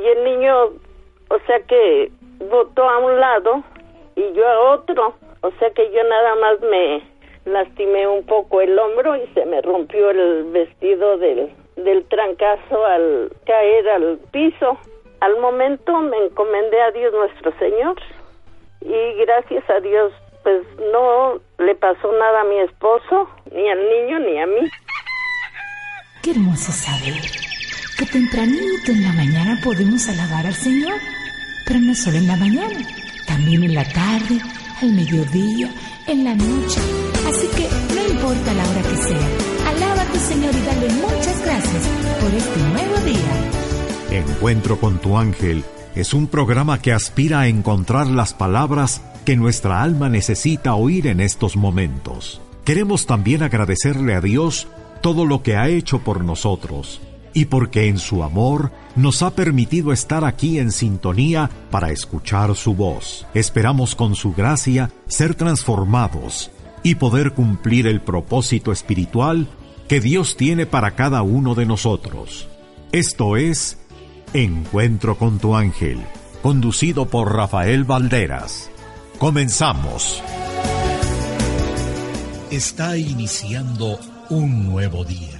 y el niño, o sea que botó a un lado y yo a otro, o sea que yo nada más me lastimé un poco el hombro y se me rompió el vestido del, del trancazo al caer al piso. Al momento me encomendé a Dios nuestro Señor y gracias a Dios pues no le pasó nada a mi esposo, ni al niño, ni a mí. Qué hermoso saber que tempranito en la mañana podemos alabar al Señor, pero no solo en la mañana, también en la tarde, al mediodía, en la noche. Así que no importa la hora que sea, alaba a tu Señor y dale muchas gracias por este nuevo día. Encuentro con tu ángel es un programa que aspira a encontrar las palabras que nuestra alma necesita oír en estos momentos. Queremos también agradecerle a Dios todo lo que ha hecho por nosotros y porque en su amor nos ha permitido estar aquí en sintonía para escuchar su voz. Esperamos con su gracia ser transformados y poder cumplir el propósito espiritual que Dios tiene para cada uno de nosotros. Esto es Encuentro con tu ángel, conducido por Rafael Valderas. Comenzamos. Está iniciando un nuevo día.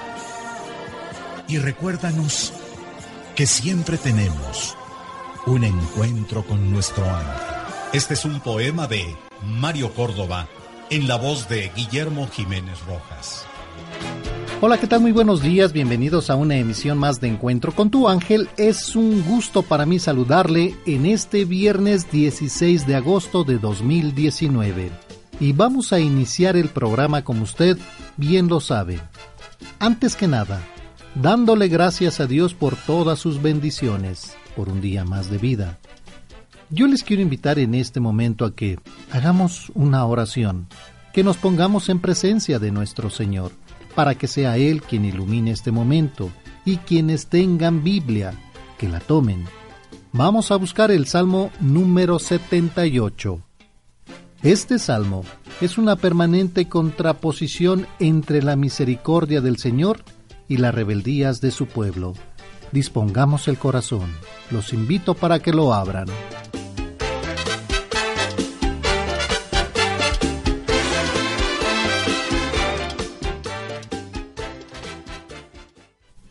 Y recuérdanos que siempre tenemos un encuentro con nuestro ángel. Este es un poema de Mario Córdoba en la voz de Guillermo Jiménez Rojas. Hola, ¿qué tal? Muy buenos días, bienvenidos a una emisión más de Encuentro con tu ángel. Es un gusto para mí saludarle en este viernes 16 de agosto de 2019. Y vamos a iniciar el programa como usted bien lo sabe. Antes que nada, dándole gracias a Dios por todas sus bendiciones, por un día más de vida. Yo les quiero invitar en este momento a que hagamos una oración, que nos pongamos en presencia de nuestro Señor para que sea Él quien ilumine este momento y quienes tengan Biblia, que la tomen. Vamos a buscar el Salmo número 78. Este salmo es una permanente contraposición entre la misericordia del Señor y las rebeldías de su pueblo. Dispongamos el corazón. Los invito para que lo abran.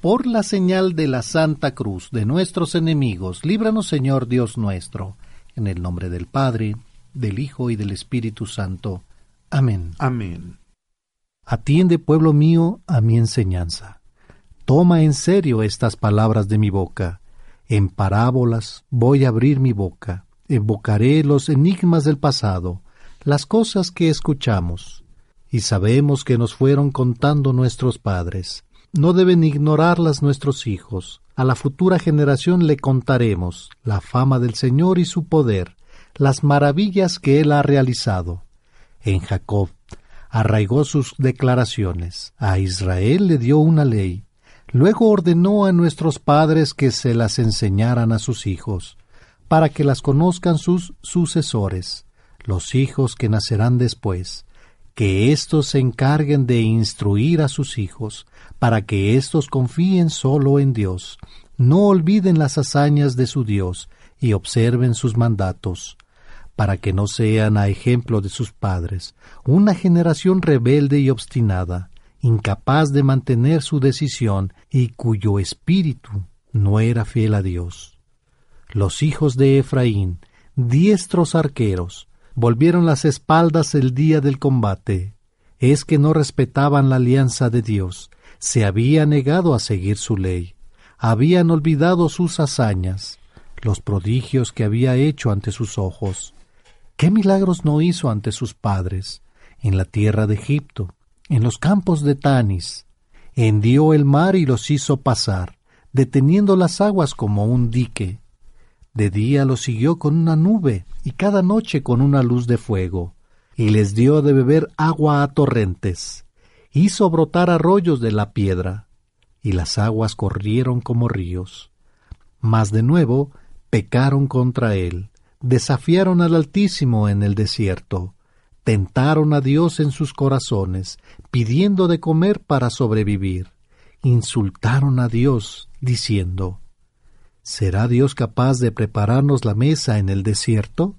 Por la señal de la Santa Cruz de nuestros enemigos, líbranos Señor Dios nuestro, en el nombre del Padre, del Hijo y del Espíritu Santo. Amén. Amén. Atiende, pueblo mío, a mi enseñanza. Toma en serio estas palabras de mi boca. En parábolas voy a abrir mi boca. Evocaré los enigmas del pasado, las cosas que escuchamos. Y sabemos que nos fueron contando nuestros padres no deben ignorarlas nuestros hijos. A la futura generación le contaremos la fama del Señor y su poder, las maravillas que Él ha realizado. En Jacob arraigó sus declaraciones, a Israel le dio una ley, luego ordenó a nuestros padres que se las enseñaran a sus hijos, para que las conozcan sus sucesores, los hijos que nacerán después, que éstos se encarguen de instruir a sus hijos, para que éstos confíen solo en Dios, no olviden las hazañas de su Dios y observen sus mandatos, para que no sean a ejemplo de sus padres, una generación rebelde y obstinada, incapaz de mantener su decisión y cuyo espíritu no era fiel a Dios. Los hijos de Efraín, diestros arqueros, volvieron las espaldas el día del combate. Es que no respetaban la alianza de Dios, se había negado a seguir su ley, habían olvidado sus hazañas, los prodigios que había hecho ante sus ojos. ¿Qué milagros no hizo ante sus padres, en la tierra de Egipto, en los campos de Tanis? Hendió el mar y los hizo pasar, deteniendo las aguas como un dique. De día los siguió con una nube y cada noche con una luz de fuego, y les dio de beber agua a torrentes. Hizo brotar arroyos de la piedra, y las aguas corrieron como ríos. Mas de nuevo pecaron contra él, desafiaron al Altísimo en el desierto, tentaron a Dios en sus corazones, pidiendo de comer para sobrevivir, insultaron a Dios, diciendo, ¿Será Dios capaz de prepararnos la mesa en el desierto?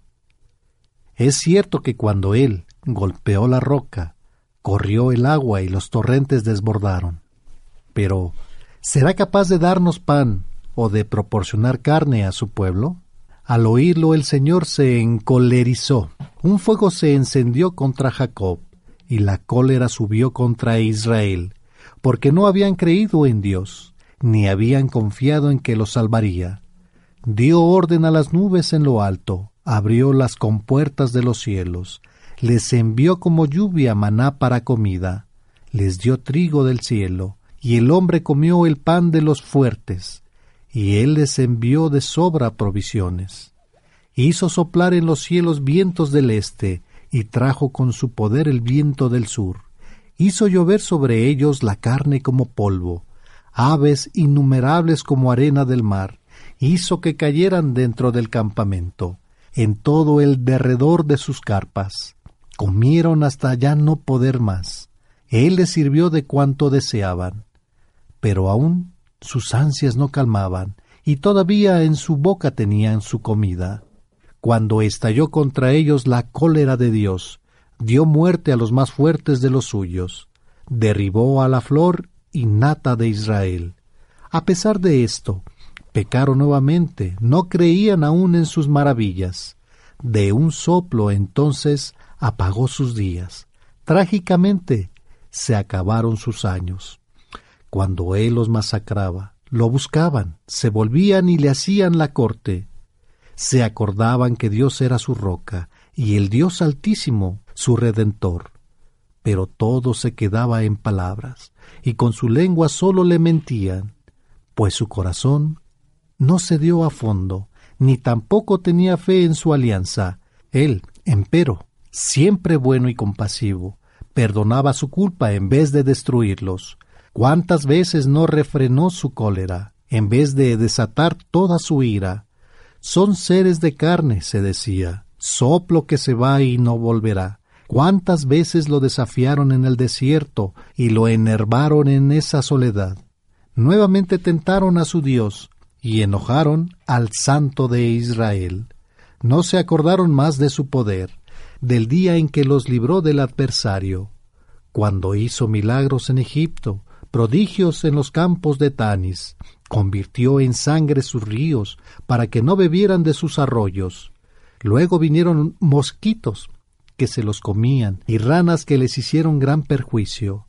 Es cierto que cuando Él golpeó la roca, corrió el agua y los torrentes desbordaron. Pero, ¿será capaz de darnos pan o de proporcionar carne a su pueblo? Al oírlo el Señor se encolerizó. Un fuego se encendió contra Jacob, y la cólera subió contra Israel, porque no habían creído en Dios ni habían confiado en que los salvaría. Dio orden a las nubes en lo alto, abrió las compuertas de los cielos, les envió como lluvia maná para comida, les dio trigo del cielo, y el hombre comió el pan de los fuertes, y él les envió de sobra provisiones. Hizo soplar en los cielos vientos del este, y trajo con su poder el viento del sur. Hizo llover sobre ellos la carne como polvo, aves innumerables como arena del mar, hizo que cayeran dentro del campamento, en todo el derredor de sus carpas. Comieron hasta ya no poder más. Él les sirvió de cuanto deseaban. Pero aún sus ansias no calmaban, y todavía en su boca tenían su comida. Cuando estalló contra ellos la cólera de Dios, dio muerte a los más fuertes de los suyos, derribó a la flor y nata de Israel. A pesar de esto, pecaron nuevamente, no creían aún en sus maravillas. De un soplo entonces apagó sus días. Trágicamente se acabaron sus años. Cuando él los masacraba, lo buscaban, se volvían y le hacían la corte. Se acordaban que Dios era su roca y el Dios altísimo su redentor. Pero todo se quedaba en palabras y con su lengua sólo le mentían, pues su corazón no se dio a fondo, ni tampoco tenía fe en su alianza. Él, empero, siempre bueno y compasivo, perdonaba su culpa en vez de destruirlos. ¿Cuántas veces no refrenó su cólera, en vez de desatar toda su ira? Son seres de carne, se decía, soplo que se va y no volverá. ¿Cuántas veces lo desafiaron en el desierto y lo enervaron en esa soledad? Nuevamente tentaron a su Dios y enojaron al Santo de Israel. No se acordaron más de su poder, del día en que los libró del adversario, cuando hizo milagros en Egipto, prodigios en los campos de Tanis, convirtió en sangre sus ríos para que no bebieran de sus arroyos. Luego vinieron mosquitos que se los comían y ranas que les hicieron gran perjuicio.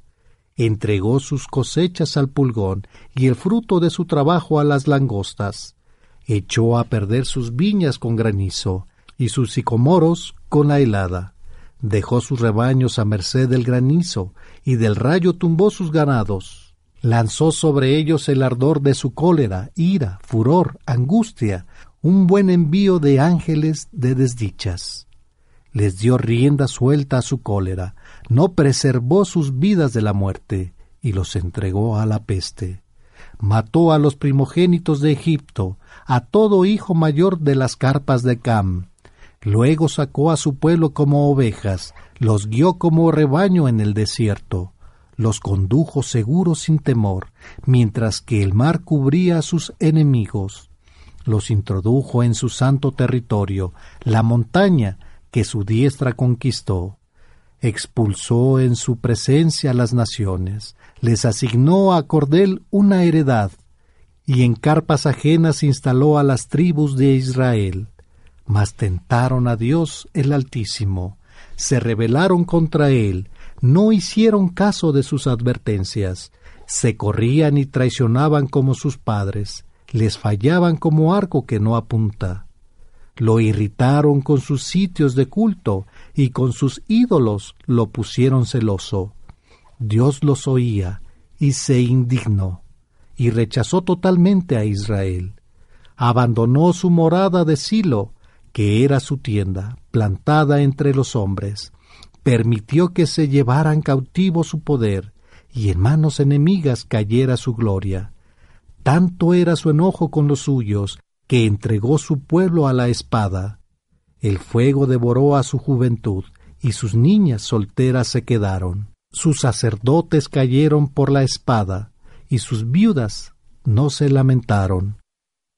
Entregó sus cosechas al pulgón y el fruto de su trabajo a las langostas. Echó a perder sus viñas con granizo y sus sicomoros con la helada. Dejó sus rebaños a merced del granizo y del rayo tumbó sus ganados. Lanzó sobre ellos el ardor de su cólera, ira, furor, angustia, un buen envío de ángeles de desdichas les dio rienda suelta a su cólera, no preservó sus vidas de la muerte, y los entregó a la peste. Mató a los primogénitos de Egipto, a todo hijo mayor de las carpas de Cam. Luego sacó a su pueblo como ovejas, los guió como rebaño en el desierto, los condujo seguros sin temor, mientras que el mar cubría a sus enemigos. Los introdujo en su santo territorio, la montaña que su diestra conquistó. Expulsó en su presencia a las naciones, les asignó a Cordel una heredad, y en carpas ajenas instaló a las tribus de Israel. Mas tentaron a Dios el Altísimo, se rebelaron contra él, no hicieron caso de sus advertencias, se corrían y traicionaban como sus padres, les fallaban como arco que no apunta. Lo irritaron con sus sitios de culto y con sus ídolos lo pusieron celoso. Dios los oía y se indignó y rechazó totalmente a Israel. Abandonó su morada de Silo, que era su tienda, plantada entre los hombres. Permitió que se llevaran cautivo su poder, y en manos enemigas cayera su gloria. Tanto era su enojo con los suyos, que entregó su pueblo a la espada. El fuego devoró a su juventud, y sus niñas solteras se quedaron. Sus sacerdotes cayeron por la espada, y sus viudas no se lamentaron.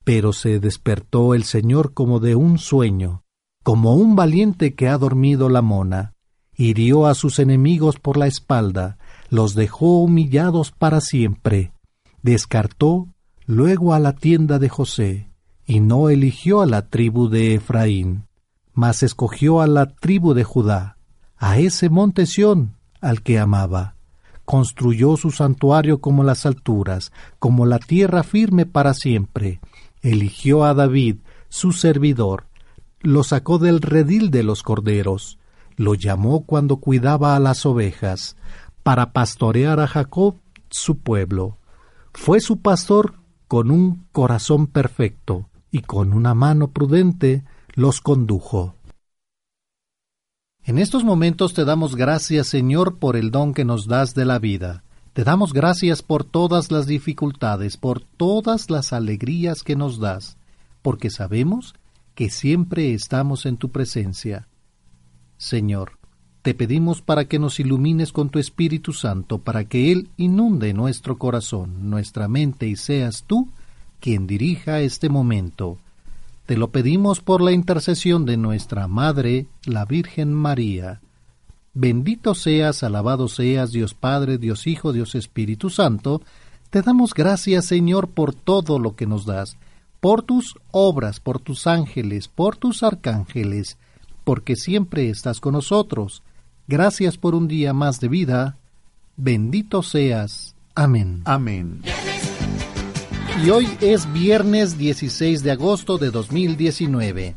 Pero se despertó el Señor como de un sueño, como un valiente que ha dormido la mona. Hirió a sus enemigos por la espalda, los dejó humillados para siempre. Descartó luego a la tienda de José, y no eligió a la tribu de Efraín, mas escogió a la tribu de Judá, a ese monte Sión al que amaba. Construyó su santuario como las alturas, como la tierra firme para siempre, eligió a David, su servidor, lo sacó del redil de los corderos, lo llamó cuando cuidaba a las ovejas, para pastorear a Jacob, su pueblo. Fue su pastor con un corazón perfecto, y con una mano prudente los condujo. En estos momentos te damos gracias, Señor, por el don que nos das de la vida. Te damos gracias por todas las dificultades, por todas las alegrías que nos das, porque sabemos que siempre estamos en tu presencia. Señor, te pedimos para que nos ilumines con tu Espíritu Santo, para que Él inunde nuestro corazón, nuestra mente y seas tú quien dirija este momento. Te lo pedimos por la intercesión de nuestra Madre, la Virgen María. Bendito seas, alabado seas, Dios Padre, Dios Hijo, Dios Espíritu Santo. Te damos gracias, Señor, por todo lo que nos das, por tus obras, por tus ángeles, por tus arcángeles, porque siempre estás con nosotros. Gracias por un día más de vida. Bendito seas. Amén. Amén. Y hoy es viernes 16 de agosto de 2019.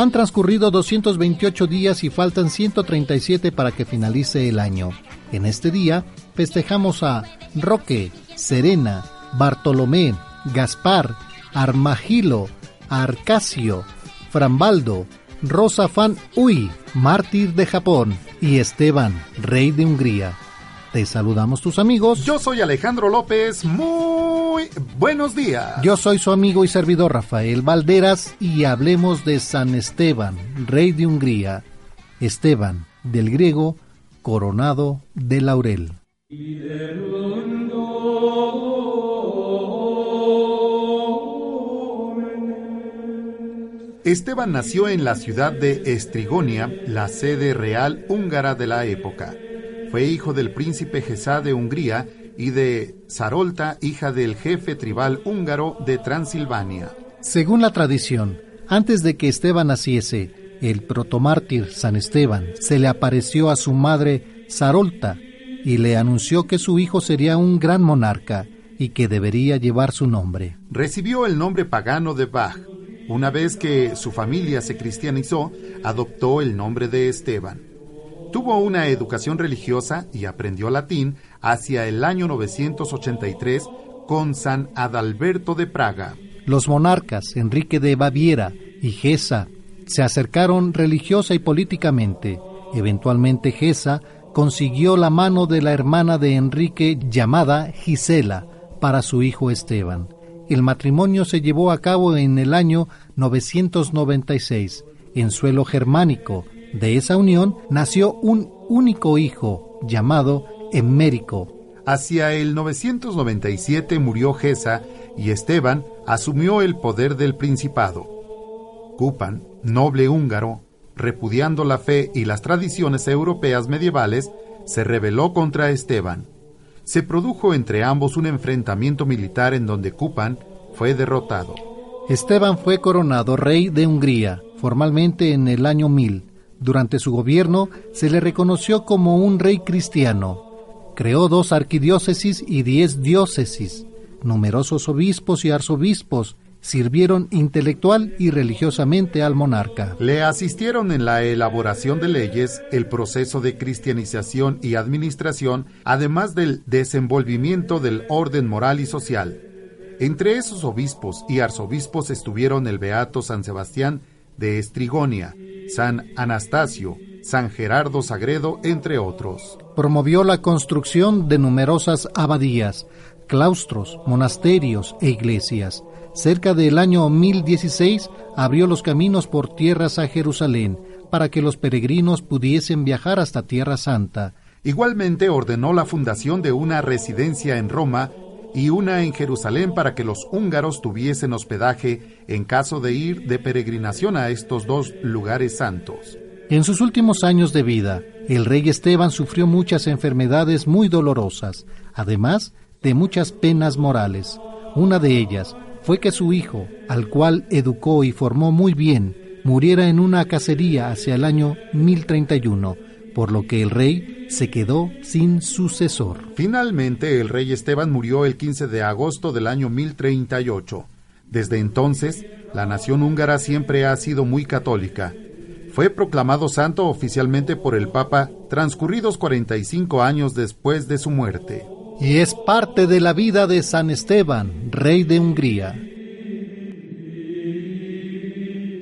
Han transcurrido 228 días y faltan 137 para que finalice el año. En este día festejamos a Roque, Serena, Bartolomé, Gaspar, Armagilo, Arcasio, Frambaldo, Rosa Fan Uy, mártir de Japón, y Esteban, rey de Hungría. Te saludamos tus amigos. Yo soy Alejandro López. Muy buenos días. Yo soy su amigo y servidor Rafael Valderas y hablemos de San Esteban, rey de Hungría. Esteban, del griego, coronado de laurel. Esteban nació en la ciudad de Estrigonia, la sede real húngara de la época. Fue hijo del príncipe Gesá de Hungría y de Sarolta, hija del jefe tribal húngaro de Transilvania. Según la tradición, antes de que Esteban naciese, el protomártir San Esteban se le apareció a su madre Sarolta y le anunció que su hijo sería un gran monarca y que debería llevar su nombre. Recibió el nombre pagano de Bach. Una vez que su familia se cristianizó, adoptó el nombre de Esteban. Tuvo una educación religiosa y aprendió latín hacia el año 983 con San Adalberto de Praga. Los monarcas Enrique de Baviera y Gesa se acercaron religiosa y políticamente. Eventualmente Gesa consiguió la mano de la hermana de Enrique llamada Gisela para su hijo Esteban. El matrimonio se llevó a cabo en el año 996, en suelo germánico. De esa unión nació un único hijo, llamado Emmérico. Hacia el 997 murió Gesa y Esteban asumió el poder del principado. Cupan, noble húngaro, repudiando la fe y las tradiciones europeas medievales, se rebeló contra Esteban. Se produjo entre ambos un enfrentamiento militar en donde Cupan fue derrotado. Esteban fue coronado rey de Hungría, formalmente en el año 1000. Durante su gobierno se le reconoció como un rey cristiano. Creó dos arquidiócesis y diez diócesis. Numerosos obispos y arzobispos sirvieron intelectual y religiosamente al monarca. Le asistieron en la elaboración de leyes, el proceso de cristianización y administración, además del desenvolvimiento del orden moral y social. Entre esos obispos y arzobispos estuvieron el Beato San Sebastián de Estrigonia, San Anastasio, San Gerardo Sagredo, entre otros. Promovió la construcción de numerosas abadías, claustros, monasterios e iglesias cerca del año 1016 abrió los caminos por tierras a Jerusalén para que los peregrinos pudiesen viajar hasta Tierra Santa. Igualmente ordenó la fundación de una residencia en Roma y una en Jerusalén para que los húngaros tuviesen hospedaje en caso de ir de peregrinación a estos dos lugares santos. En sus últimos años de vida, el rey Esteban sufrió muchas enfermedades muy dolorosas, además de muchas penas morales. Una de ellas fue que su hijo, al cual educó y formó muy bien, muriera en una cacería hacia el año 1031, por lo que el rey se quedó sin sucesor. Finalmente, el rey Esteban murió el 15 de agosto del año 1038. Desde entonces, la nación húngara siempre ha sido muy católica. Fue proclamado santo oficialmente por el Papa transcurridos 45 años después de su muerte y es parte de la vida de San Esteban, rey de Hungría.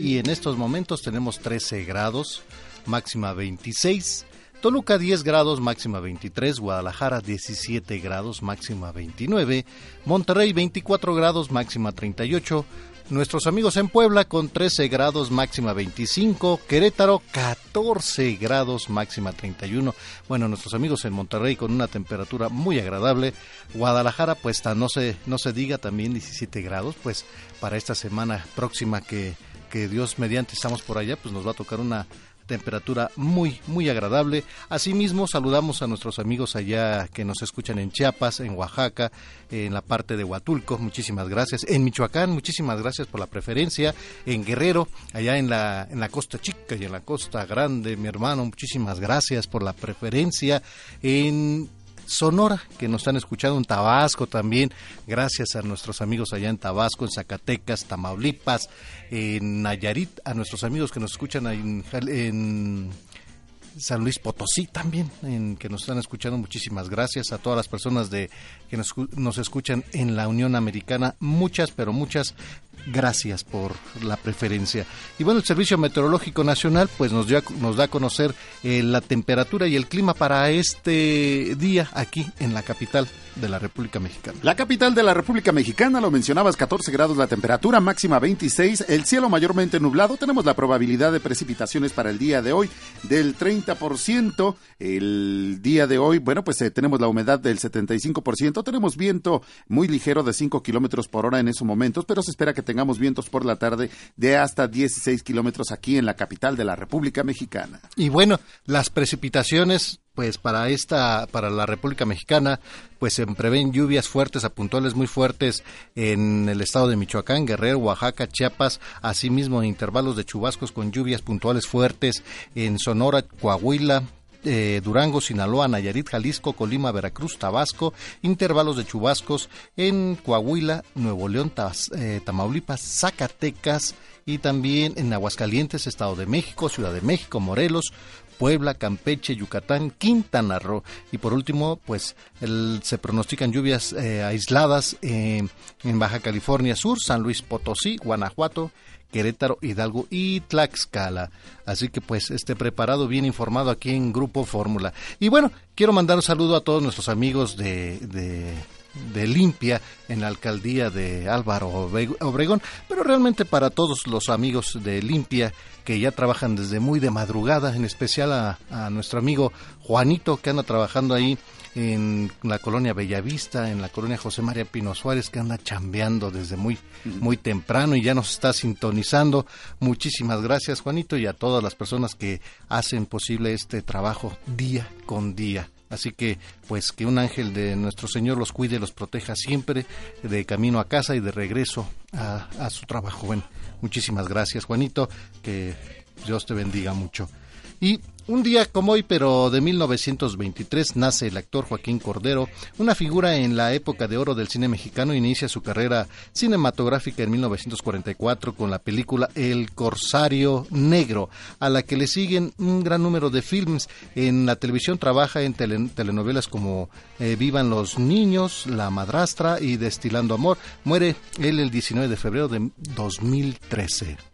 Y en estos momentos tenemos 13 grados, máxima 26, Toluca 10 grados, máxima 23, Guadalajara 17 grados, máxima 29, Monterrey 24 grados, máxima 38, Nuestros amigos en Puebla con 13 grados máxima 25, Querétaro 14 grados máxima 31. Bueno, nuestros amigos en Monterrey con una temperatura muy agradable. Guadalajara pues no se no se diga también 17 grados, pues para esta semana próxima que que Dios mediante estamos por allá, pues nos va a tocar una temperatura muy, muy agradable. Asimismo, saludamos a nuestros amigos allá que nos escuchan en Chiapas, en Oaxaca, en la parte de Huatulco, muchísimas gracias. En Michoacán, muchísimas gracias por la preferencia. En Guerrero, allá en la, en la Costa Chica y en la Costa Grande, mi hermano, muchísimas gracias por la preferencia. En Sonora, que nos están escuchando en Tabasco también, gracias a nuestros amigos allá en Tabasco, en Zacatecas, Tamaulipas, en Nayarit, a nuestros amigos que nos escuchan en, en San Luis Potosí también, en que nos están escuchando. Muchísimas gracias a todas las personas de que nos, nos, escuchan en la Unión Americana. Muchas, pero muchas gracias por la preferencia. Y bueno, el Servicio Meteorológico Nacional pues nos, nos da a conocer eh, la temperatura y el clima para este día aquí en la capital de la República Mexicana. La capital de la República Mexicana, lo mencionabas, 14 grados la temperatura, máxima 26, el cielo mayormente nublado, tenemos la probabilidad de precipitaciones para el día de hoy del 30%, el día de hoy, bueno, pues eh, tenemos la humedad del 75%, tenemos viento muy ligero de 5 kilómetros por hora en esos momentos, pero se espera que tengamos vientos por la tarde de hasta 16 kilómetros aquí en la capital de la República Mexicana. Y bueno, las precipitaciones pues para esta, para la República Mexicana, pues se prevén lluvias fuertes a puntuales muy fuertes en el estado de Michoacán, Guerrero, Oaxaca, Chiapas, asimismo intervalos de chubascos con lluvias puntuales fuertes en Sonora, Coahuila, eh, Durango, Sinaloa, Nayarit, Jalisco, Colima, Veracruz, Tabasco, intervalos de chubascos en Coahuila, Nuevo León, eh, Tamaulipas, Zacatecas y también en Aguascalientes, Estado de México, Ciudad de México, Morelos, Puebla, Campeche, Yucatán, Quintana Roo. Y por último, pues se pronostican lluvias eh, aisladas en Baja California Sur, San Luis Potosí, Guanajuato, Querétaro, Hidalgo y Tlaxcala. Así que pues esté preparado, bien informado aquí en Grupo Fórmula. Y bueno, quiero mandar un saludo a todos nuestros amigos de limpia en la alcaldía de Álvaro Obregón, pero realmente para todos los amigos de limpia que ya trabajan desde muy de madrugada, en especial a, a nuestro amigo Juanito que anda trabajando ahí en la colonia Bellavista, en la colonia José María Pino Suárez, que anda chambeando desde muy, muy temprano y ya nos está sintonizando. Muchísimas gracias, Juanito, y a todas las personas que hacen posible este trabajo día con día. Así que, pues, que un ángel de nuestro Señor los cuide, los proteja siempre de camino a casa y de regreso a, su trabajo. Bueno, muchísimas gracias, Juanito. Que Dios te bendiga mucho. Y un día como hoy, pero de 1923, nace el actor Joaquín Cordero, una figura en la época de oro del cine mexicano, inicia su carrera cinematográfica en 1944 con la película El Corsario Negro, a la que le siguen un gran número de films. En la televisión trabaja en telenovelas como eh, Vivan los Niños, La Madrastra y Destilando Amor. Muere él el 19 de febrero de 2013.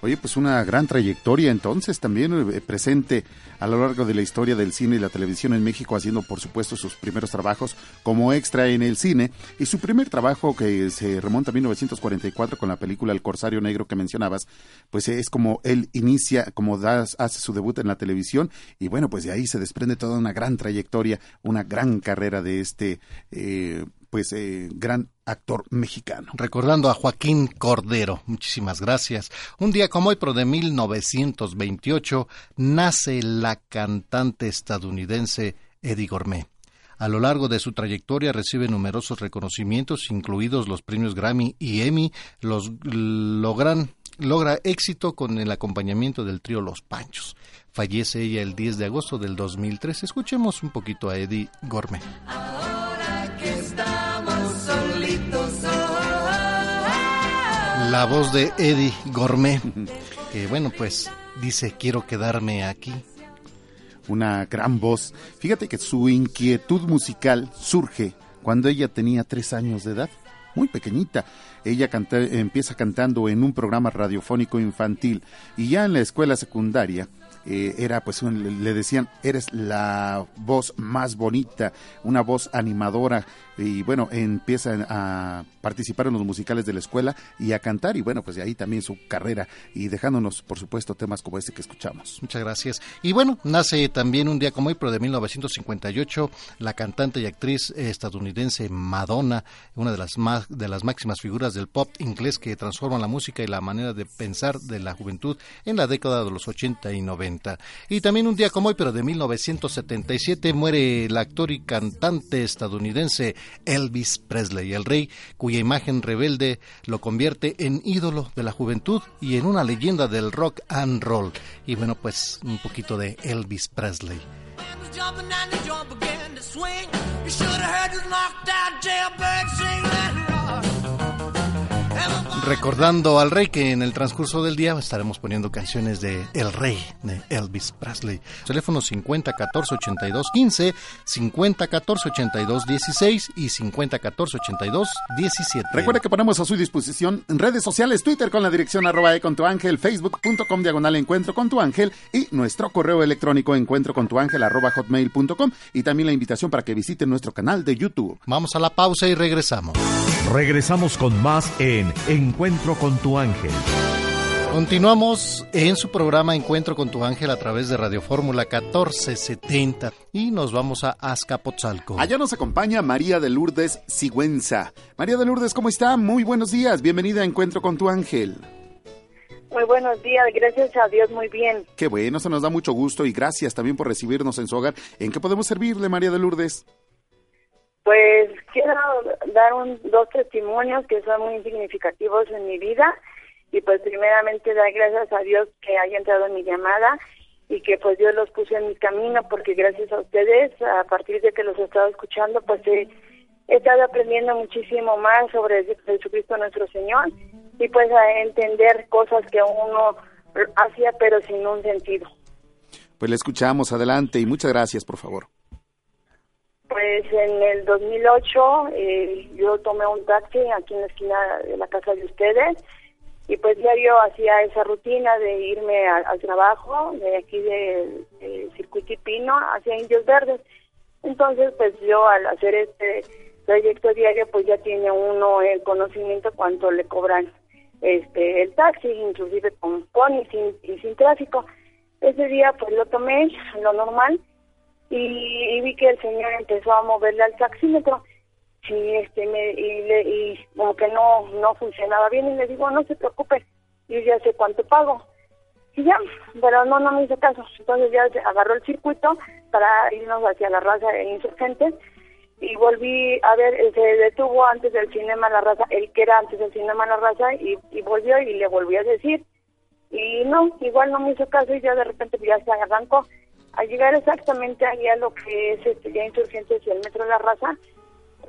Oye, pues una gran trayectoria entonces también eh, presente a lo largo de la historia del cine y la televisión en México, haciendo por supuesto sus primeros trabajos como extra en el cine. Y su primer trabajo que se remonta a 1944 con la película El Corsario Negro que mencionabas, pues es como él inicia, como das, hace su debut en la televisión. Y bueno, pues de ahí se desprende toda una gran trayectoria, una gran carrera de este eh, pues eh, gran actor mexicano. Recordando a Joaquín Cordero, muchísimas gracias. Un día como hoy, pero de 1928, nace la cantante estadounidense Eddie Gourmet. A lo largo de su trayectoria recibe numerosos reconocimientos, incluidos los premios Grammy y Emmy, los logran logra éxito con el acompañamiento del trío Los Panchos. Fallece ella el 10 de agosto del 2003. Escuchemos un poquito a Eddie Gourmet. La voz de Eddie Gourmet, que bueno, pues dice quiero quedarme aquí. Una gran voz. Fíjate que su inquietud musical surge cuando ella tenía tres años de edad, muy pequeñita. Ella empieza cantando en un programa radiofónico infantil y ya en la escuela secundaria eh, era pues le decían eres la voz más bonita, una voz animadora y bueno, empieza a participar en los musicales de la escuela y a cantar y bueno, pues de ahí también su carrera y dejándonos por supuesto temas como este que escuchamos. Muchas gracias. Y bueno, nace también un día como hoy, pero de 1958, la cantante y actriz estadounidense Madonna, una de las más de las máximas figuras del pop inglés que transforma la música y la manera de pensar de la juventud en la década de los 80 y 90. Y también un día como hoy, pero de 1977 muere el actor y cantante estadounidense Elvis Presley, el rey cuya imagen rebelde lo convierte en ídolo de la juventud y en una leyenda del rock and roll. Y bueno, pues un poquito de Elvis Presley. Recordando al rey que en el transcurso del día estaremos poniendo canciones de El Rey de Elvis Presley. Teléfono 50 14 82 15, 50 14 82 16 y 50 14 82 17. Recuerda que ponemos a su disposición en redes sociales, Twitter con la dirección arroba e con tu ángel, facebook.com diagonal encuentro con tu ángel y nuestro correo electrónico encuentro con tu ángel arroba hotmail.com y también la invitación para que visiten nuestro canal de YouTube. Vamos a la pausa y regresamos. Regresamos con más en Encuentro con tu ángel. Continuamos en su programa Encuentro con tu ángel a través de Radio Fórmula 1470 y nos vamos a Azcapotzalco. Allá nos acompaña María de Lourdes Sigüenza. María de Lourdes, ¿cómo está? Muy buenos días, bienvenida a Encuentro con tu ángel. Muy buenos días, gracias a Dios, muy bien. Qué bueno, se nos da mucho gusto y gracias también por recibirnos en su hogar. ¿En qué podemos servirle, María de Lourdes? Pues quiero dar un, dos testimonios que son muy significativos en mi vida y pues primeramente dar gracias a Dios que haya entrado en mi llamada y que pues Dios los puso en mi camino porque gracias a ustedes, a partir de que los he estado escuchando, pues he, estado aprendiendo muchísimo más sobre Jesucristo nuestro Señor y pues a entender cosas que uno hacía pero sin un sentido. Pues le escuchamos, adelante y muchas gracias, por favor. Pues en el 2008 eh, yo tomé un taxi aquí en la esquina de la casa de ustedes y pues diario hacía esa rutina de irme al trabajo de aquí de, de Circuito Pino hacia Indios Verdes. Entonces pues yo al hacer este trayecto diario, pues ya tiene uno el conocimiento cuánto le cobran este el taxi, inclusive con, con y sin, y sin tráfico. Ese día pues lo tomé, lo normal, y, vi que el señor empezó a moverle al taxímetro y este y, como que no no funcionaba bien y le digo no se preocupe yo ya sé cuánto pago y ya pero no no me hizo caso. Entonces ya agarró el circuito para irnos hacia la raza de insurgentes y volví a ver se detuvo antes del cinema la raza el que era antes del cinema la raza y volvió y le volví a decir. Y no igual no me hizo caso y ya de repente ya se arrancó al llegar exactamente allá lo que es este, ya Insurgentes y el Metro de la Raza,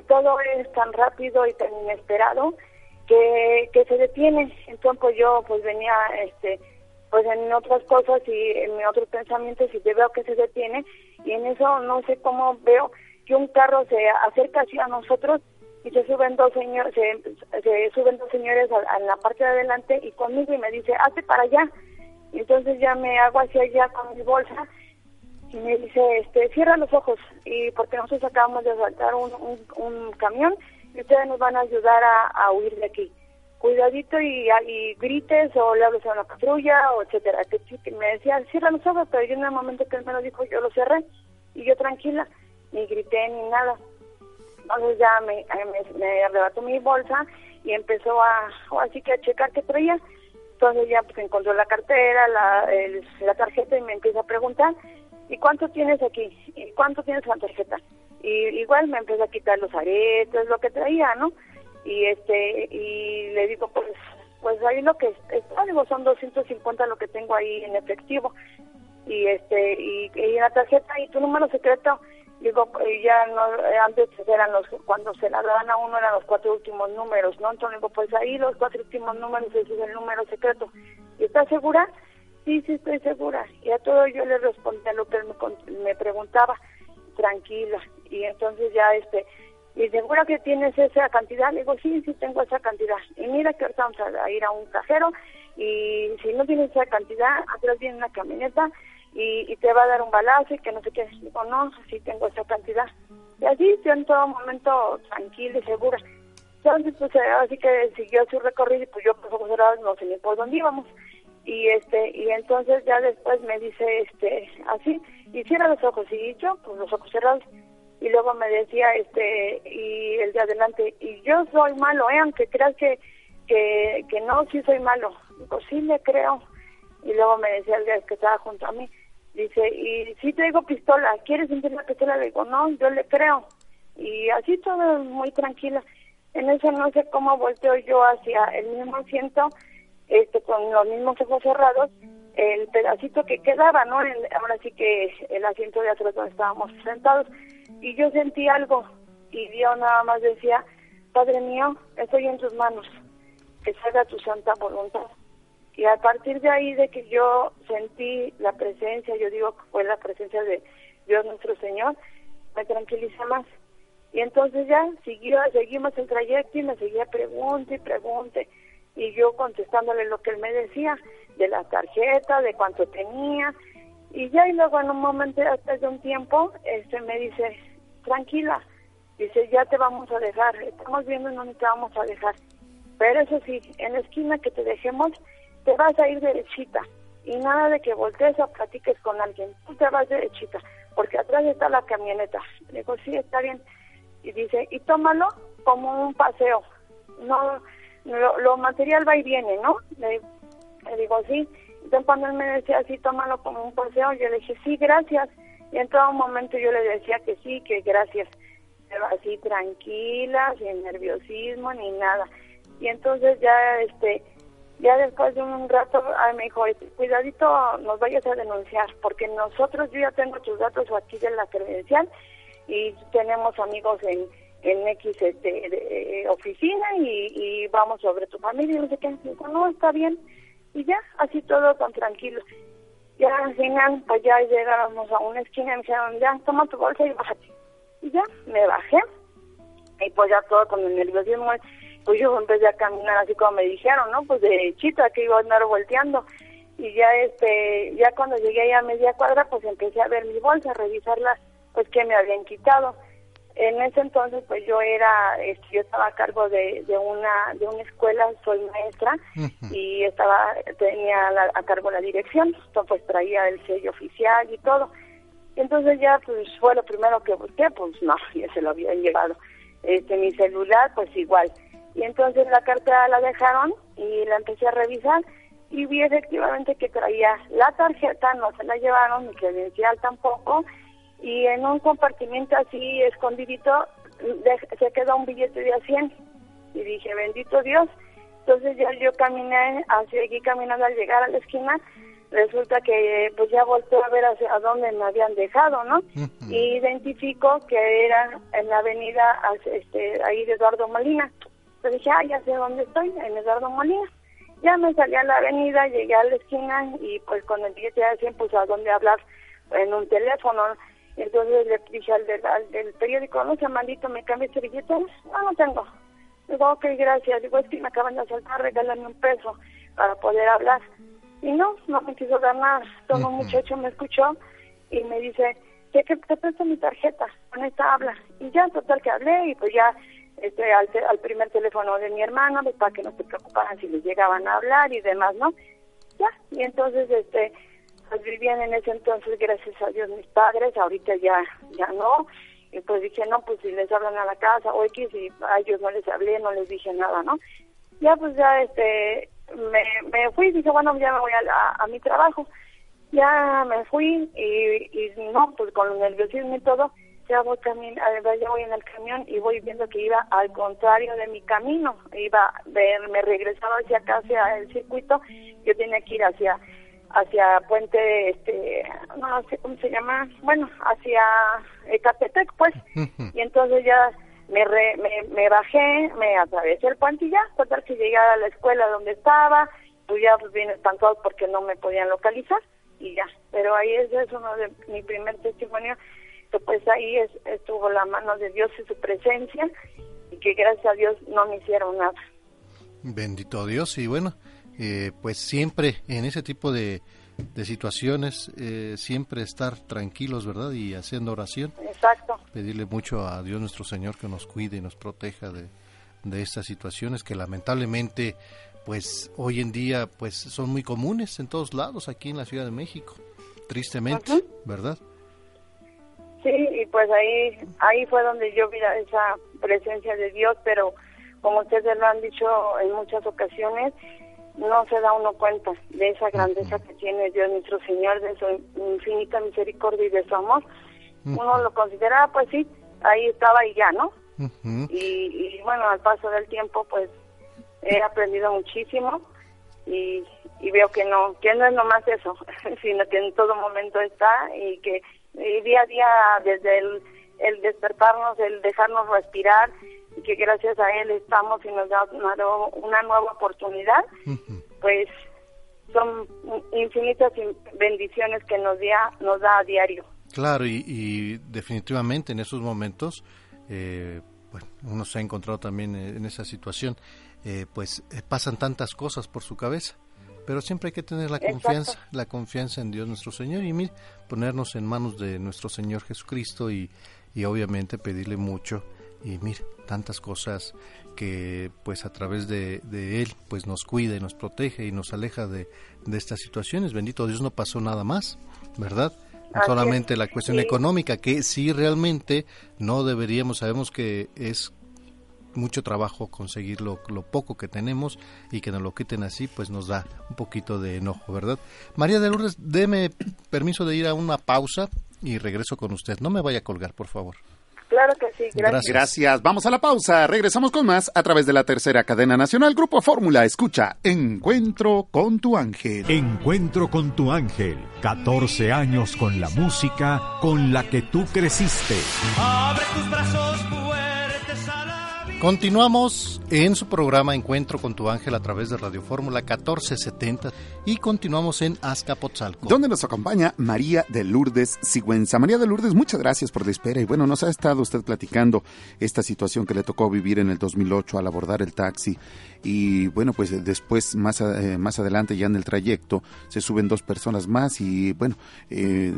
todo es tan rápido y tan inesperado que, que se detiene. Entonces yo pues venía este pues en otras cosas y en otros pensamientos y te veo que se detiene y en eso no sé cómo veo que un carro se acerca hacia nosotros y se suben dos señores se, suben dos señores en la parte de adelante y conmigo y me dice hazte para allá entonces ya me hago hacia allá con mi bolsa y me dice, este, cierra los ojos, y porque nosotros acabamos de asaltar un, un, camión y ustedes nos van a ayudar a, huir de aquí. Cuidadito y, y, grites o le hables a una patrulla o etcétera. Que, me decía, cierra los ojos, pero yo en el momento que él me lo dijo, yo lo cerré y yo tranquila, ni grité ni nada. Entonces ya me, me, arrebató mi bolsa y empezó a, así que a checar qué traía. Entonces ya pues encontró la cartera, la, la tarjeta y me empieza a preguntar ¿y cuánto tienes aquí? ¿Y cuánto tienes la tarjeta? Y igual me empezó a quitar los aretes, lo que traía, ¿no? Y este, y le digo, pues, pues ahí lo que está, digo, son 250 lo que tengo ahí en efectivo. Y este, y, y la tarjeta y tu número secreto, digo, ya no, antes eran los, cuando se la daban a uno eran los cuatro últimos números, ¿no? Entonces digo, pues ahí los cuatro últimos números, ese es el número secreto. ¿Y estás segura? Sí, sí, estoy segura. Y a todo yo le respondí a lo que él me, preguntaba, tranquila. Y entonces ya, este, ¿y segura que tienes esa cantidad? Le digo, sí, sí tengo esa cantidad. Y mira que ahorita vamos a ir a un cajero y si no tienes esa cantidad, atrás viene una camioneta y, te va a dar un balazo y que no sé qué. Digo, no, sí tengo esa cantidad. Y así yo en todo momento tranquila y segura. Entonces, pues así que siguió su recorrido y pues yo, pues, no sé ni por dónde íbamos y este y entonces ya después me dice este así y cierra los ojos y yo pues los ojos cerrados y luego me decía este y el de adelante y yo soy malo eh aunque creas que que, que no sí soy malo digo sí le creo y luego me decía el que estaba junto a mí dice y si te digo pistola quieres sentir la pistola le digo no yo le creo y así todo muy tranquila. En eso no sé cómo volteo yo hacia el mismo asiento este, con los mismos ojos cerrados, el pedacito que quedaba, ¿no? ahora sí que el asiento de atrás donde estábamos sentados. Y yo sentí algo y Dios nada más decía, Padre mío, estoy en tus manos, que salga tu santa voluntad. Y a partir de ahí, de que yo sentí la presencia, yo digo que fue la presencia de Dios nuestro Señor, me tranquiliza más. Y entonces ya siguió, seguimos el trayecto y me seguía pregunte y pregunte y yo contestándole lo que él me decía de la tarjeta, de cuánto tenía y ya y luego en un momento después de un tiempo este me dice tranquila dice ya te vamos a dejar estamos viendo en dónde te vamos a dejar pero eso sí en la esquina que te dejemos te vas a ir derechita y nada de que voltees o platiques con alguien tú te vas derechita porque atrás está la camioneta le digo sí está bien y dice y tómalo como un paseo no lo, material va y viene, ¿no? Le, digo, sí. Entonces cuando él me decía así, tómalo como un paseo, yo le dije, sí, gracias. Y en todo momento yo le decía que sí, que gracias. Así tranquila, sin nerviosismo ni nada. Y entonces ya, este, ya después de un rato, me dijo, este, cuidadito, nos vayas a denunciar, porque nosotros, yo ya tengo tus datos aquí de la credencial y tenemos amigos en en X este, de, oficina y, vamos sobre tu familia y no sé qué. No, está bien. Y ya, así todo tan tranquilo. Ya al final, pues ya llegamos a una esquina y me dijeron, ya, toma tu bolsa y bájate. Y ya, me bajé. Y pues ya todo con el nerviosismo, pues yo empecé a caminar así como me dijeron, ¿no? Pues de chita que iba a andar volteando. Y ya este, ya cuando llegué a media cuadra, pues empecé a ver mi bolsa, a revisarla, pues que me habían quitado en ese entonces pues yo era este, yo estaba a cargo de, de una de una escuela soy maestra y estaba tenía a cargo la dirección entonces pues traía el sello oficial y todo. Entonces ya pues fue lo primero que busqué pues no ya se lo habían llevado. Este mi celular pues igual. Y entonces la carta la dejaron y la empecé a revisar y vi efectivamente que traía la tarjeta no se la llevaron mi credencial tampoco y en un compartimiento así escondidito se quedó un billete de a 100 y dije bendito Dios entonces ya yo caminé aquí caminando al llegar a la esquina. Resulta que pues ya volteé a ver hacia dónde me habían dejado no y identifico que era en la avenida este ahí de Eduardo Molina. Entonces dije ah ya sé dónde estoy en Eduardo Molina ya me salí a la avenida llegué a la esquina y pues con el billete de 100 pues a dónde hablar en un teléfono entonces le dije al, del periódico, no maldito, ¿me cambia este billete? No, no tengo. Digo, ok, gracias. Digo, es que me acaban de asaltar, regálame un peso para poder hablar. Y no, no me quiso dar nada. Todo un muchacho me escuchó y me dice, que te presto mi tarjeta, con esta habla. Y ya, total que hablé y pues ya este, al, al primer teléfono de mi hermano, pues, para que no se preocuparan si les llegaban a hablar y demás, ¿no? Ya, y entonces este pues vivían en ese entonces, gracias a Dios, mis padres, ahorita ya, ya no. Y pues dije, no, pues si les hablan a la casa o X, y a ellos no les hablé, no les dije nada, ¿no? Ya pues ya este, me, me fui, dije, bueno, ya me voy a, a, mi trabajo. Ya me fui y, y no, pues con el nerviosismo y todo, ya voy, ya voy en el camión y voy viendo que iba al contrario de mi camino. Iba, me regresaba hacia acá, hacia el circuito, yo tenía que ir hacia hacia Puente, este, no sé cómo se llama, bueno, hacia Ecatepec, pues. y entonces ya me, me, me, bajé, me atravesé el puente y ya, total que llegué a la escuela donde estaba, pues ya pues bien espantado porque no me podían localizar y ya. Pero ahí es, es uno de mi primer testimonio, que pues ahí es, estuvo la mano de Dios y su presencia y que gracias a Dios no me hicieron nada. Bendito Dios y bueno, eh, pues siempre en ese tipo de, situaciones, eh, siempre estar tranquilos, ¿verdad? Y haciendo oración. Exacto. Pedirle mucho a Dios nuestro Señor que nos cuide y nos proteja de, estas situaciones que lamentablemente, pues hoy en día, pues son muy comunes en todos lados aquí en la Ciudad de México, tristemente, ¿verdad? Sí, y pues ahí, ahí fue donde yo vi esa presencia de Dios, pero como ustedes lo han dicho en muchas ocasiones, no se da uno cuenta de esa grandeza que tiene Dios nuestro Señor, de su infinita misericordia y de su amor. Uno lo considera, pues sí, ahí estaba y ya, ¿no? y, bueno, al paso del tiempo, pues he aprendido muchísimo y, veo que no, que no es nomás eso, sino que en todo momento está y que día a día, desde el, el despertarnos, el dejarnos respirar, que gracias a él estamos y nos da una, nueva oportunidad, pues son infinitas bendiciones que nos da, nos da a diario. Claro, y, definitivamente en esos momentos, eh, bueno, uno se ha encontrado también en esa situación, eh, pues eh, pasan tantas cosas por su cabeza, pero siempre hay que tener la confianza, la confianza en Dios nuestro Señor y mire, ponernos en manos de nuestro Señor Jesucristo y, y obviamente pedirle mucho y mire, tantas cosas que pues a través de, de, él pues nos cuida y nos protege y nos aleja de, de estas situaciones. Bendito Dios no pasó nada más, ¿verdad? Solamente la cuestión económica, que sí realmente no deberíamos, sabemos que es mucho trabajo conseguir lo, lo, poco que tenemos y que nos lo quiten así, pues nos da un poquito de enojo, ¿verdad? María de Lourdes, deme permiso de ir a una pausa y regreso con usted. No me vaya a colgar, por favor. Claro que sí, gracias. gracias. Vamos a la pausa. Regresamos con más a través de la tercera cadena nacional Grupo Fórmula. Escucha Encuentro con tu ángel. Encuentro con tu ángel. 14 años con la música con la que tú creciste. Abre tus brazos Continuamos en su programa Encuentro con tu ángel a través de Radio Fórmula 1470 y continuamos en Azcapotzalco. Donde nos acompaña María de Lourdes Sigüenza. María de Lourdes, muchas gracias por la espera y bueno, nos ha estado usted platicando esta situación que le tocó vivir en el 2008 al abordar el taxi y bueno, pues después más, eh, más adelante ya en el trayecto se suben dos personas más y bueno, eh,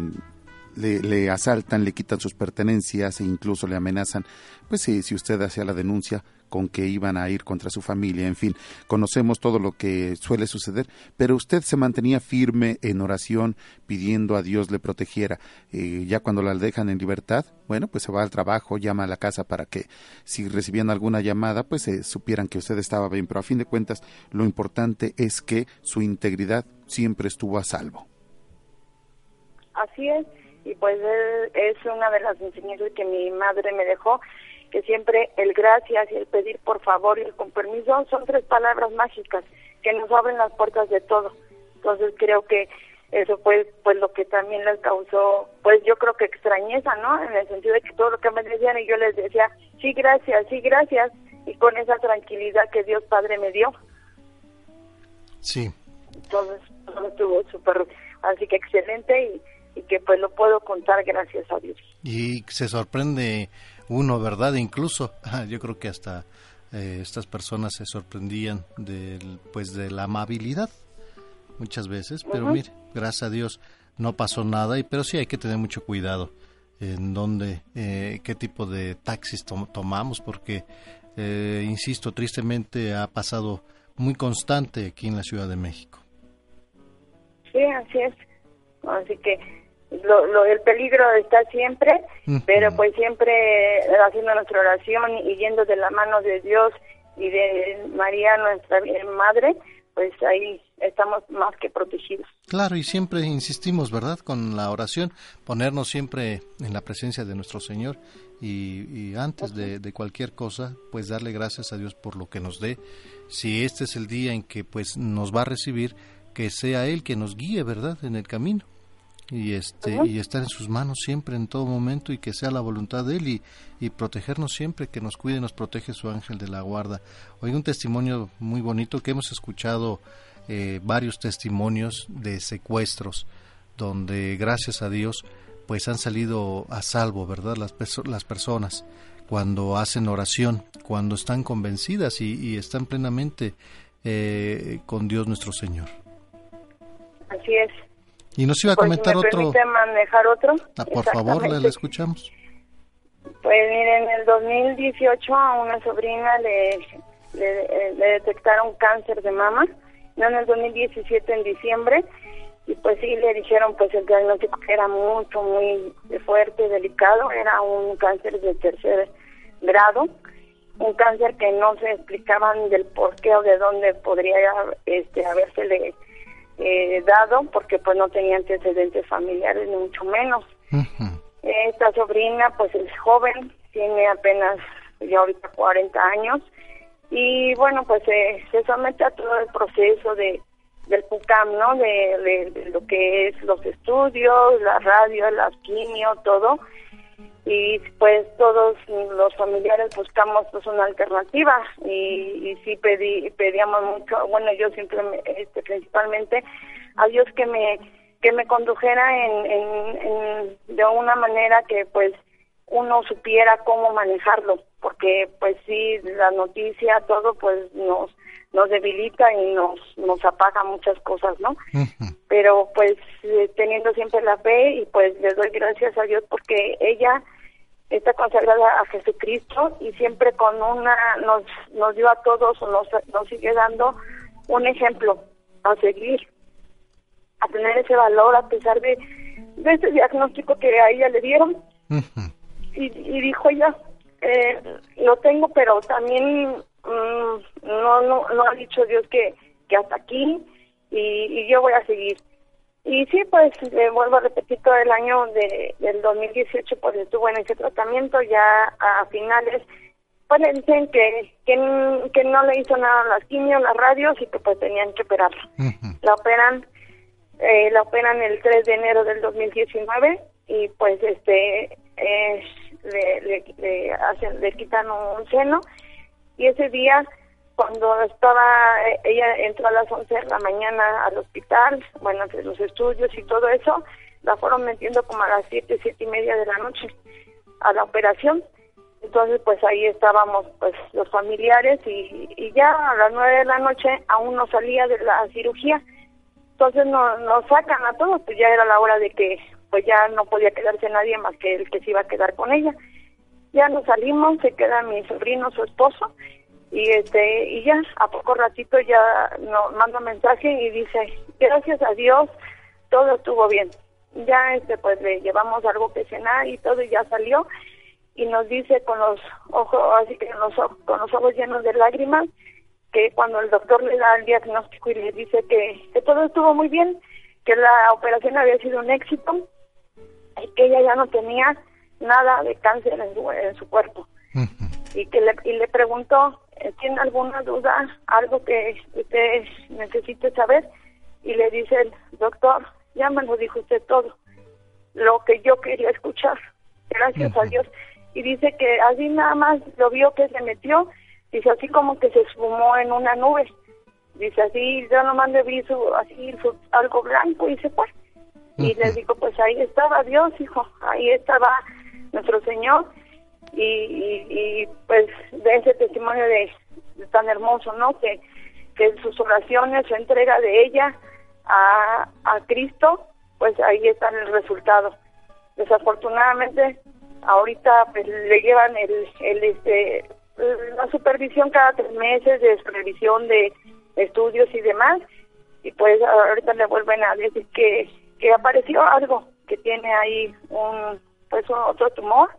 le, asaltan, le quitan sus pertenencias e incluso le amenazan, pues si, si usted hacía la denuncia con que iban a ir contra su familia, en fin, conocemos todo lo que suele suceder, pero usted se mantenía firme en oración pidiendo a Dios le protegiera. Eh, ya cuando la dejan en libertad, bueno, pues se va al trabajo, llama a la casa para que si recibían alguna llamada, pues se supieran que usted estaba bien, pero a fin de cuentas lo importante es que su integridad siempre estuvo a salvo. Así es, y pues es una de las enseñanzas que mi madre me dejó, que siempre el gracias y el pedir por favor y el con permiso son tres palabras mágicas que nos abren las puertas de todo. Entonces creo que eso fue pues lo que también les causó, pues yo creo que extrañeza, ¿no? En el sentido de que todo lo que me decían y yo les decía, sí, gracias, sí, gracias, y con esa tranquilidad que Dios Padre me dio. Sí. Entonces, todo estuvo súper, así que excelente y y que pues lo puedo contar gracias a Dios. Y se sorprende uno, ¿verdad? Incluso yo creo que hasta eh, estas personas se sorprendían del, pues de la amabilidad muchas veces, pero mire, gracias a Dios no pasó nada, y pero sí hay que tener mucho cuidado en dónde, eh, qué tipo de taxis tomamos, porque, eh, insisto, tristemente ha pasado muy constante aquí en la Ciudad de México. Sí, así es. Así que lo, lo, el peligro está siempre, pero pues siempre haciendo nuestra oración y yendo de la mano de Dios y de María, nuestra Madre, pues ahí estamos más que protegidos. Claro, y siempre insistimos, ¿verdad? Con la oración, ponernos siempre en la presencia de nuestro Señor y, antes de, de, cualquier cosa, pues darle gracias a Dios por lo que nos dé. Si este es el día en que pues nos va a recibir, que sea Él que nos guíe, ¿verdad? En el camino y este y estar en sus manos siempre en todo momento y que sea la voluntad de él y, y protegernos siempre que nos cuide y nos protege su ángel de la guarda. Hoy un testimonio muy bonito que hemos escuchado eh, varios testimonios de secuestros donde gracias a Dios pues han salido a salvo verdad las las personas cuando hacen oración cuando están convencidas y, están plenamente eh, con Dios nuestro Señor. Así es y nos iba a pues, comentar me otro. manejar otro? Ah, por favor, le, escuchamos. Pues miren, en el 2018 a una sobrina le, le, detectaron cáncer de mama, no en el 2017 en diciembre, y pues sí le dijeron pues el diagnóstico que era mucho, muy fuerte, delicado, era un cáncer de tercer grado, un cáncer que no se explicaban del por qué o de dónde podría este habérsele eh, dado porque pues no tenía antecedentes familiares ni mucho menos. Esta sobrina pues es joven, tiene apenas ya ahorita 40 años y bueno pues eh, se somete a todo el proceso de del PUCAM, ¿no? De, de, lo que es los estudios, la radio, la quimio, todo y pues todos los familiares buscamos pues una alternativa y, y sí pedí pedíamos mucho. Bueno yo siempre este principalmente a Dios que me que me condujera en, en, de una manera que pues uno supiera cómo manejarlo porque pues sí la noticia todo pues nos nos debilita y nos nos apaga muchas cosas no pero pues eh, teniendo siempre la fe y pues le doy gracias a Dios porque ella está consagrada a Jesucristo y siempre con una nos nos dio a todos nos nos sigue dando un ejemplo a seguir a tener ese valor a pesar de, de ese diagnóstico que a ella le dieron. Y, y, dijo ella eh, lo tengo pero también no no no ha dicho Dios que que hasta aquí y, y yo voy a seguir y sí, pues vuelvo a repetir todo el año de, del 2018, pues estuvo en ese tratamiento ya a finales. Pues le dicen que, que, no le hizo nada a las quimios, las radios y que pues tenían que operarla. La operan eh, la operan el 3 de enero del 2019 y pues este eh, le, le, le, hacen, le quitan un seno y ese día cuando estaba, ella entró a las 11 de la mañana al hospital, bueno, entre los estudios y todo eso, la fueron metiendo como a las 7, 7 y media de la noche a la operación. Entonces, pues ahí estábamos, pues los familiares y, ya a las 9 de la noche aún no salía de la cirugía. Entonces nos, nos sacan a todos, pues ya era la hora de que pues ya no podía quedarse nadie más que el que se iba a quedar con ella. Ya nos salimos, se queda mi sobrino, su esposo, y este y ya a poco ratito ya nos manda mensaje y dice gracias a Dios todo estuvo bien. Ya este pues le llevamos algo que cenar y todo y ya salió y nos dice con los ojos así que los, con los ojos llenos de lágrimas que cuando el doctor le da el diagnóstico y le dice que, que todo estuvo muy bien que la operación había sido un éxito y que ella ya no tenía nada de cáncer en su, en su cuerpo y que le, y le preguntó ¿tiene alguna duda? ¿Algo que usted necesite saber? Y le dice el doctor, ya me lo dijo usted todo, lo que yo quería escuchar, gracias a Dios. Y dice que así nada más lo vio que se metió, dice así como que se esfumó en una nube. Dice así, yo nomás le vi su, así algo blanco y se fue. Y le digo, pues ahí estaba Dios, hijo, ahí estaba nuestro Señor y, y, pues de ese testimonio de, tan hermoso, ¿no? Que, que sus oraciones, su entrega de ella a, a Cristo, pues ahí está el resultado. Desafortunadamente, ahorita pues le llevan el, el este la supervisión cada tres meses de supervisión de estudios y demás y pues ahorita le vuelven a decir que que apareció algo que tiene ahí un pues otro tumor.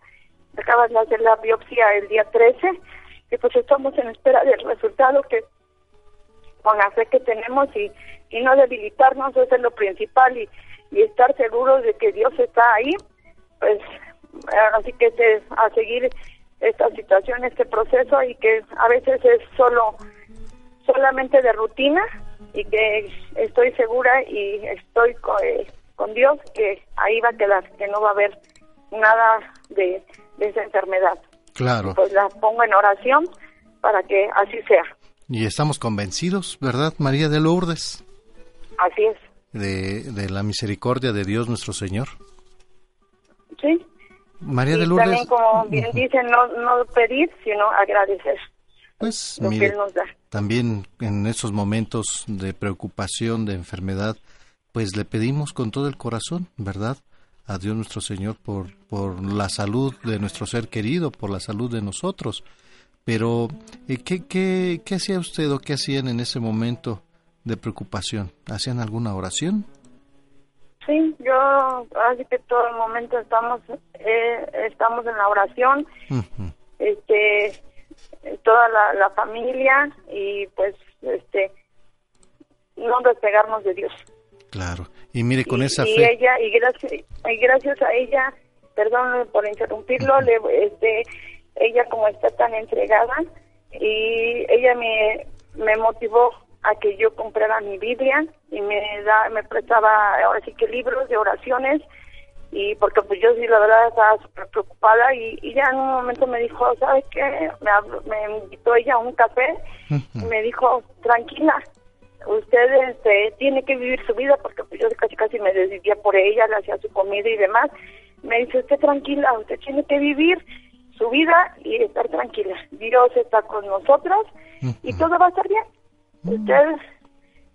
Acabas de hacer la biopsia el día 13 y pues estamos en espera del resultado que con la fe que tenemos y, y no debilitarnos, eso es lo principal y, y estar seguros de que Dios está ahí, pues así que a seguir esta situación, este proceso y que a veces es solo solamente de rutina y que estoy segura y estoy con, eh, con Dios que ahí va a quedar, que no va a haber nada de de esa enfermedad. Claro. Pues la pongo en oración para que así sea. Y estamos convencidos, ¿verdad, María de Lourdes? Así es. De, de la misericordia de Dios nuestro Señor. Sí. María de Lourdes. También, como bien dicen, no, no pedir, sino agradecer. Pues lo que él nos da. también en esos momentos de preocupación, de enfermedad, pues le pedimos con todo el corazón, ¿verdad? A Dios nuestro Señor por, por la salud de nuestro ser querido, por la salud de nosotros. Pero, eh, ¿qué, qué, qué hacía usted o qué hacían en ese momento de preocupación? ¿Hacían alguna oración? Sí, yo así que todo el momento estamos eh, estamos en la oración, este toda la, la familia y pues este no despegarnos de Dios. Claro. Y mire, con esa y fe... ella, y gracias, y gracias a ella, perdón por interrumpirlo, le, este, ella como está tan entregada, y ella me, me motivó a que yo comprara mi Biblia y me da, me prestaba ahora sí que libros de oraciones y porque pues yo sí la verdad estaba súper preocupada y, y, ya en un momento me dijo, ¿sabes qué? Me, me invitó ella a un café y me dijo, tranquila, usted este, tiene que vivir su vida porque pues, yo casi casi me decidía por ella, le hacía su comida y demás. Me dice, usted tranquila, usted tiene que vivir su vida y estar tranquila. Dios está con nosotros y todo va a estar bien. Usted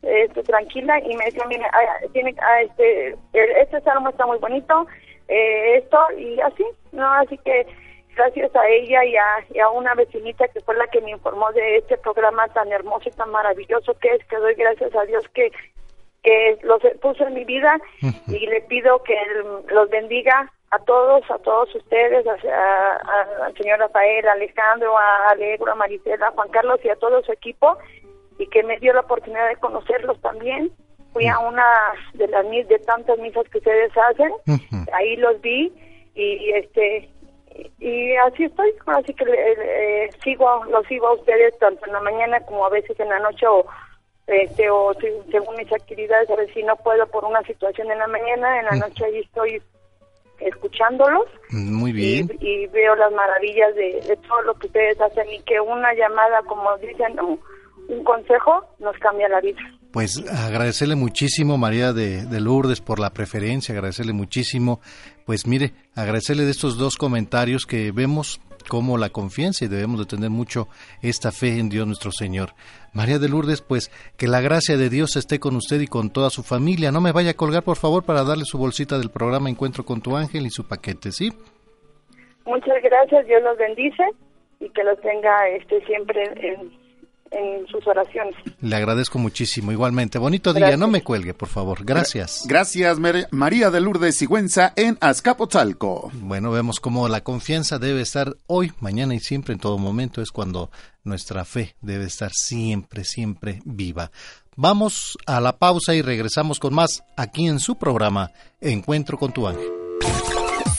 esté tranquila y me decía, mire, ah, tiene, ah, este, este salmo está muy bonito, eh, esto y así, ¿no? Así que gracias a ella y a, una vecinita que fue la que me informó de este programa tan hermoso y tan maravilloso que es, que doy gracias a Dios que, que los puso en mi vida y le pido que los bendiga a todos, a todos ustedes, al señor Rafael, a Alejandro, a Alegro, a Marisela, a Juan Carlos y a todo su equipo y que me dio la oportunidad de conocerlos también. Fui a una de las de tantas misas que ustedes hacen, ahí los vi y este y así estoy, así que eh, sigo, lo sigo a ustedes tanto en la mañana como a veces en la noche o este o según mis actividades, a ver si no puedo por una situación en la mañana, en la noche ahí estoy escuchándolos. Muy bien. Y, veo las maravillas de, todo lo que ustedes hacen y que una llamada, como dicen, un consejo nos cambia la vida. Pues agradecerle muchísimo, María de, de, Lourdes, por la preferencia, agradecerle muchísimo. Pues mire, agradecerle de estos dos comentarios que vemos cómo la confianza y debemos de tener mucho esta fe en Dios nuestro Señor. María de Lourdes, pues que la gracia de Dios esté con usted y con toda su familia. No me vaya a colgar, por favor, para darle su bolsita del programa Encuentro con tu ángel y su paquete, ¿sí? Muchas gracias, Dios los bendice y que los tenga este siempre en, en sus oraciones. Le agradezco muchísimo, igualmente. Bonito día, no me cuelgue, por favor. Gracias. Gracias, Mer- María de Lourdes Sigüenza en Azcapotzalco. Bueno, vemos cómo la confianza debe estar hoy, mañana y siempre, en todo momento. Es cuando nuestra fe debe estar siempre, siempre viva. Vamos a la pausa y regresamos con más aquí en su programa Encuentro con tu ángel.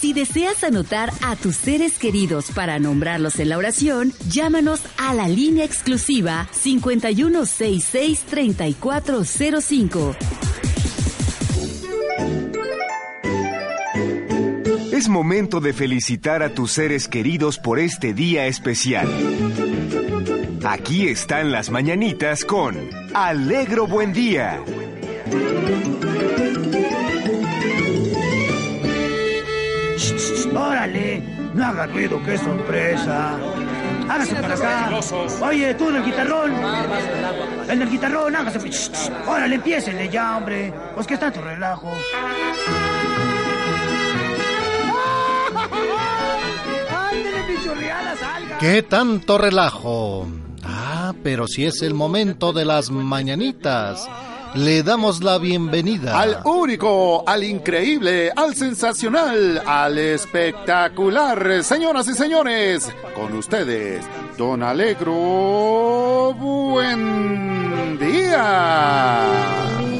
Si deseas anotar a tus seres queridos para nombrarlos en la oración, llámanos a la línea exclusiva 5166-3405. Es momento de felicitar a tus seres queridos por este día especial. Aquí están las mañanitas con Alegro Buen Día. ¡Órale! No haga ruido, qué sorpresa. Hágase para acá. Oye, tú en el guitarrón. En el guitarrón, hágase. Shh, shh. Órale, empiécenle ya, hombre. Pues que está tu relajo. ¡Ándale, pichurriada, salga! ¿Qué tanto relajo? Ah, pero si es el momento de las mañanitas. Le damos la bienvenida Al único, al increíble, al sensacional, al espectacular, señoras y señores, con ustedes, Don Alegro, buen día.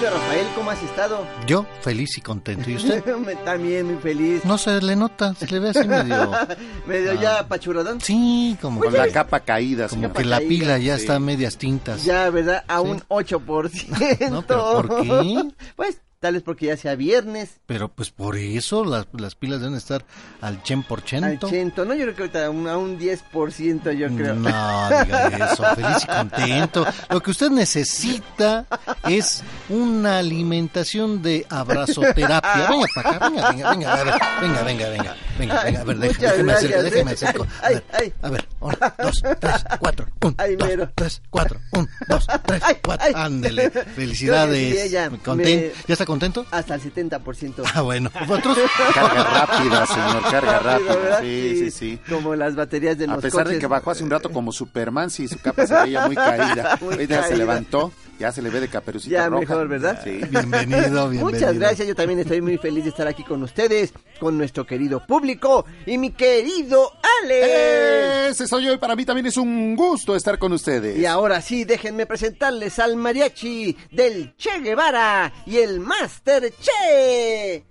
Querido Rafael, ¿cómo has estado? Yo feliz y contento. ¿Y usted? También muy feliz. No se le nota, se le ve así medio... Medio ya pachuradón. Sí, como Con la capa caída, Como que la pila ya sí. está a medias tintas. Ya, ¿verdad? A Sí. un 8%. No, pero ¿por qué? Pues tal vez porque ya sea viernes. Pero pues por eso las, las pilas deben estar al 100%. Al chento. No, yo creo que ahorita a un, a un 10% yo creo. No, diga eso, feliz y contento. Lo que usted necesita es una alimentación de abrazoterapia. Venga para acá, venga, venga, venga, a ver, venga, venga, venga, venga, venga, a ver, Muchas déjeme acerco, déjeme ¿eh? acerco. A Ay, ver, ay. a ver, uno, dos, tres, cuatro, un, dos, mero. tres, cuatro, un, dos, tres, cuatro. Ándele, felicidades. sí, ella Conten- me- ¿Ya está contento? Hasta el 70%. Ah, bueno, ¿vosotros? Carga rápida, señor, carga rápida. ¿verdad? Sí, sí, sí. Como las baterías de A los pesar de que bajó hace un rato como Superman, sí, su capa se veía muy caída. Muy Hoy ya se levantó, ya se le ve de caperucita Ya roja. mejor, ¿verdad? Sí. Bienvenido, bienvenido. Muchas gracias, yo también estoy muy feliz de estar aquí con ustedes, con nuestro querido público y mi querido Ale. Ese soy yo y para mí también es un gusto estar con ustedes. Y ahora sí, déjenme presentarles al mariachi del Che Guevara y el Master Che.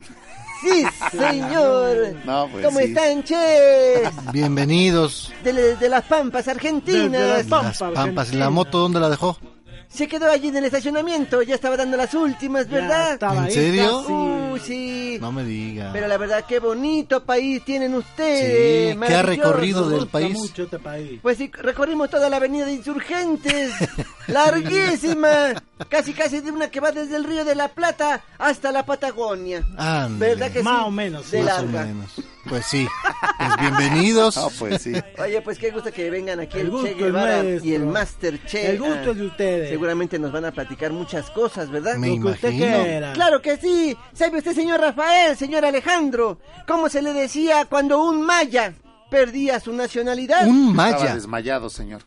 Sí, señor. No, pues ¿Cómo sí. están, Che? Bienvenidos. De, de las Pampas Argentinas. Las Pampas. Las pampas, ¿y la moto dónde la dejó? Se quedó allí en el estacionamiento, ya estaba dando las últimas, ¿verdad? estaba ¿En ahí serio? Uh, sí. No me diga. Pero la verdad, qué bonito país tienen Sí, ustedes. ¿qué ha recorrido del país? mucho este país. Pues sí, recorrimos toda la avenida de Insurgentes, larguísima, casi casi de una que va desde el Río de la Plata hasta la Patagonia. Ándele. ¿Verdad que sí? Más o menos, De sí. Más o menos. Pues sí. Pues bienvenidos. Ah, pues sí. Oye, pues qué gusto que vengan aquí El el, Che Guevara y el Master Che. El gusto es de ustedes. Seguramente nos van a platicar muchas cosas, ¿verdad? Me que imagino. Claro que sí. ¿Sabe usted, señor Rafael, señor Alejandro, cómo se le decía cuando un maya perdía su nacionalidad? Un Estaba maya. desmayado, señor.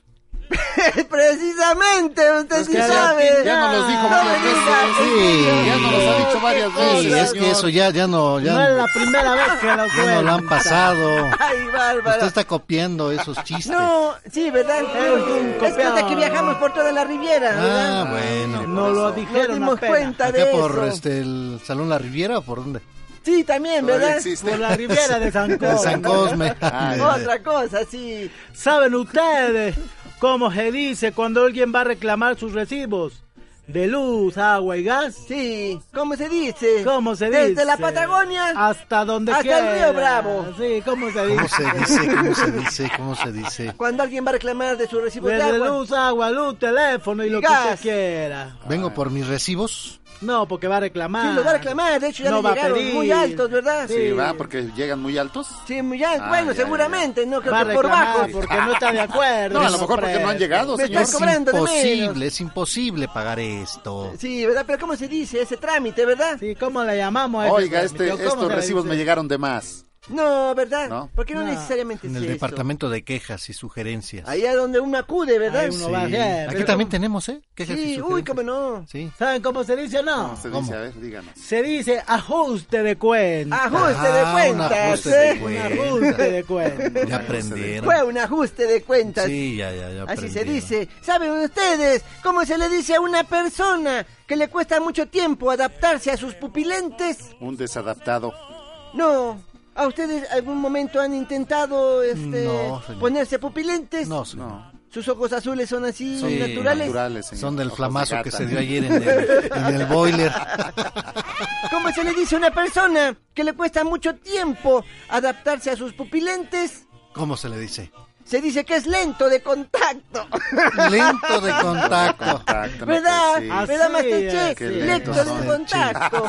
Precisamente, usted Es sí ya- sabe. ya nos los dijo varias me veces. Sí. Ya nos los ha dicho varias Sí, veces. es que eso ya, ya no, ya, No es la primera vez que lo ya no lo han pasado. Ay, bárbaro. Usted está copiando esos chistes. No, sí, ¿verdad? Es un Es que que viajamos por toda la Riviera, ¿verdad? Ah, bueno. No lo Nos dijeron dimos apenas. cuenta ¿Acá de por eso. este, el Salón La Riviera o por dónde? Sí, también, ¿verdad? existe. Por la Riviera de San De Cosme. San Cosme. Ah, Otra cosa, sí. ¿Saben ustedes cómo se dice cuando alguien va a reclamar sus recibos? De luz, agua y gas. Sí, ¿cómo se dice? ¿Cómo se dice? Desde la Patagonia Hasta donde hasta el quiera. Río Bravo. Sí, ¿cómo se dice? ¿Cómo se dice? ¿Cómo se dice? ¿Cómo se dice? Cuando alguien va a reclamar de su recibo de Desde agua. luz, agua, luz, teléfono y, Y lo que gas. usted quiera. Vengo por mis recibos. No, porque va a reclamar. Sí, lo va a reclamar, de hecho ya No le va a llegaron pedir. muy altos, ¿verdad? Sí, va, porque llegan muy altos. Sí, muy altos. Ah, bueno, ya, seguramente, no creo Va que por bajo. porque no está de acuerdo. No, a lo mejor porque no han llegado, Me señor. estás cobrando de menos. Imposible, es imposible pagar esto. Sí, ¿verdad? Pero ¿cómo se dice ese trámite, verdad? Sí, ¿cómo le llamamos a ese Oiga, trámite? este, ¿O cómo estos recibos me llegaron de más. No, ¿verdad? No. Porque no, No. necesariamente En es el eso. departamento de quejas y sugerencias. Ahí a donde uno acude, ¿verdad? Ahí uno va, Sí. bien, Aquí pero también ¿cómo? tenemos, ¿eh? Quejas y Sí, uy, sugerencias. cómo no. Sí. ¿Saben cómo se dice o no? ¿Cómo se ¿Cómo? dice? A ver, díganos. Se dice ajuste de cuenta. Ajuste de Ah, un cuentas, ajuste de ¿eh? Un cuentas. ajuste de cuenta. Ya aprendieron. Fue un ajuste de cuentas. Sí, ya, ya, ya Así se dice. ¿Saben ustedes cómo se le dice a una persona que le cuesta mucho tiempo adaptarse a sus pupilentes? Un desadaptado. No. ¿A ustedes algún momento han intentado este, No, ponerse pupilentes? No, señor. No. ¿Sus ojos azules son así Sí, naturales? Naturales. Son del Ojos de flamazo gata. que se dio ayer en el, en el boiler. ¿Cómo se le dice a una persona que le cuesta mucho tiempo adaptarse a sus pupilentes? ¿Cómo se le dice? Se dice que es lento de contacto. Lento de contacto. ¿Verdad? ¿Verdad, Así Masterchef? Lento lento de contacto.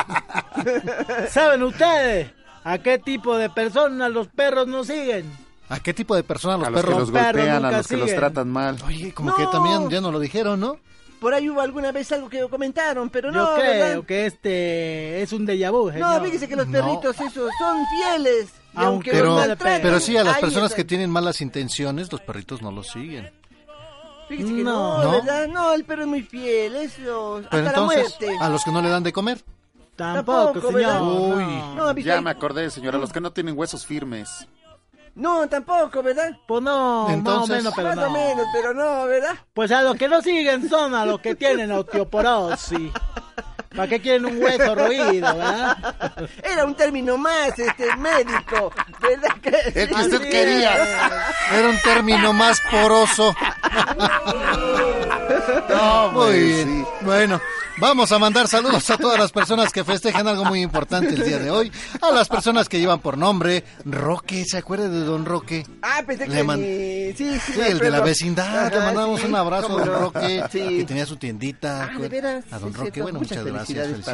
¿Saben ustedes a qué tipo de personas los perros no siguen? ¿A qué tipo de personas los A los que perros? los perros golpean, a los que los tratan mal. Oye, como No. que también ya nos lo dijeron, ¿no? Por ahí hubo alguna vez algo que comentaron, pero Yo no, creo ¿verdad? que este es un déjà vu, No, fíjese que los No. perritos esos son fieles. Y Aunque aunque Pero, los no maltraten, pero sí, a las personas están. que tienen malas intenciones, los perritos no los siguen. Fíjese que no, No. ¿No? ¿verdad? No, el perro es muy fiel, eso, hasta Pero la entonces, muerte. a los que no le dan de comer. Tampoco, Tampoco, señor. ¿verdad? Uy. Ya me acordé, señora, los que no tienen huesos firmes. No, tampoco, ¿verdad? Pues no, Entonces- más o menos, pero Más no. o menos, pero no, ¿verdad? Pues a los que no siguen son a los que tienen osteoporosis. ¿Para qué quieren un hueso roído, verdad? Era un término más, este, médico, ¿verdad? Que El que usted Así quería. Era un término más poroso. No, Muy bien. sí. Bueno, vamos a mandar saludos a todas las personas que festejan algo muy importante el día de hoy. A las personas que llevan por nombre Roque, ¿se acuerda de Don Roque? Ah, pensé Le que man- Sí, sí, Sí, el de la vecindad. Le Ajá, mandamos sí, un abrazo a Don. Roque, Sí. que tenía su tiendita. Ah, ¿de veras? A Don Roque, bueno, Muchas muchas, gracias. felicidades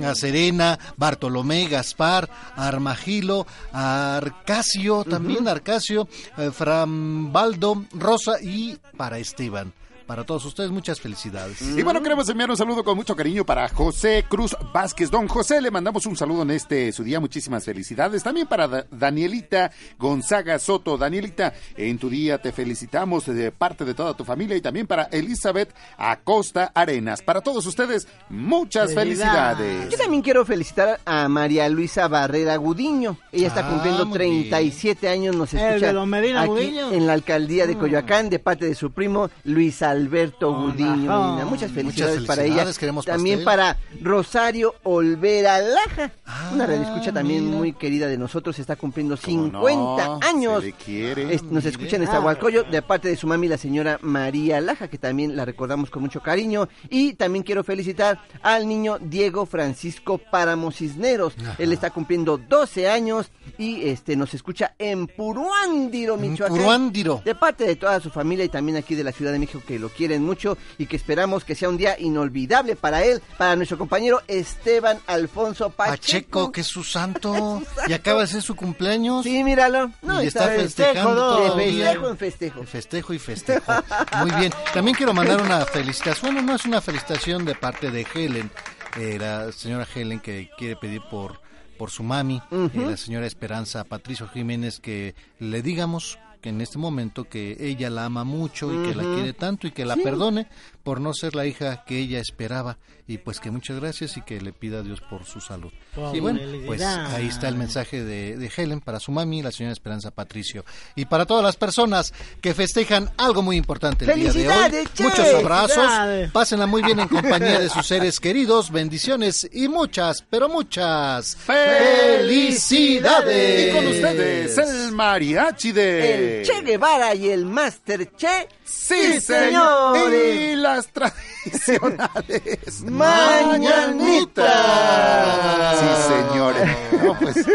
para. A Serena, Bartolomé, Gaspar, a Armagilo, a Arcasio, también Arcasio, eh, Frambaldo, Rosa y para Esteban. Para todos ustedes, muchas felicidades. Y bueno, queremos enviar un saludo con mucho cariño para José Cruz Vázquez. Don José, le mandamos un saludo en este su día. Muchísimas felicidades. También para Da- Danielita Gonzaga Soto. Danielita, en tu día te felicitamos de parte de toda tu familia. Y también para Elizabeth Acosta Arenas. Para todos ustedes, muchas Felicidades. felicidades. Yo también quiero felicitar a María Luisa Barrera Gudiño. Ella está Ah, cumpliendo muy 37 años, nos ¿El escucha de don Medina aquí Gudiño? en la alcaldía de Coyoacán de parte de su primo Luis Alberto Gudiño. ajá. Nina. Muchas felicidades, Muchas para ella. queremos También pastel. para Rosario Olvera Laja, Ah, una radioescucha también mira. muy querida de nosotros, está cumpliendo ¿Cómo 50 no? años. Quiere. Es- nos escucha en Estahualcoyo de parte de su mami, la señora María Laja, que también la recordamos con mucho cariño. Y también quiero felicitar al niño Diego Francisco Páramo Cisneros. Él está cumpliendo 12 años y este nos escucha en Puruándiro, Michoacán. Puruándiro. De parte de toda su familia y también aquí de la Ciudad de México que lo quieren mucho y que esperamos que sea un día inolvidable para él, para nuestro compañero Esteban Alfonso Pacheco. Pacheco, que es su santo, y acaba de ser su cumpleaños. Sí, míralo. No, y está festejando de festejo en festejo. De festejo y festejo. Muy bien. También quiero mandar una felicitación. Bueno, no es una felicitación de parte de Helen, eh, la señora Helen que quiere pedir por, por su mami, eh, la señora Esperanza Patricio Jiménez, que le digamos que en este momento que ella la ama mucho y que la quiere tanto y que la perdone por no ser la hija que ella esperaba y pues que muchas gracias y que le pida a Dios por su salud. Y bueno, pues ahí está el mensaje de, de Helen para su mami, la señora Esperanza Patricio. Y para todas las personas que festejan algo muy importante el día de hoy, muchos abrazos, pásenla muy bien en compañía de sus seres queridos, bendiciones y muchas, pero muchas felicidades. Y con ustedes, el mariachi de... El Che Guevara y el Master Che. Sí, señores. Y las tradicionales Mañanitas. Sí, señores. No, pues,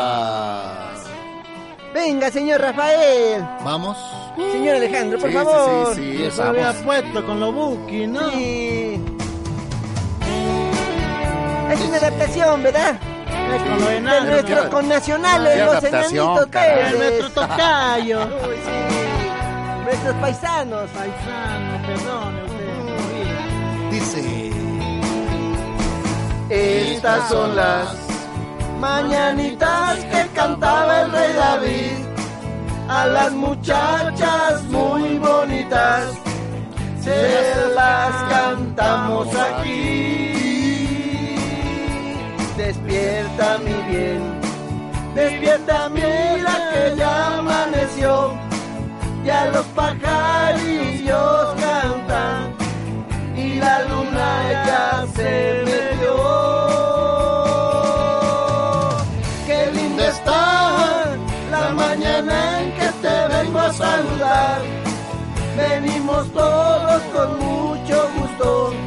Mañanita. Venga, señor Rafael. Vamos. Señor Alejandro, por Sí, sí, favor. sí, sí, Eso había puesto con los Buki, ¿no? Sí. Es una adaptación, ¿verdad? De nuestros connacionales, los enanitos caray. Es verdes. nuestro tocayo. Uy, sí. Nuestros paisanos. Paisano, perdone usted. Dice. Estas son las mañanitas que cantaba el rey David a las muchachas muy bonitas. Se las cantamos aquí. Despierta mi bien, despierta mira que ya amaneció. Ya los pajarillos cantan y la luna ya se metió. Qué linda está la mañana en que te vengo a saludar. Venimos todos con mucho gusto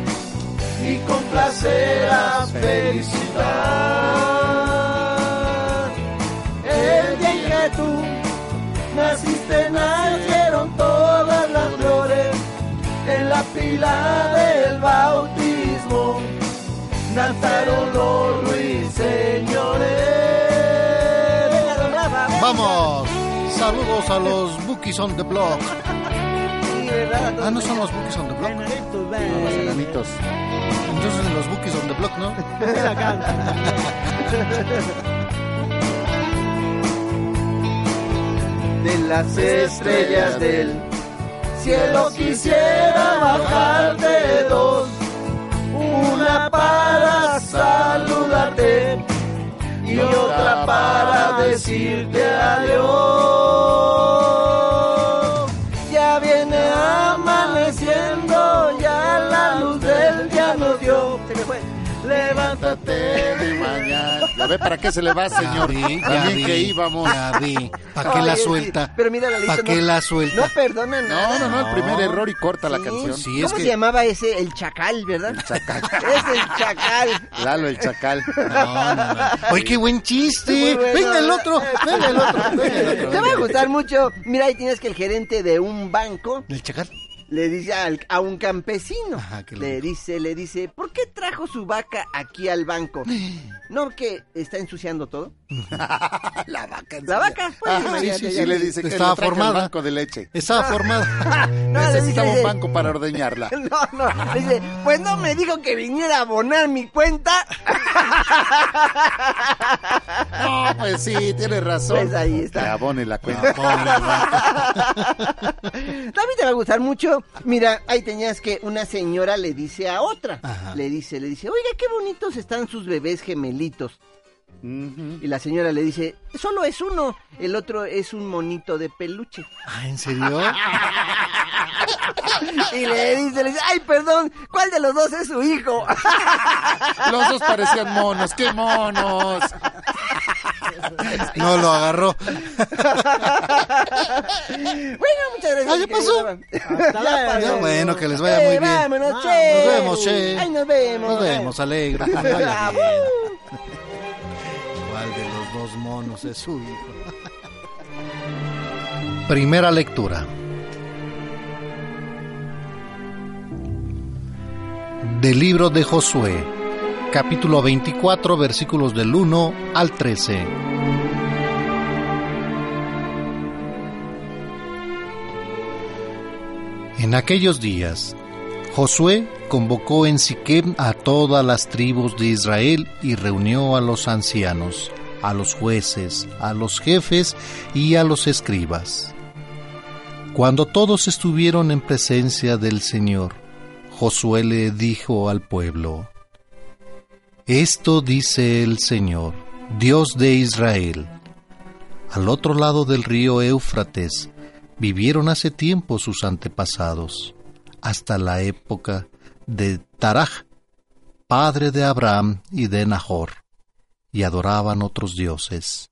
y con placer a felicitar. El día en que tú naciste, nacieron todas las flores en la pila del bautismo danzaron los ruiseñores. Vamos. Saludos a los Bookies on the Block. Ah, no son los Bookies on the Block. Enanitos, Los enanitos. Entonces los Bookies on the Block, ¿no? Canta. De las estrellas del cielo quisiera bajarte dos, una para saludarte y otra para decirte adiós. Levántate. de mañana. ¿Ya ve para qué se le va, señor? Ya vi, ya También vi, que íbamos. Ya vi. ¿Para qué la suelta? Pero mira la lista. ¿Para qué no- la suelta? No perdona No, nada. no, no, el primer error y corta la canción. Sí, ¿Cómo es se llamaba ese? El chacal, ¿verdad? El chacal. Es el chacal. Lalo, el chacal. No, no, no. Oye, qué buen chiste. Muy bueno. Venga el otro, venga el otro, venga el otro. Te va a gustar mucho. Mira, ahí tienes que el gerente de un banco ¿El chacal? Le dice al- a un campesino, Ajá, qué le dice, le dice, ¿por qué trajo su vaca aquí al banco? ¿No que está ensuciando todo? La vaca. La vaca, pues, Ah, sí, sí, sí, le dice que Estaba formada. banco de leche. Estaba formada. No, Necesitaba dice- un banco para ordeñarla. No, no, le dice, pues no me dijo que viniera a abonar mi cuenta. No, pues sí, tiene razón. Pues ahí está. Que abone la cuenta. También te va a gustar mucho. Mira, ahí tenías que una señora le dice a otra. Ajá. Le dice, le dice, oiga, qué bonitos están sus bebés gemelitos. Y la señora le dice, solo es uno, el otro es un monito de peluche. Ah, ¿en serio? Y le dice, le dice, ay, perdón, ¿cuál de los dos es su hijo? Los dos parecían monos. ¡Qué monos! No lo agarró. bueno, muchas gracias. Ah, ¿ya pasó? Hasta luego. Ya, bueno, que les vaya Eh, muy bien. Vámonos, Nos che. Nos vemos, che. Ay, nos vemos. Nos vemos, alegro. Monos es su hijo? Primera lectura. Del libro de Josué, capítulo 24, versículos del 1 al 13. En aquellos días, Josué convocó en Siquem a todas las tribus de Israel y reunió a los ancianos, a los jueces, a los jefes y a los escribas. Cuando todos estuvieron en presencia del Señor, Josué le dijo al pueblo, Esto dice el Señor, Dios de Israel. Al otro lado del río Éufrates vivieron hace tiempo sus antepasados, hasta la época de Taraj, padre de Abraham y de Nahor, y adoraban otros dioses.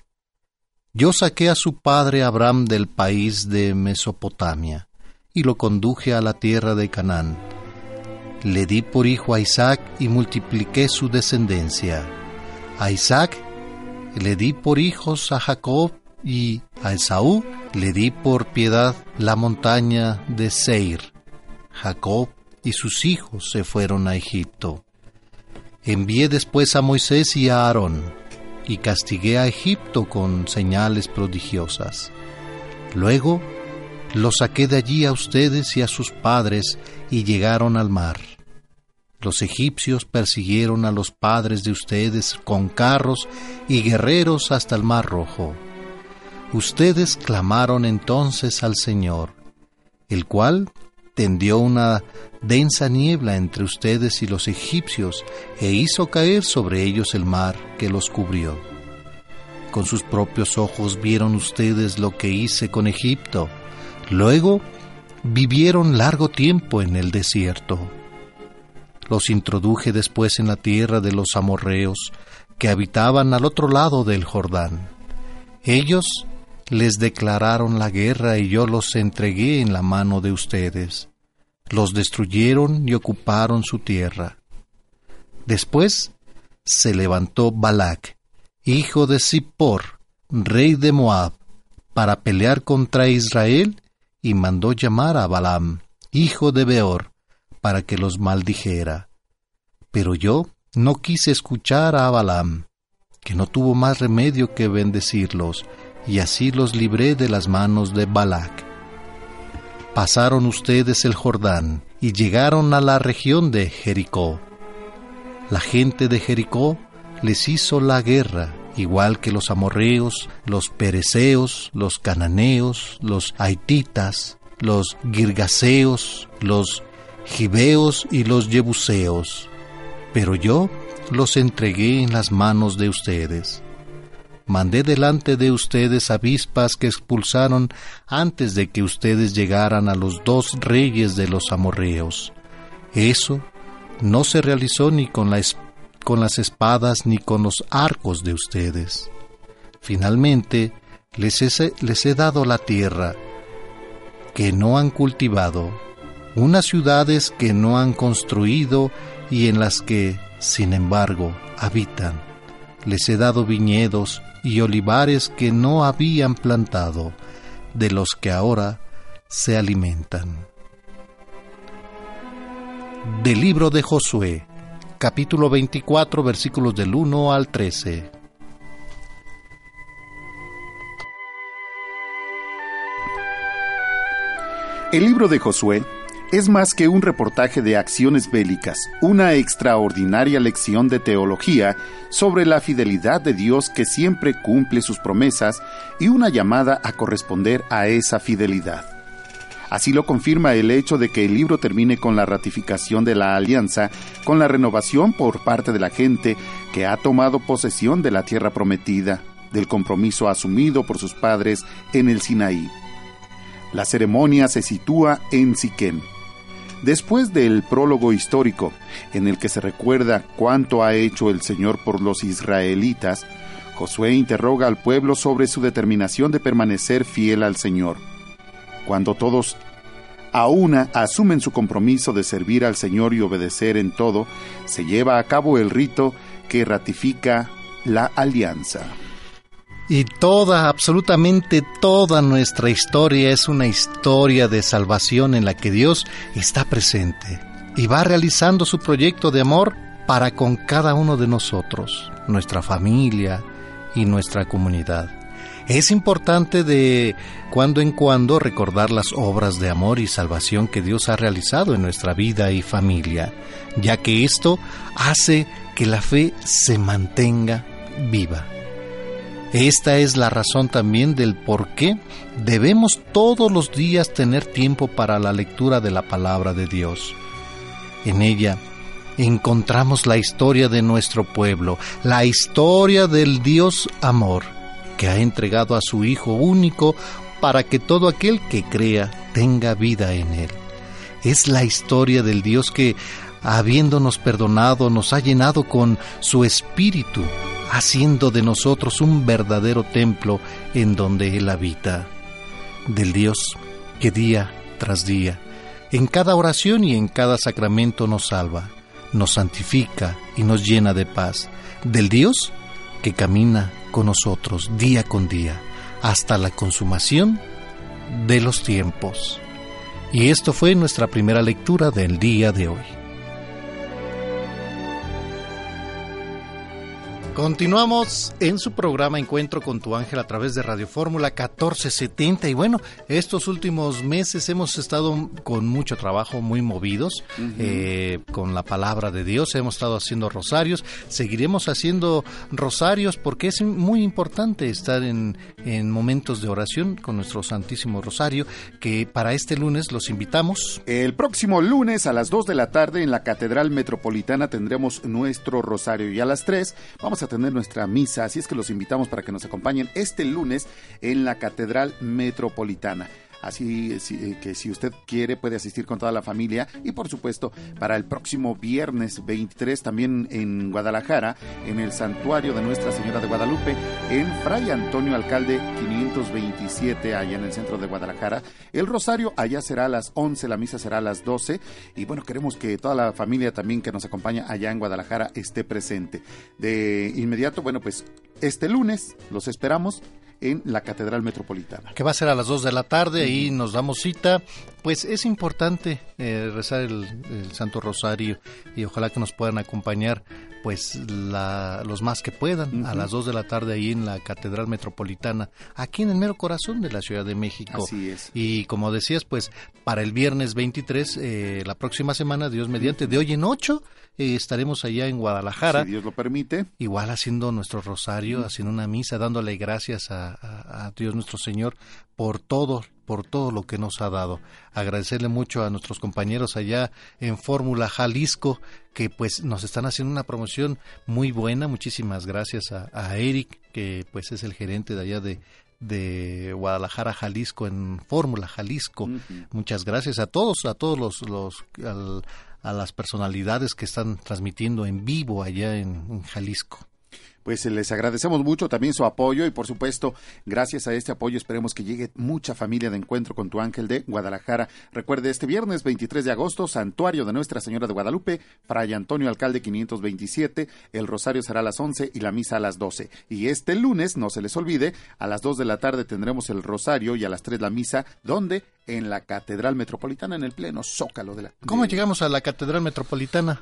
Yo saqué a su padre Abraham del país de Mesopotamia, y lo conduje a la tierra de Canaán. Le di por hijo a Isaac y multipliqué su descendencia. A Isaac le di por hijos a Jacob y a Esaú Le di por piedad la montaña de Seir. Jacob y sus hijos se fueron a Egipto. Envié después a Moisés y a Aarón, y castigué a Egipto con señales prodigiosas. Luego los saqué de allí a ustedes y a sus padres, y llegaron al mar. Los egipcios persiguieron a los padres de ustedes con carros y guerreros hasta el mar rojo. Ustedes clamaron entonces al Señor, el cual tendió una densa niebla entre ustedes y los egipcios e hizo caer sobre ellos el mar que los cubrió. Con sus propios ojos vieron ustedes lo que hice con Egipto. Luego vivieron largo tiempo en el desierto. Los introduje después en la tierra de los amorreos que habitaban al otro lado del Jordán. Ellos les declararon la guerra y yo los entregué en la mano de ustedes. Los destruyeron y ocuparon su tierra. Después se levantó Balac, hijo de Zippor, rey de Moab, para pelear contra Israel y mandó llamar a Balaam, hijo de Beor, para que los maldijera. Pero yo no quise escuchar a Balaam, que no tuvo más remedio que bendecirlos, y así los libré de las manos de Balac. Pasaron ustedes el Jordán y llegaron a la región de Jericó. La gente de Jericó les hizo la guerra, igual que los amorreos, los pereceos, los cananeos, los haititas, los girgaseos, los gibeos y los jebuseos. Pero yo los entregué en las manos de ustedes mandé delante de ustedes avispas que expulsaron antes de que ustedes llegaran a los dos reyes de los amorreos. Eso no se realizó ni con, con las espadas ni con los arcos de ustedes. Finalmente, les he, les he dado la tierra que no han cultivado, unas ciudades que no han construido y en las que, sin embargo, habitan. Les he dado viñedos y olivares que no habían plantado, de los que ahora se alimentan. Del libro de Josué, capítulo 24, versículos del 1 al 13. El libro de Josué es más que un reportaje de acciones bélicas, una extraordinaria lección de teología sobre la fidelidad de Dios que siempre cumple sus promesas y una llamada a corresponder a esa fidelidad. Así lo confirma el hecho de que el libro termine con la ratificación de la alianza, con la renovación por parte de la gente que ha tomado posesión de la tierra prometida, del compromiso asumido por sus padres en el Sinaí. La ceremonia se sitúa en Siquem. Después del prólogo histórico, en el que se recuerda cuánto ha hecho el Señor por los israelitas, Josué interroga al pueblo sobre su determinación de permanecer fiel al Señor. Cuando todos a una asumen su compromiso de servir al Señor y obedecer en todo, se lleva a cabo el rito que ratifica la alianza. Y toda, absolutamente toda nuestra historia es una historia de salvación en la que Dios está presente y va realizando su proyecto de amor para con cada uno de nosotros, nuestra familia y nuestra comunidad. Es importante de cuando en cuando recordar las obras de amor y salvación que Dios ha realizado en nuestra vida y familia, ya que esto hace que la fe se mantenga viva. Esta es la razón también del por qué debemos todos los días tener tiempo para la lectura de la palabra de Dios. En ella encontramos la historia de nuestro pueblo, la historia del Dios amor, que ha entregado a su Hijo único para que todo aquel que crea tenga vida en él. Es la historia del Dios que, habiéndonos perdonado, nos ha llenado con su espíritu haciendo de nosotros un verdadero templo en donde Él habita, del Dios que día tras día, en cada oración y en cada sacramento nos salva, nos santifica y nos llena de paz, del Dios que camina con nosotros día con día, hasta la consumación de los tiempos. Y esto fue nuestra primera lectura del día de hoy. Continuamos en su programa Encuentro con tu ángel a través de Radio Fórmula 1470 y bueno, estos últimos meses hemos estado con mucho trabajo, muy movidos eh, con la palabra de Dios, hemos estado haciendo rosarios, seguiremos haciendo rosarios porque es muy importante estar en, en momentos de oración con nuestro Santísimo Rosario que para este lunes los invitamos. El próximo lunes a las 2 de la tarde en la Catedral Metropolitana tendremos nuestro rosario y a las 3 vamos a tener nuestra misa, así es que los invitamos para que nos acompañen este lunes en la Catedral Metropolitana. Así eh, que si usted quiere puede asistir con toda la familia y por supuesto para el próximo viernes 23 también en Guadalajara, en el santuario de Nuestra Señora de Guadalupe, en Fray Antonio Alcalde 527 allá en el centro de Guadalajara. El rosario allá será a las 11, la misa será a las 12 y bueno, queremos que toda la familia también que nos acompaña allá en Guadalajara esté presente. De inmediato, bueno, pues este lunes los esperamos en la Catedral Metropolitana. Que va a ser a las 2 de la tarde, ahí nos damos cita. Pues es importante eh, rezar el, Santo Rosario y ojalá que nos puedan acompañar pues los más que puedan a las 2 de la tarde ahí en la Catedral Metropolitana, aquí en el mero corazón de la Ciudad de México. Así es. Y como decías, pues para el viernes 23, eh, la próxima semana, Dios mediante, de hoy en 8, eh, estaremos allá en Guadalajara. Si Dios lo permite. Igual haciendo nuestro rosario, haciendo una misa, dándole gracias a, Dios nuestro Señor por todo, por todo lo que nos ha dado. Agradecerle mucho a nuestros compañeros allá en Fórmula Jalisco, que pues nos están haciendo una promoción muy buena. Muchísimas gracias a, Eric, que pues es el gerente de allá de, de Guadalajara, Jalisco, en Fórmula Jalisco. Muchas gracias a todos, a todos los, los a las personalidades que están transmitiendo en vivo allá en, Jalisco pues les agradecemos mucho también su apoyo y por supuesto, gracias a este apoyo esperemos que llegue mucha familia de encuentro con tu ángel de Guadalajara. Recuerde, este viernes 23 de agosto, Santuario de Nuestra Señora de Guadalupe, Fray Antonio Alcalde 527, el rosario será a las 11 y la misa a las 12. Y este lunes, no se les olvide, a las 2 de la tarde tendremos el rosario y a las 3 la misa, donde en la Catedral Metropolitana, en el pleno zócalo de la... ¿Cómo llegamos a la Catedral Metropolitana?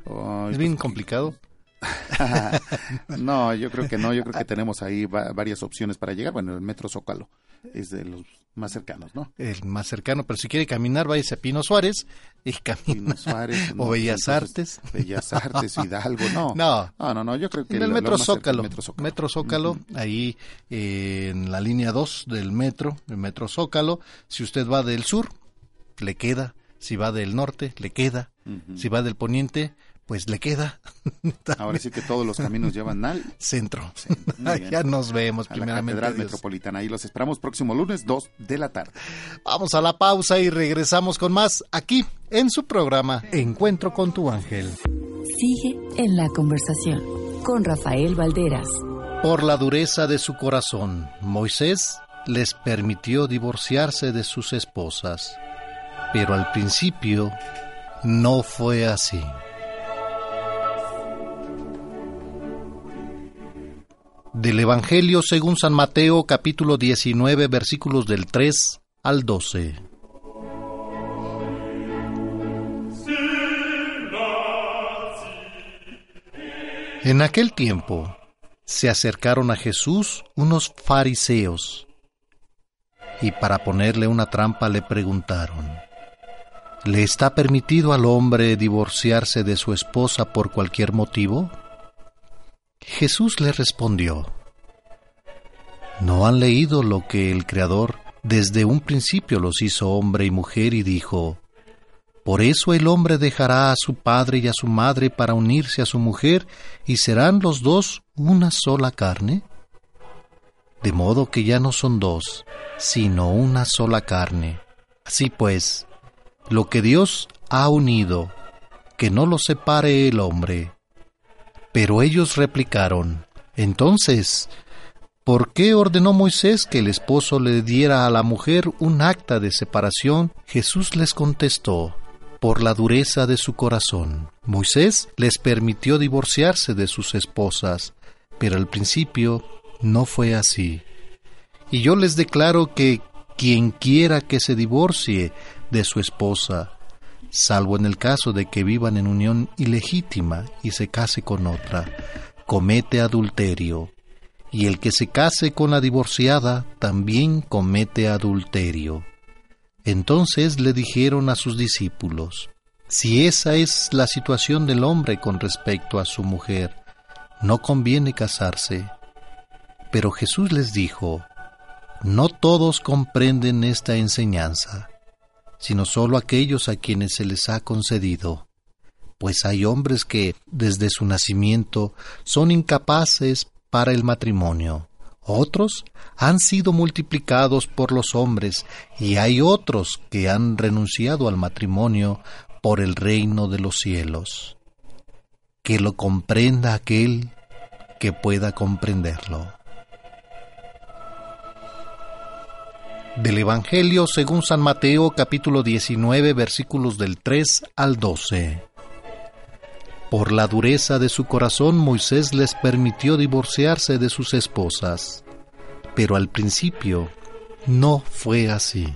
es bien complicado. no, yo creo que no, yo creo que tenemos ahí varias opciones para llegar. Bueno, el Metro Zócalo es de los más cercanos, ¿no? El más cercano, pero si quiere caminar, váyase a Pino Suárez y camina. Suárez, o Bellas Artes. Bellas Artes, Hidalgo, no. No, no, no, yo creo que... En el Metro, Zócalo, metro Zócalo. ahí eh, en la línea 2 del metro, el Metro Zócalo, si usted va del sur, le queda. Si va del norte, le queda. Si va del poniente, pues le queda. Ahora sí que todos los caminos llevan al centro. ya nos vemos a primeramente. La Catedral Metropolitana. Ahí los esperamos próximo lunes 2 de la tarde. Vamos a la pausa y regresamos con más aquí en su programa Encuentro con tu ángel. Sigue en la conversación con Rafael Valderas. Por la dureza de su corazón, Moisés les permitió divorciarse de sus esposas. Pero al principio no fue así. Del Evangelio según San Mateo capítulo 19 versículos del 3 al 12. En aquel tiempo se acercaron a Jesús unos fariseos y para ponerle una trampa le preguntaron, ¿le está permitido al hombre divorciarse de su esposa por cualquier motivo? Jesús le respondió, ¿no han leído lo que el Creador desde un principio los hizo hombre y mujer y dijo, por eso el hombre dejará a su padre y a su madre para unirse a su mujer y serán los dos una sola carne? De modo que ya no son dos, sino una sola carne. Así pues, lo que Dios ha unido, que no lo separe el hombre. Pero ellos replicaron, entonces, ¿por qué ordenó Moisés que el esposo le diera a la mujer un acta de separación? Jesús les contestó, por la dureza de su corazón. Moisés les permitió divorciarse de sus esposas, pero al principio no fue así. Y yo les declaro que quien quiera que se divorcie de su esposa, salvo en el caso de que vivan en unión ilegítima y se case con otra, comete adulterio, y el que se case con la divorciada también comete adulterio. Entonces le dijeron a sus discípulos, si esa es la situación del hombre con respecto a su mujer, no conviene casarse. Pero Jesús les dijo, no todos comprenden esta enseñanza, sino solo aquellos a quienes se les ha concedido, pues hay hombres que desde su nacimiento son incapaces para el matrimonio. Otros han sido multiplicados por los hombres y hay otros que han renunciado al matrimonio por el reino de los cielos. Que lo comprenda aquel que pueda comprenderlo. Del Evangelio según San Mateo capítulo 19 versículos del 3 al 12. Por la dureza de su corazón Moisés les permitió divorciarse de sus esposas, pero al principio no fue así.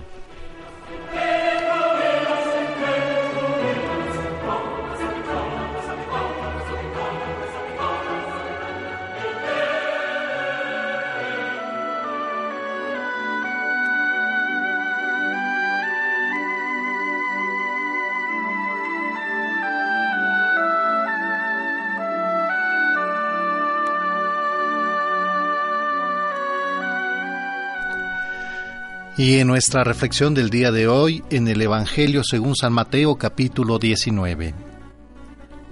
Y en nuestra reflexión del día de hoy, en el Evangelio según San Mateo capítulo 19.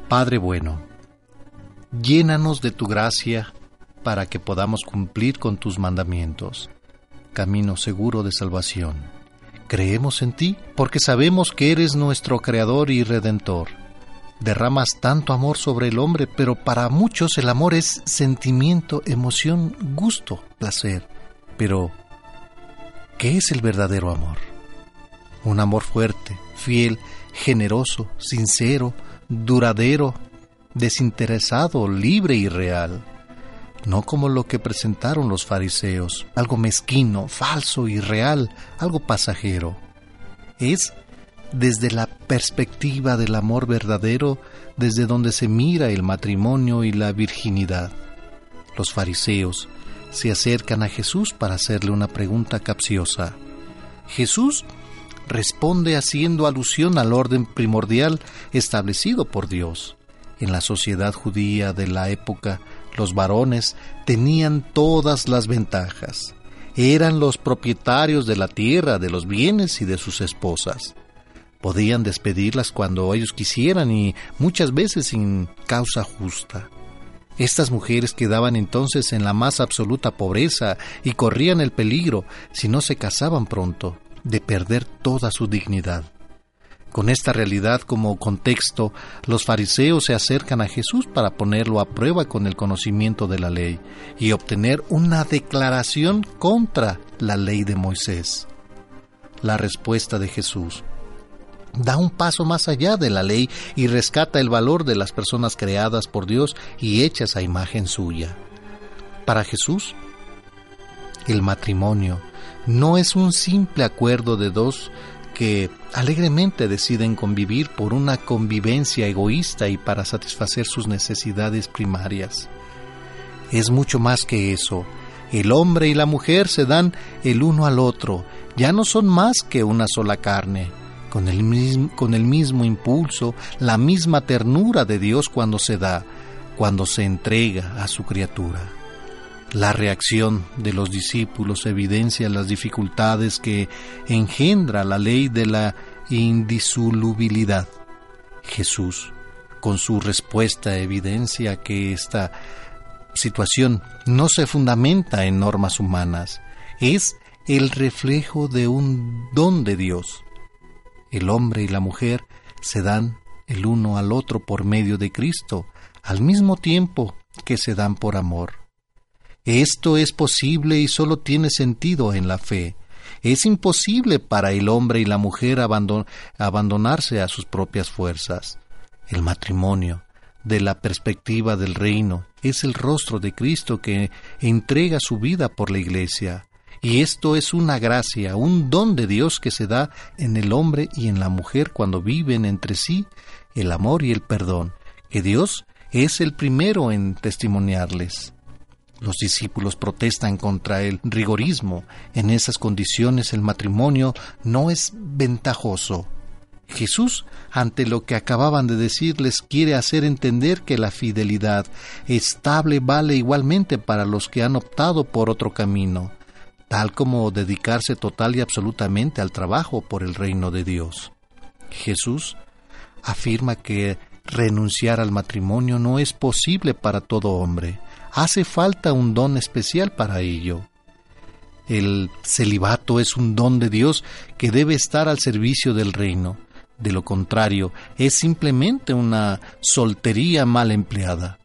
Padre bueno, llénanos de tu gracia para que podamos cumplir con tus mandamientos, camino seguro de salvación. Creemos en ti porque sabemos que eres nuestro Creador y Redentor. Derramas tanto amor sobre el hombre, pero para muchos el amor es sentimiento, emoción, gusto, placer. Pero ¿Qué es el verdadero amor? Un amor fuerte, fiel, generoso, sincero, duradero, desinteresado, libre y real. No como lo que presentaron los fariseos, algo mezquino, falso, irreal, algo pasajero. Es desde la perspectiva del amor verdadero, desde donde se mira el matrimonio y la virginidad. Los fariseos, se acercan a Jesús para hacerle una pregunta capciosa. Jesús responde haciendo alusión al orden primordial establecido por Dios. En la sociedad judía de la época, los varones tenían todas las ventajas. Eran los propietarios de la tierra, de los bienes y de sus esposas. Podían despedirlas cuando ellos quisieran y muchas veces sin causa justa. Estas mujeres quedaban entonces en la más absoluta pobreza y corrían el peligro, si no se casaban pronto, de perder toda su dignidad. Con esta realidad como contexto, los fariseos se acercan a Jesús para ponerlo a prueba con el conocimiento de la ley y obtener una declaración contra la ley de Moisés. La respuesta de Jesús da un paso más allá de la ley y rescata el valor de las personas creadas por Dios y hechas a imagen suya. Para Jesús, el matrimonio no es un simple acuerdo de dos que alegremente deciden convivir por una convivencia egoísta y para satisfacer sus necesidades primarias. Es mucho más que eso. El hombre y la mujer se dan el uno al otro, ya no son más que una sola carne con el, mismo, con el mismo impulso, la misma ternura de Dios cuando se da, cuando se entrega a su criatura. La reacción de los discípulos evidencia las dificultades que engendra la ley de la indisolubilidad. Jesús, con su respuesta, evidencia que esta situación no se fundamenta en normas humanas, es el reflejo de un don de Dios el hombre y la mujer se dan el uno al otro por medio de Cristo, al mismo tiempo que se dan por amor. Esto es posible y solo tiene sentido en la fe. Es imposible para el hombre y la mujer abandonarse a sus propias fuerzas. El matrimonio, de la perspectiva del reino, es el rostro de Cristo que entrega su vida por la Iglesia Y esto es una gracia, un don de Dios que se da en el hombre y en la mujer cuando viven entre sí el amor y el perdón, que Dios es el primero en testimoniarles. Los discípulos protestan contra el rigorismo. En esas condiciones el matrimonio no es ventajoso. Jesús, ante lo que acababan de decirles, quiere hacer entender que la fidelidad estable vale igualmente para los que han optado por otro camino tal como dedicarse total y absolutamente al trabajo por el reino de Dios. Jesús afirma que renunciar al matrimonio no es posible para todo hombre. Hace falta un don especial para ello. El celibato es un don de Dios que debe estar al servicio del reino. De lo contrario, es simplemente una soltería mal empleada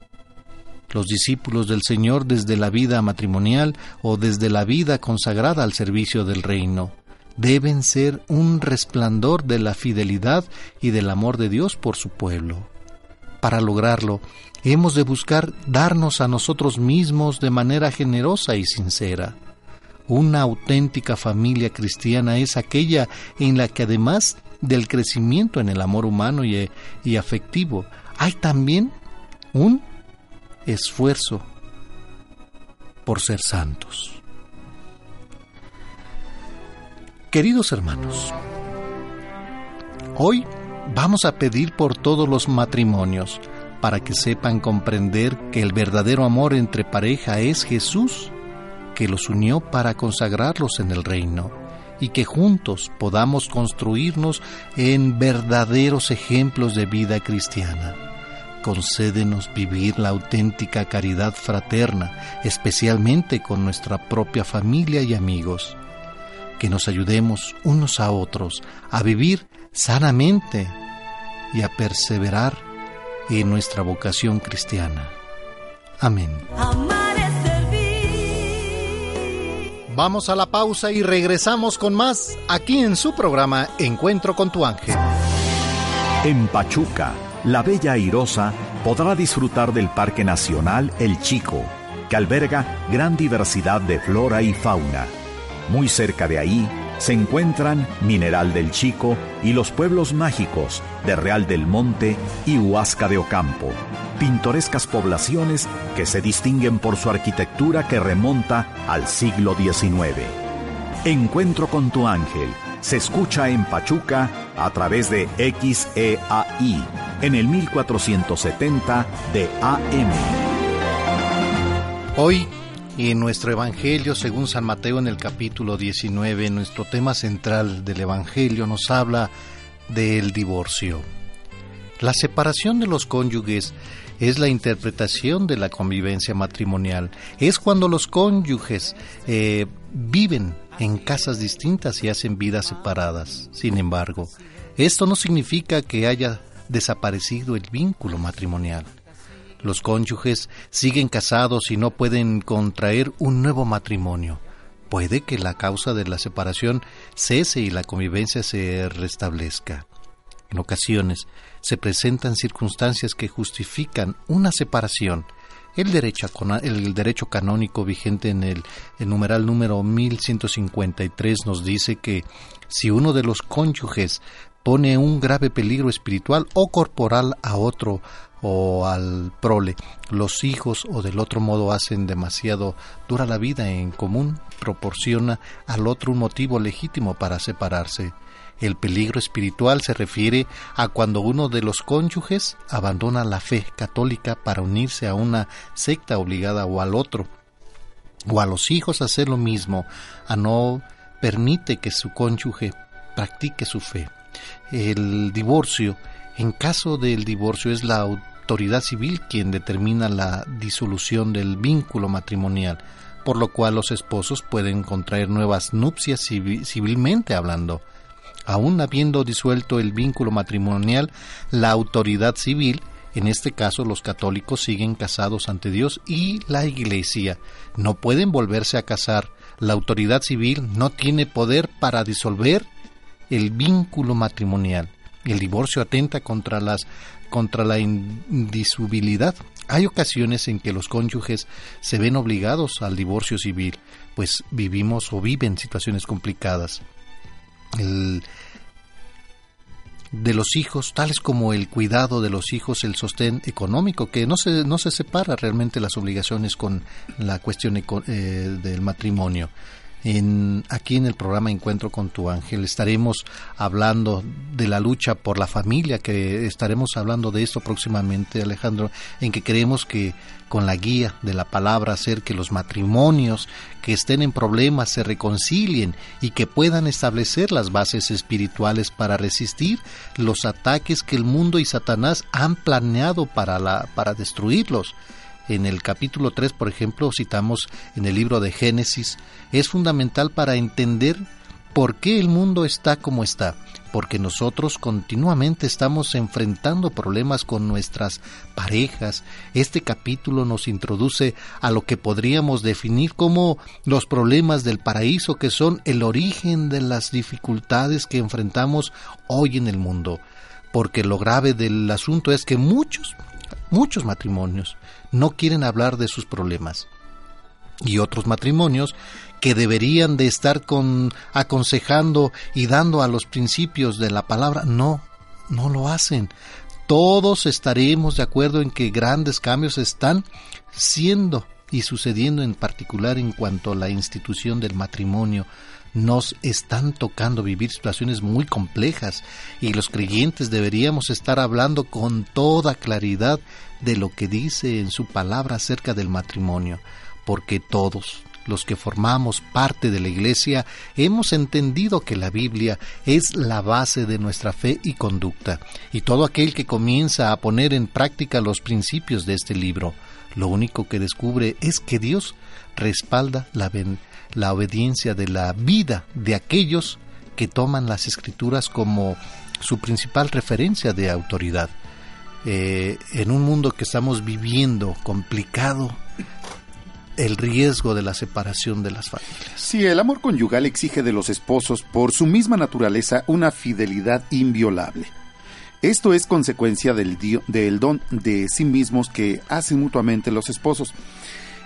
los discípulos del Señor desde la vida matrimonial o desde la vida consagrada al servicio del reino. Deben ser un resplandor de la fidelidad y del amor de Dios por su pueblo. Para lograrlo, hemos de buscar darnos a nosotros mismos de manera generosa y sincera. Una auténtica familia cristiana es aquella en la que además del crecimiento en el amor humano y, y afectivo, hay también un esfuerzo por ser santos. Queridos hermanos, hoy vamos a pedir por todos los matrimonios para que sepan comprender que el verdadero amor entre pareja es Jesús, que los unió para consagrarlos en el reino, y que juntos podamos construirnos en verdaderos ejemplos de vida cristiana concédenos vivir la auténtica caridad fraterna, especialmente con nuestra propia familia y amigos. Que nos ayudemos unos a otros a vivir sanamente y a perseverar en nuestra vocación cristiana. Amén. Vamos a la pausa y regresamos con más aquí en su programa Encuentro con tu ángel. En Pachuca la bella airosa podrá disfrutar del Parque Nacional El Chico, que alberga gran diversidad de flora y fauna. Muy cerca de ahí se encuentran Mineral del Chico y los pueblos mágicos de Real del Monte y Huasca de Ocampo, pintorescas poblaciones que se distinguen por su arquitectura que remonta al siglo XIX. Encuentro con tu ángel se escucha en Pachuca a través de XEAI en el 1470 de AM. Hoy, en nuestro Evangelio, según San Mateo en el capítulo 19, nuestro tema central del Evangelio nos habla del divorcio. La separación de los cónyuges es la interpretación de la convivencia matrimonial. Es cuando los cónyuges eh, viven en casas distintas y hacen vidas separadas. Sin embargo, esto no significa que haya desaparecido el vínculo matrimonial. Los cónyuges siguen casados y no pueden contraer un nuevo matrimonio. Puede que la causa de la separación cese y la convivencia se restablezca. En ocasiones se presentan circunstancias que justifican una separación. El derecho, el derecho canónico vigente en el, el numeral número 1153 nos dice que si uno de los cónyuges pone un grave peligro espiritual o corporal a otro o al prole. Los hijos o del otro modo hacen demasiado dura la vida en común, proporciona al otro un motivo legítimo para separarse. El peligro espiritual se refiere a cuando uno de los cónyuges abandona la fe católica para unirse a una secta obligada o al otro, o a los hijos hacer lo mismo, a no permite que su cónyuge practique su fe el divorcio. En caso del divorcio es la autoridad civil quien determina la disolución del vínculo matrimonial, por lo cual los esposos pueden contraer nuevas nupcias civilmente hablando. Aún habiendo disuelto el vínculo matrimonial, la autoridad civil, en este caso los católicos, siguen casados ante Dios y la Iglesia. No pueden volverse a casar. La autoridad civil no tiene poder para disolver el vínculo matrimonial. El divorcio atenta contra las contra la indisubilidad Hay ocasiones en que los cónyuges se ven obligados al divorcio civil, pues vivimos o viven situaciones complicadas. El, de los hijos, tales como el cuidado de los hijos, el sostén económico, que no se, no se separa realmente las obligaciones con la cuestión eh, del matrimonio. En, aquí en el programa Encuentro con tu ángel. Estaremos hablando de la lucha por la familia, que estaremos hablando de esto próximamente, Alejandro, en que creemos que con la guía de la palabra hacer que los matrimonios que estén en problemas se reconcilien y que puedan establecer las bases espirituales para resistir los ataques que el mundo y Satanás han planeado para, la, para destruirlos en el capítulo 3, por ejemplo, citamos en el libro de Génesis, es fundamental para entender por qué el mundo está como está, porque nosotros continuamente estamos enfrentando problemas con nuestras parejas. Este capítulo nos introduce a lo que podríamos definir como los problemas del paraíso, que son el origen de las dificultades que enfrentamos hoy en el mundo. Porque lo grave del asunto es que muchos, muchos matrimonios no quieren hablar de sus problemas. Y otros matrimonios que deberían de estar con aconsejando y dando a los principios de la palabra, no, no lo hacen. Todos estaremos de acuerdo en que grandes cambios están siendo y sucediendo en particular en cuanto a la institución del matrimonio. Nos están tocando vivir situaciones muy complejas y los creyentes deberíamos estar hablando con toda claridad de lo que dice en su palabra acerca del matrimonio, porque todos, los que formamos parte de la Iglesia, hemos entendido que la Biblia es la base de nuestra fe y conducta, y todo aquel que comienza a poner en práctica los principios de este libro, lo único que descubre es que Dios respalda la, obediencia de la vida de aquellos que toman las escrituras como su principal referencia de autoridad. Eh, en un mundo que estamos viviendo complicado, el riesgo de la separación de las familias. Sí, el amor conyugal exige de los esposos, por su misma naturaleza, una fidelidad inviolable. Esto es consecuencia del, don de sí mismos que hacen mutuamente los esposos.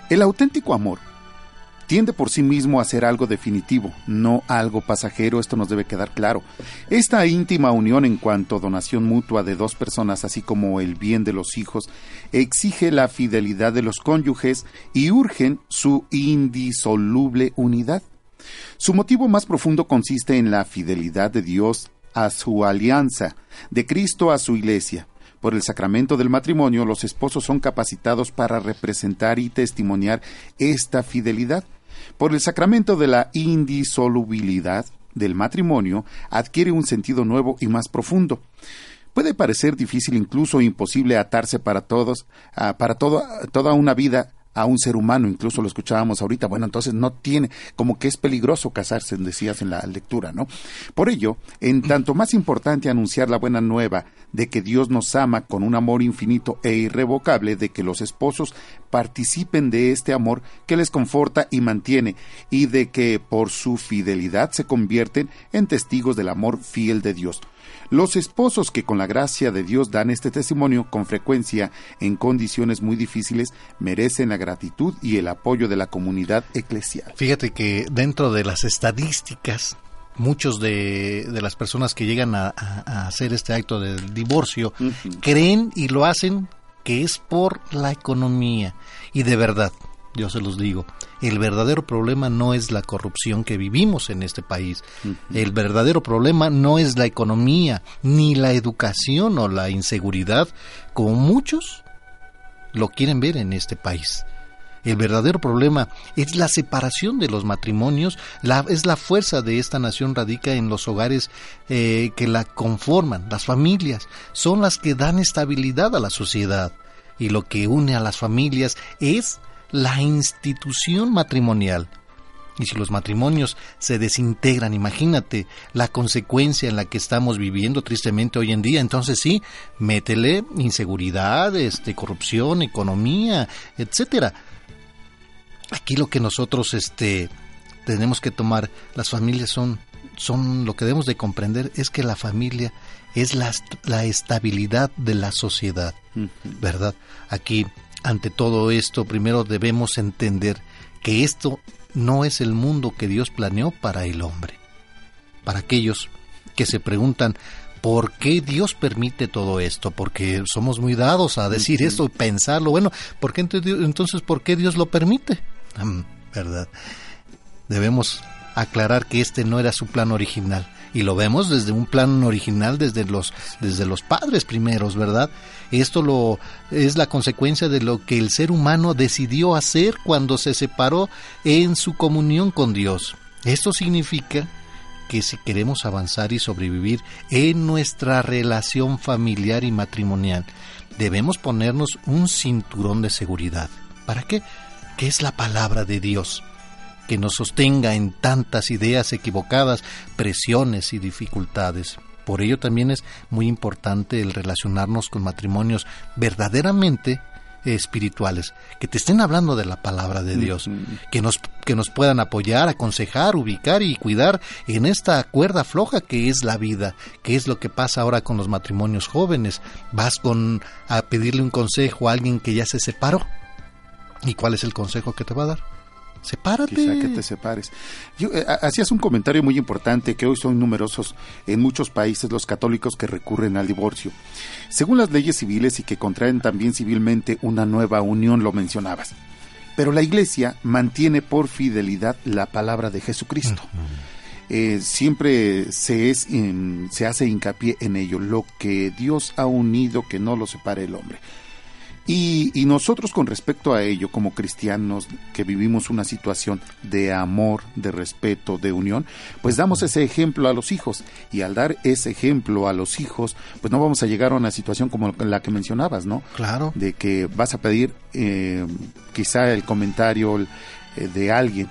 El auténtico amor tiende por sí mismo a ser algo definitivo, no algo pasajero, esto nos debe quedar claro. Esta íntima unión en cuanto donación mutua de dos personas, así como el bien de los hijos, exige la fidelidad de los cónyuges y urgen su indisoluble unidad. Su motivo más profundo consiste en la fidelidad de Dios a su alianza, de Cristo a su iglesia. Por el sacramento del matrimonio, los esposos son capacitados para representar y testimoniar esta fidelidad por el sacramento de la indisolubilidad del matrimonio adquiere un sentido nuevo y más profundo. Puede parecer difícil, incluso imposible, atarse para todos, ah, para toda una vida a un ser humano, incluso lo escuchábamos ahorita, bueno, entonces no tiene, como que es peligroso casarse, decías en la lectura, ¿no? Por ello, en tanto más importante anunciar la buena nueva de que Dios nos ama con un amor infinito e irrevocable, de que los esposos participen de este amor que les conforta y mantiene, y de que por su fidelidad se convierten en testigos del amor fiel de Dios. Los esposos que con la gracia de Dios dan este testimonio con frecuencia en condiciones muy difíciles merecen la gratitud y el apoyo de la comunidad eclesial. Fíjate que dentro de las estadísticas muchos de, las personas que llegan a, hacer este acto de divorcio creen y lo hacen que es por la economía. Y de verdad, yo se los digo, el verdadero problema no es la corrupción que vivimos en este país. El verdadero problema no es la economía, ni la educación o la inseguridad, como muchos lo quieren ver en este país. El verdadero problema es la separación de los matrimonios, la, es la fuerza de esta nación radica en los hogares eh, que la conforman, las familias, son las que dan estabilidad a la sociedad. Y lo que une a las familias es la institución matrimonial. Y si los matrimonios se desintegran, imagínate la consecuencia en la que estamos viviendo tristemente hoy en día. Entonces sí, métele inseguridad, este, corrupción, economía, etcétera. Aquí lo que nosotros este, tenemos que tomar, las familias son, son lo que debemos de comprender es que la familia es la, la estabilidad de la sociedad, ¿verdad? Aquí ante todo esto, primero debemos entender que esto no es el mundo que Dios planeó para el hombre. Para aquellos que se preguntan, ¿por qué Dios permite todo esto? Porque somos muy dados a decir esto y pensarlo. Bueno, ¿por qué entonces por qué Dios lo permite? ¿Verdad? Debemos aclarar que este no era su plan original y lo vemos desde un plan original desde los desde los padres primeros, ¿verdad? Esto lo es la consecuencia de lo que el ser humano decidió hacer cuando se separó en su comunión con Dios. Esto significa que si queremos avanzar y sobrevivir en nuestra relación familiar y matrimonial, debemos ponernos un cinturón de seguridad. ¿Para qué? Que es la palabra de Dios, que nos sostenga en tantas ideas equivocadas, presiones y dificultades. Por ello también es muy importante el relacionarnos con matrimonios verdaderamente espirituales, que te estén hablando de la palabra de Dios, que nos que nos puedan apoyar, aconsejar, ubicar y cuidar en esta cuerda floja que es la vida, que es lo que pasa ahora con los matrimonios jóvenes. Vas con a pedirle un consejo a alguien que ya se separó. ¿Y cuál es el consejo que te va a dar? Sepárate. Quizá que te separes. Yo, eh, hacías un comentario muy importante que hoy son numerosos en muchos países los católicos que recurren al divorcio. Según las leyes civiles y que contraen también civilmente una nueva unión, lo mencionabas. Pero la Iglesia mantiene por fidelidad la palabra de Jesucristo. Eh, siempre se, es, se hace hincapié en ello, lo que Dios ha unido, que no lo separe el hombre. Y, nosotros con respecto a ello, como cristianos que vivimos una situación de amor, de respeto, de unión, pues damos ese ejemplo a los hijos. Y al dar ese ejemplo a los hijos, pues no vamos a llegar a una situación como la que mencionabas, ¿no? Claro. De que vas a pedir eh, quizá el comentario eh, de alguien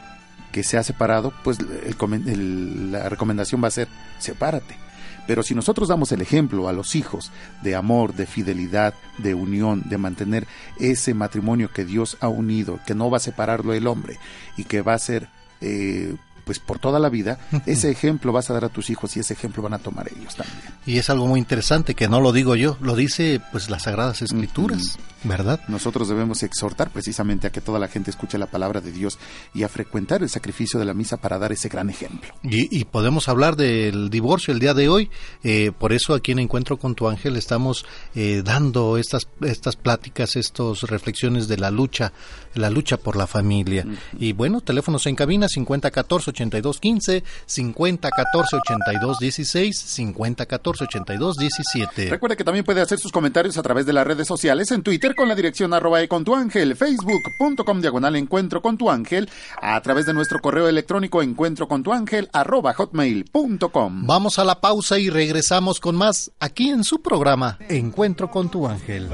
que se ha separado, pues la recomendación va a ser, sepárate pero si nosotros damos el ejemplo a los hijos de amor, de fidelidad, de unión, de mantener ese matrimonio que Dios ha unido, que no va a separarlo el hombre y que va a ser eh, pues por toda la vida, ese ejemplo vas a dar a tus hijos y ese ejemplo van a tomar ellos también. Y es algo muy interesante que no lo digo yo, lo dice pues las sagradas escrituras, ¿verdad? Nosotros debemos exhortar precisamente a que toda la gente escuche la palabra de Dios y a frecuentar el sacrificio de la misa para dar ese gran ejemplo. Y, podemos hablar del divorcio el día de hoy, eh, por eso aquí en Encuentro con tu ángel estamos eh, dando estas estas pláticas, estas reflexiones de la lucha, la lucha por la familia. Y bueno, teléfonos en cabina 5014 8215, 5014 8216, 5014 8217. Recuerde que también puede hacer sus comentarios a través de las redes sociales, en Twitter con la dirección arroba con tu ángel, facebook.com diagonal encuentro con tu ángel, a través de nuestro correo electrónico encuentro con tu ángel arroba hotmail.com. Vamos a la pausa y regresamos con más aquí en su programa Encuentro con tu ángel.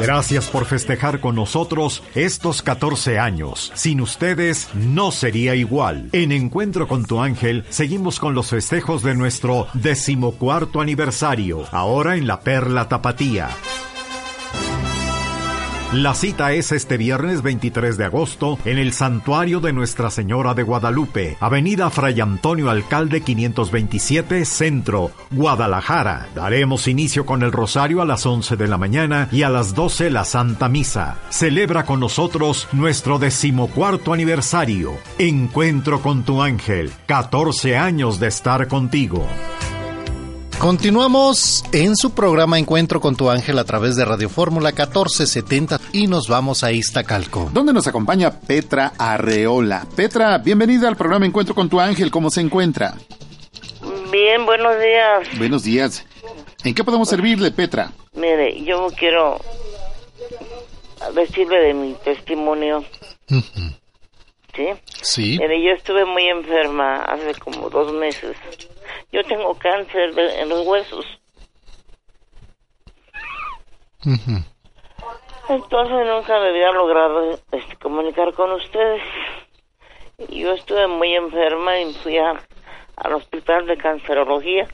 Gracias por festejar con nosotros estos 14 años. Sin ustedes no sería igual. En Encuentro con tu ángel seguimos con los festejos de nuestro decimocuarto aniversario, ahora en la Perla Tapatía. La cita es este viernes 23 de agosto en el Santuario de Nuestra Señora de Guadalupe, Avenida Fray Antonio Alcalde 527, Centro, Guadalajara. Daremos inicio con el rosario a las 11 de la mañana y a las 12 la Santa Misa. Celebra con nosotros nuestro decimocuarto aniversario. Encuentro con tu ángel. 14 años de estar contigo. Continuamos en su programa Encuentro con tu ángel a través de Radio Fórmula 1470 y nos vamos a Iztacalco. Donde nos acompaña Petra Arreola. Petra, bienvenida al programa Encuentro con tu ángel. ¿Cómo se encuentra? Bien, buenos días. Buenos días. ¿En qué podemos servirle, Petra? Mire, yo quiero decirle de mi testimonio. ¿Sí? Sí. Mire, yo estuve muy enferma hace como dos meses yo tengo cáncer en los huesos. Entonces nunca me había logrado este, comunicar con ustedes. Yo estuve muy enferma y fui al hospital de cancerología.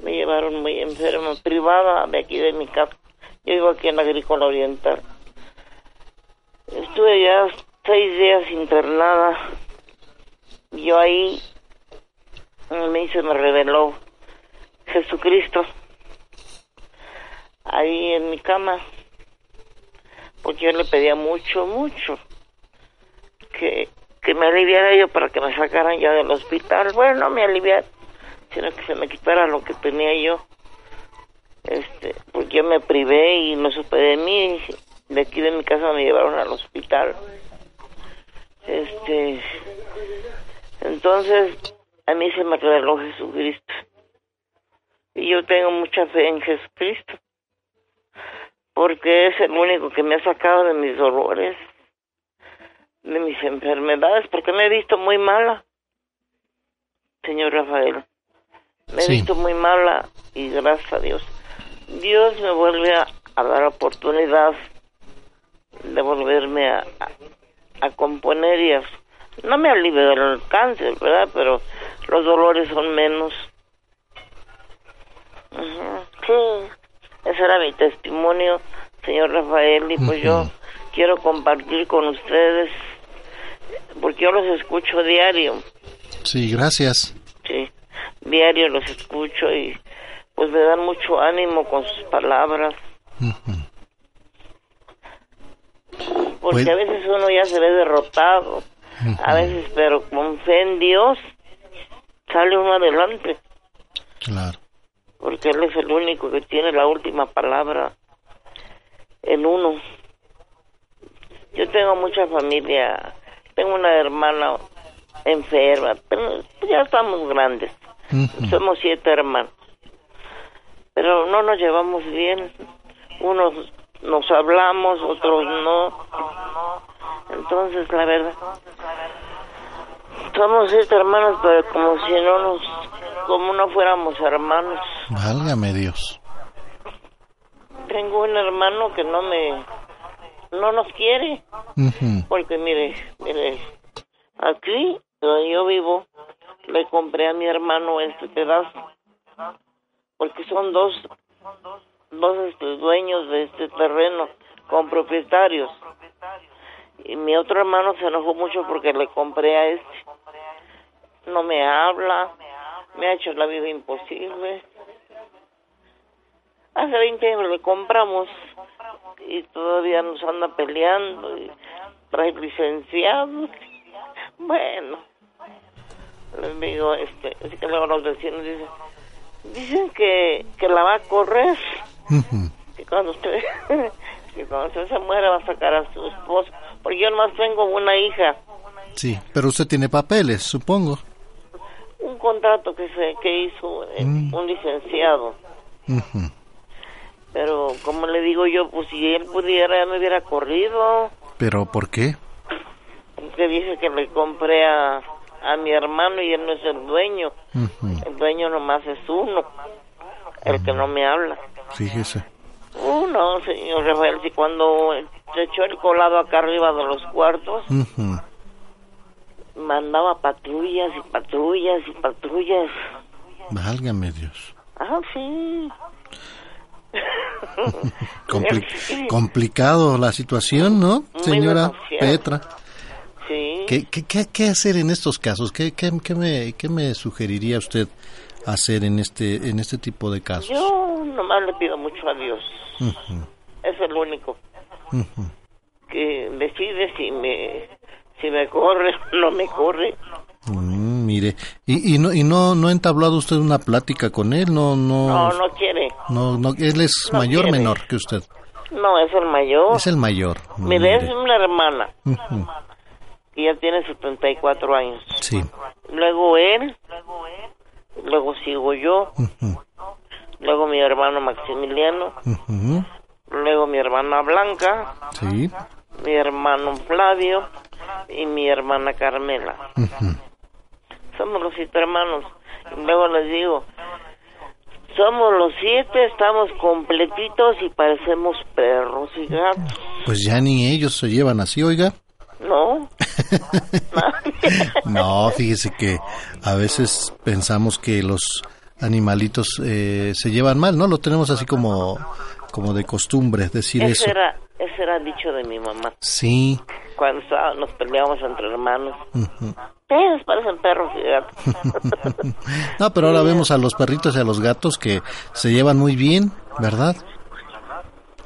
Me llevaron muy enferma, privada de aquí de mi casa. Yo vivo aquí en la Agrícola Oriental. Estuve ya seis días internada. Yo ahí mí se me reveló Jesucristo. ahí en mi cama. Porque yo le pedía mucho, mucho que, que me aliviara yo para que me sacaran ya del hospital. Bueno, no me aliviara, sino que se me quitara lo que tenía yo. Este, porque yo me privé y no supe de mí. De aquí de mi casa me llevaron al hospital. Este, entonces a mí se me reveló Jesucristo. Y yo tengo mucha fe en Jesucristo. Porque es el único que me ha sacado de mis dolores, de mis enfermedades, porque me he visto muy mala, señor Rafael. Me he visto muy mala y gracias a Dios. Dios me vuelve a, dar oportunidad de volverme a, a, componer y a, no me alivio del cáncer, ¿verdad? Pero los dolores son menos. Sí, ese era mi testimonio, señor Rafael, y pues yo quiero compartir con ustedes, porque yo los escucho diario. Sí, gracias. Sí, diario los escucho y pues me dan mucho ánimo con sus palabras. Porque pues a veces uno ya se ve derrotado, a veces, pero con fe en Dios sale uno adelante. Claro. Porque Él es el único que tiene la última palabra en uno. Yo tengo mucha familia, tengo una hermana enferma, pero ya estamos grandes. Somos siete hermanos. Pero no nos llevamos bien. Unos nos hablamos, otros no. Entonces, la verdad, somos siete hermanos, pero como si no nos, como no fuéramos hermanos. Válgame Dios. Tengo un hermano que no me, no nos quiere, porque mire, mire, aquí donde yo vivo, le compré a mi hermano este pedazo, porque son dos, dos este, dueños de este terreno, con propietarios. Y mi otro hermano se enojó mucho porque le compré a este no me habla, me ha hecho la vida imposible. Hace 20 años le compramos y todavía nos anda peleando y trae licenciados. Bueno, les digo, este, así que luego los vecinos dicen, dicen que, que la va a correr, que cuando usted, que cuando usted se muera va a sacar a su esposo, porque yo nomás tengo una hija. Sí, pero usted tiene papeles, supongo un contrato que se que hizo eh, mm. un licenciado. Pero como le digo yo, pues si él pudiera, me hubiera corrido. ¿Pero por qué? Porque dice que le compré a, a mi hermano y él no es el dueño. El dueño nomás es uno, el que no me habla. Fíjese. Uno, señor Rafael, si cuando se echó el colado acá arriba de los cuartos, mandaba patrullas y patrullas y patrullas. Válgame Dios. Ah, sí. complicado la situación, ¿no, señora Petra? Sí. ¿Qué, qué, qué, hacer en estos casos? ¿Qué, qué, qué, me, ¿Qué me sugeriría usted hacer en este, en este tipo de casos? Yo nomás le pido mucho a Dios. Es el único que decide si me si me corre no me corre. Mm, mire, ¿y, y, no, y no, no ha entablado usted una plática con él? No, no, no, no quiere. No, no, ¿Él es mayor o menor que usted? No, es el mayor. Es el mayor. Mire, es una hermana. Y ya tiene 74 años. Sí. Luego él, luego sigo yo, luego mi hermano Maximiliano, luego mi hermana Blanca, sí. mi hermano Flavio, y mi hermana Carmela. Somos los siete hermanos. luego les digo, somos los siete, estamos completitos y parecemos perros y gatos. Pues ya ni ellos se llevan así, oiga. No. no, fíjese que a veces pensamos que los animalitos eh, se llevan mal, ¿no? Lo tenemos así como, como de costumbre decir eso. Era, ese era dicho de mi mamá. Sí cuando nos peleábamos entre hermanos. Uh parecen perros y gatos. no, pero ahora vemos a los perritos y a los gatos que se llevan muy bien, ¿verdad?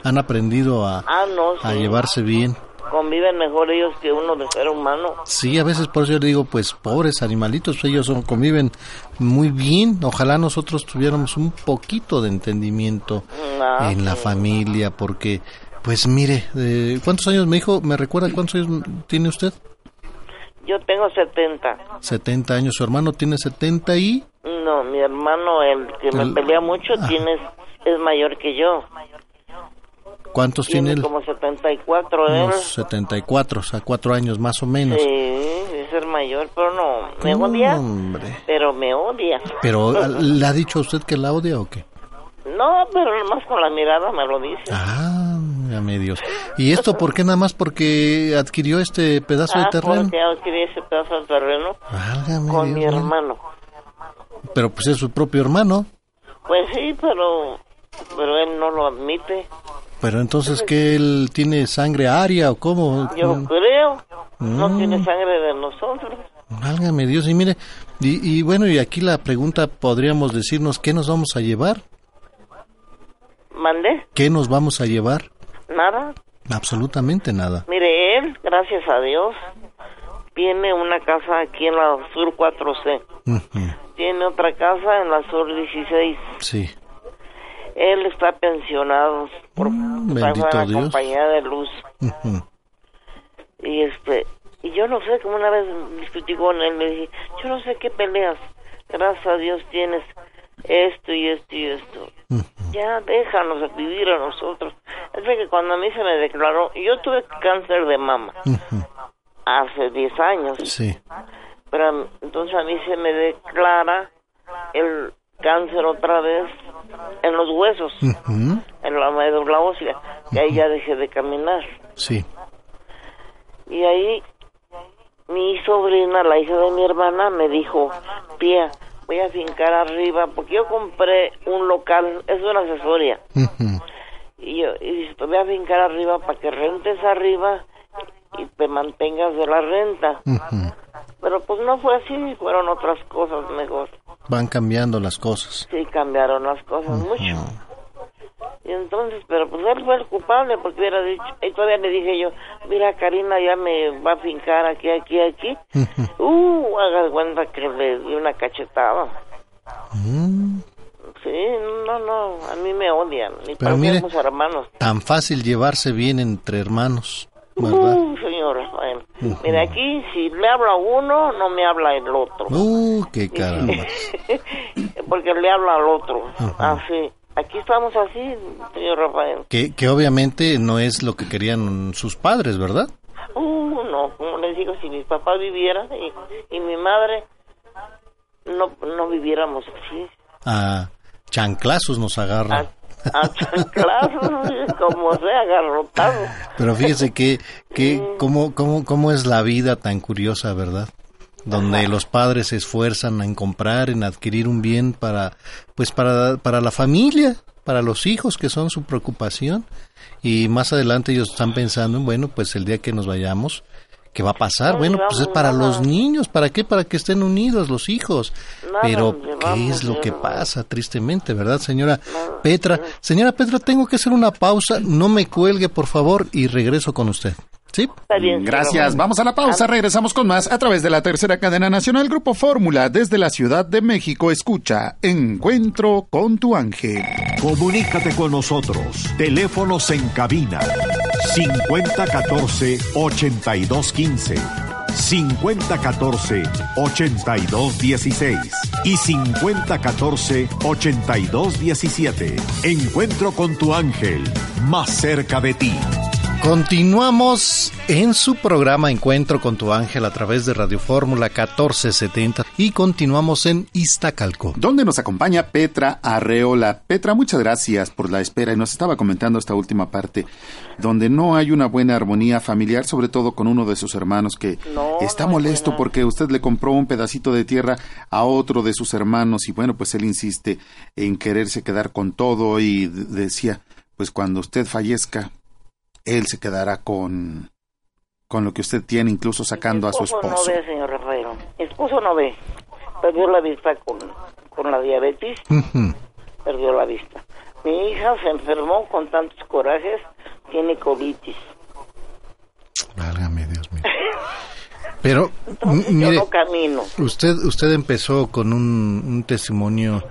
han aprendido a, Ah, no, a llevarse bien. Conviven mejor ellos que uno de ser humano. Sí, a veces por eso yo le digo, pues pobres animalitos, ellos son, conviven muy bien. Ojalá nosotros tuviéramos un poquito de entendimiento Ah, en la sí. familia, porque, pues mire, eh, ¿cuántos años me dijo? ¿Me recuerda cuántos años tiene usted? Yo tengo 70. 70 años, su hermano tiene 70 y... No, mi hermano, el que me El- pelea mucho, Ah. tiene es mayor que yo. ¿Cuántos tiene Tiene él? como 74 él. Unos 74, o sea, cuatro años más o menos. Sí, es el mayor, pero no, me odia, hombre. pero me odia. Pero, ¿le ha dicho a usted que la odia o qué? No, pero más con la mirada me lo dice. Ah, me Dios. ¿Y esto por qué nada más porque adquirió este pedazo de Ah, terreno? porque adquirí ese pedazo de terreno Válgame con mi Dios, hermano. Pero pues es su propio hermano. Pues sí, pero pero él no lo admite. Pero entonces que él tiene sangre aria o cómo? Yo creo. No Mm. tiene sangre de nosotros. Válgame Dios. Y mire, y, y bueno, y aquí la pregunta podríamos decirnos, ¿qué nos vamos a llevar? ¿Mandé? ¿Qué nos vamos a llevar? Nada. Absolutamente nada. Mire, él, gracias a Dios, tiene una casa aquí en la Sur 4C. Ujú, Tiene otra casa en la Sur 16. Sí. Él está pensionado por Mm, Dios. compañía de luz. Y este, y yo no sé, como una vez discutí con él, le dije, yo no sé qué peleas. Gracias a Dios tienes esto y esto y esto. Ya déjanos vivir a nosotros. Es que cuando a mí se me declaró, yo tuve cáncer de mama hace 10 años. Sí. Pero entonces a mí se me declara el cáncer otra vez en los huesos, Ujú, en la médula ósea, y ahí ya dejé de caminar. Sí. Y ahí mi sobrina, la hija de mi hermana, me dijo, tía, voy a fincar arriba, porque yo compré un local, es una asesoría, y yo y dice, te voy a fincar arriba para que rentes arriba y te mantengas de la renta. Pero pues no fue así, fueron otras cosas mejor. Van cambiando las cosas. Sí, cambiaron las cosas mucho. Y entonces, pero pues él fue el culpable porque hubiera dicho, y todavía le dije yo, mira Karina ya me va a fincar aquí, aquí, aquí. Uh, haga de cuenta que le di una cachetada. Mm, Sí, no, no, a mí me odian. Y Pero mire- hermanos. Tan fácil llevarse bien entre hermanos, Uh, señor Rafael. Ujú. Mira, aquí si le habla uno, no me habla el otro. Uh, qué caramba. porque le habla al otro. Ujú. Así. Aquí estamos así, señor Rafael. Que, que obviamente no es lo que querían sus padres, ¿verdad? Uh, no, como les digo, si mi papá viviera y, y mi madre, no, no viviéramos así. A chanclazos nos agarran. Chanclazos, como sea, agarrotado. Pero fíjese que, que cómo, cómo, cómo es la vida tan curiosa, ¿verdad? Donde los padres se esfuerzan en comprar, en adquirir un bien para, pues para, para la familia, para los hijos que son su preocupación. Y más adelante ellos están pensando, en, bueno, pues el día que nos vayamos, ¿qué va a pasar? No Bueno, pues es para nada. los niños, ¿para qué? Para que estén unidos los hijos. Nada Pero, ¿qué es lo que pasa? Tristemente, ¿verdad, señora Petra? Señora Petra, tengo que hacer una pausa. No me cuelgue, por favor, y regreso con usted. ¿Sí? Gracias. Vamos a la pausa. Regresamos con más a través de la tercera cadena nacional Grupo Fórmula desde la Ciudad de México. Escucha Encuentro con tu ángel. Comunícate con nosotros. Teléfonos en cabina 5014-8215, 5014-8216 y 5014-8217. Encuentro con tu ángel, más cerca de ti. Continuamos en su programa Encuentro con tu ángel a través de Radio Fórmula 1470 y continuamos en Iztacalco. Donde nos acompaña Petra Arreola. Petra, muchas gracias por la espera y nos estaba comentando esta última parte donde no hay una buena armonía familiar, sobre todo con uno de sus hermanos que No, está molesto porque usted le compró un pedacito de tierra a otro de sus hermanos y bueno, pues él insiste en quererse quedar con todo y decía, pues cuando usted fallezca, él se quedará con con lo que usted tiene, incluso sacando a su esposo esposo. no ve, señor Rafael. Mi esposo no ve. Perdió la vista con, con la diabetes, perdió la vista. Mi hija se enfermó con tantos corajes, tiene colitis. Válgame Dios mío. Pero, Entonces, yo mire, no camino. usted, usted empezó con un, un testimonio,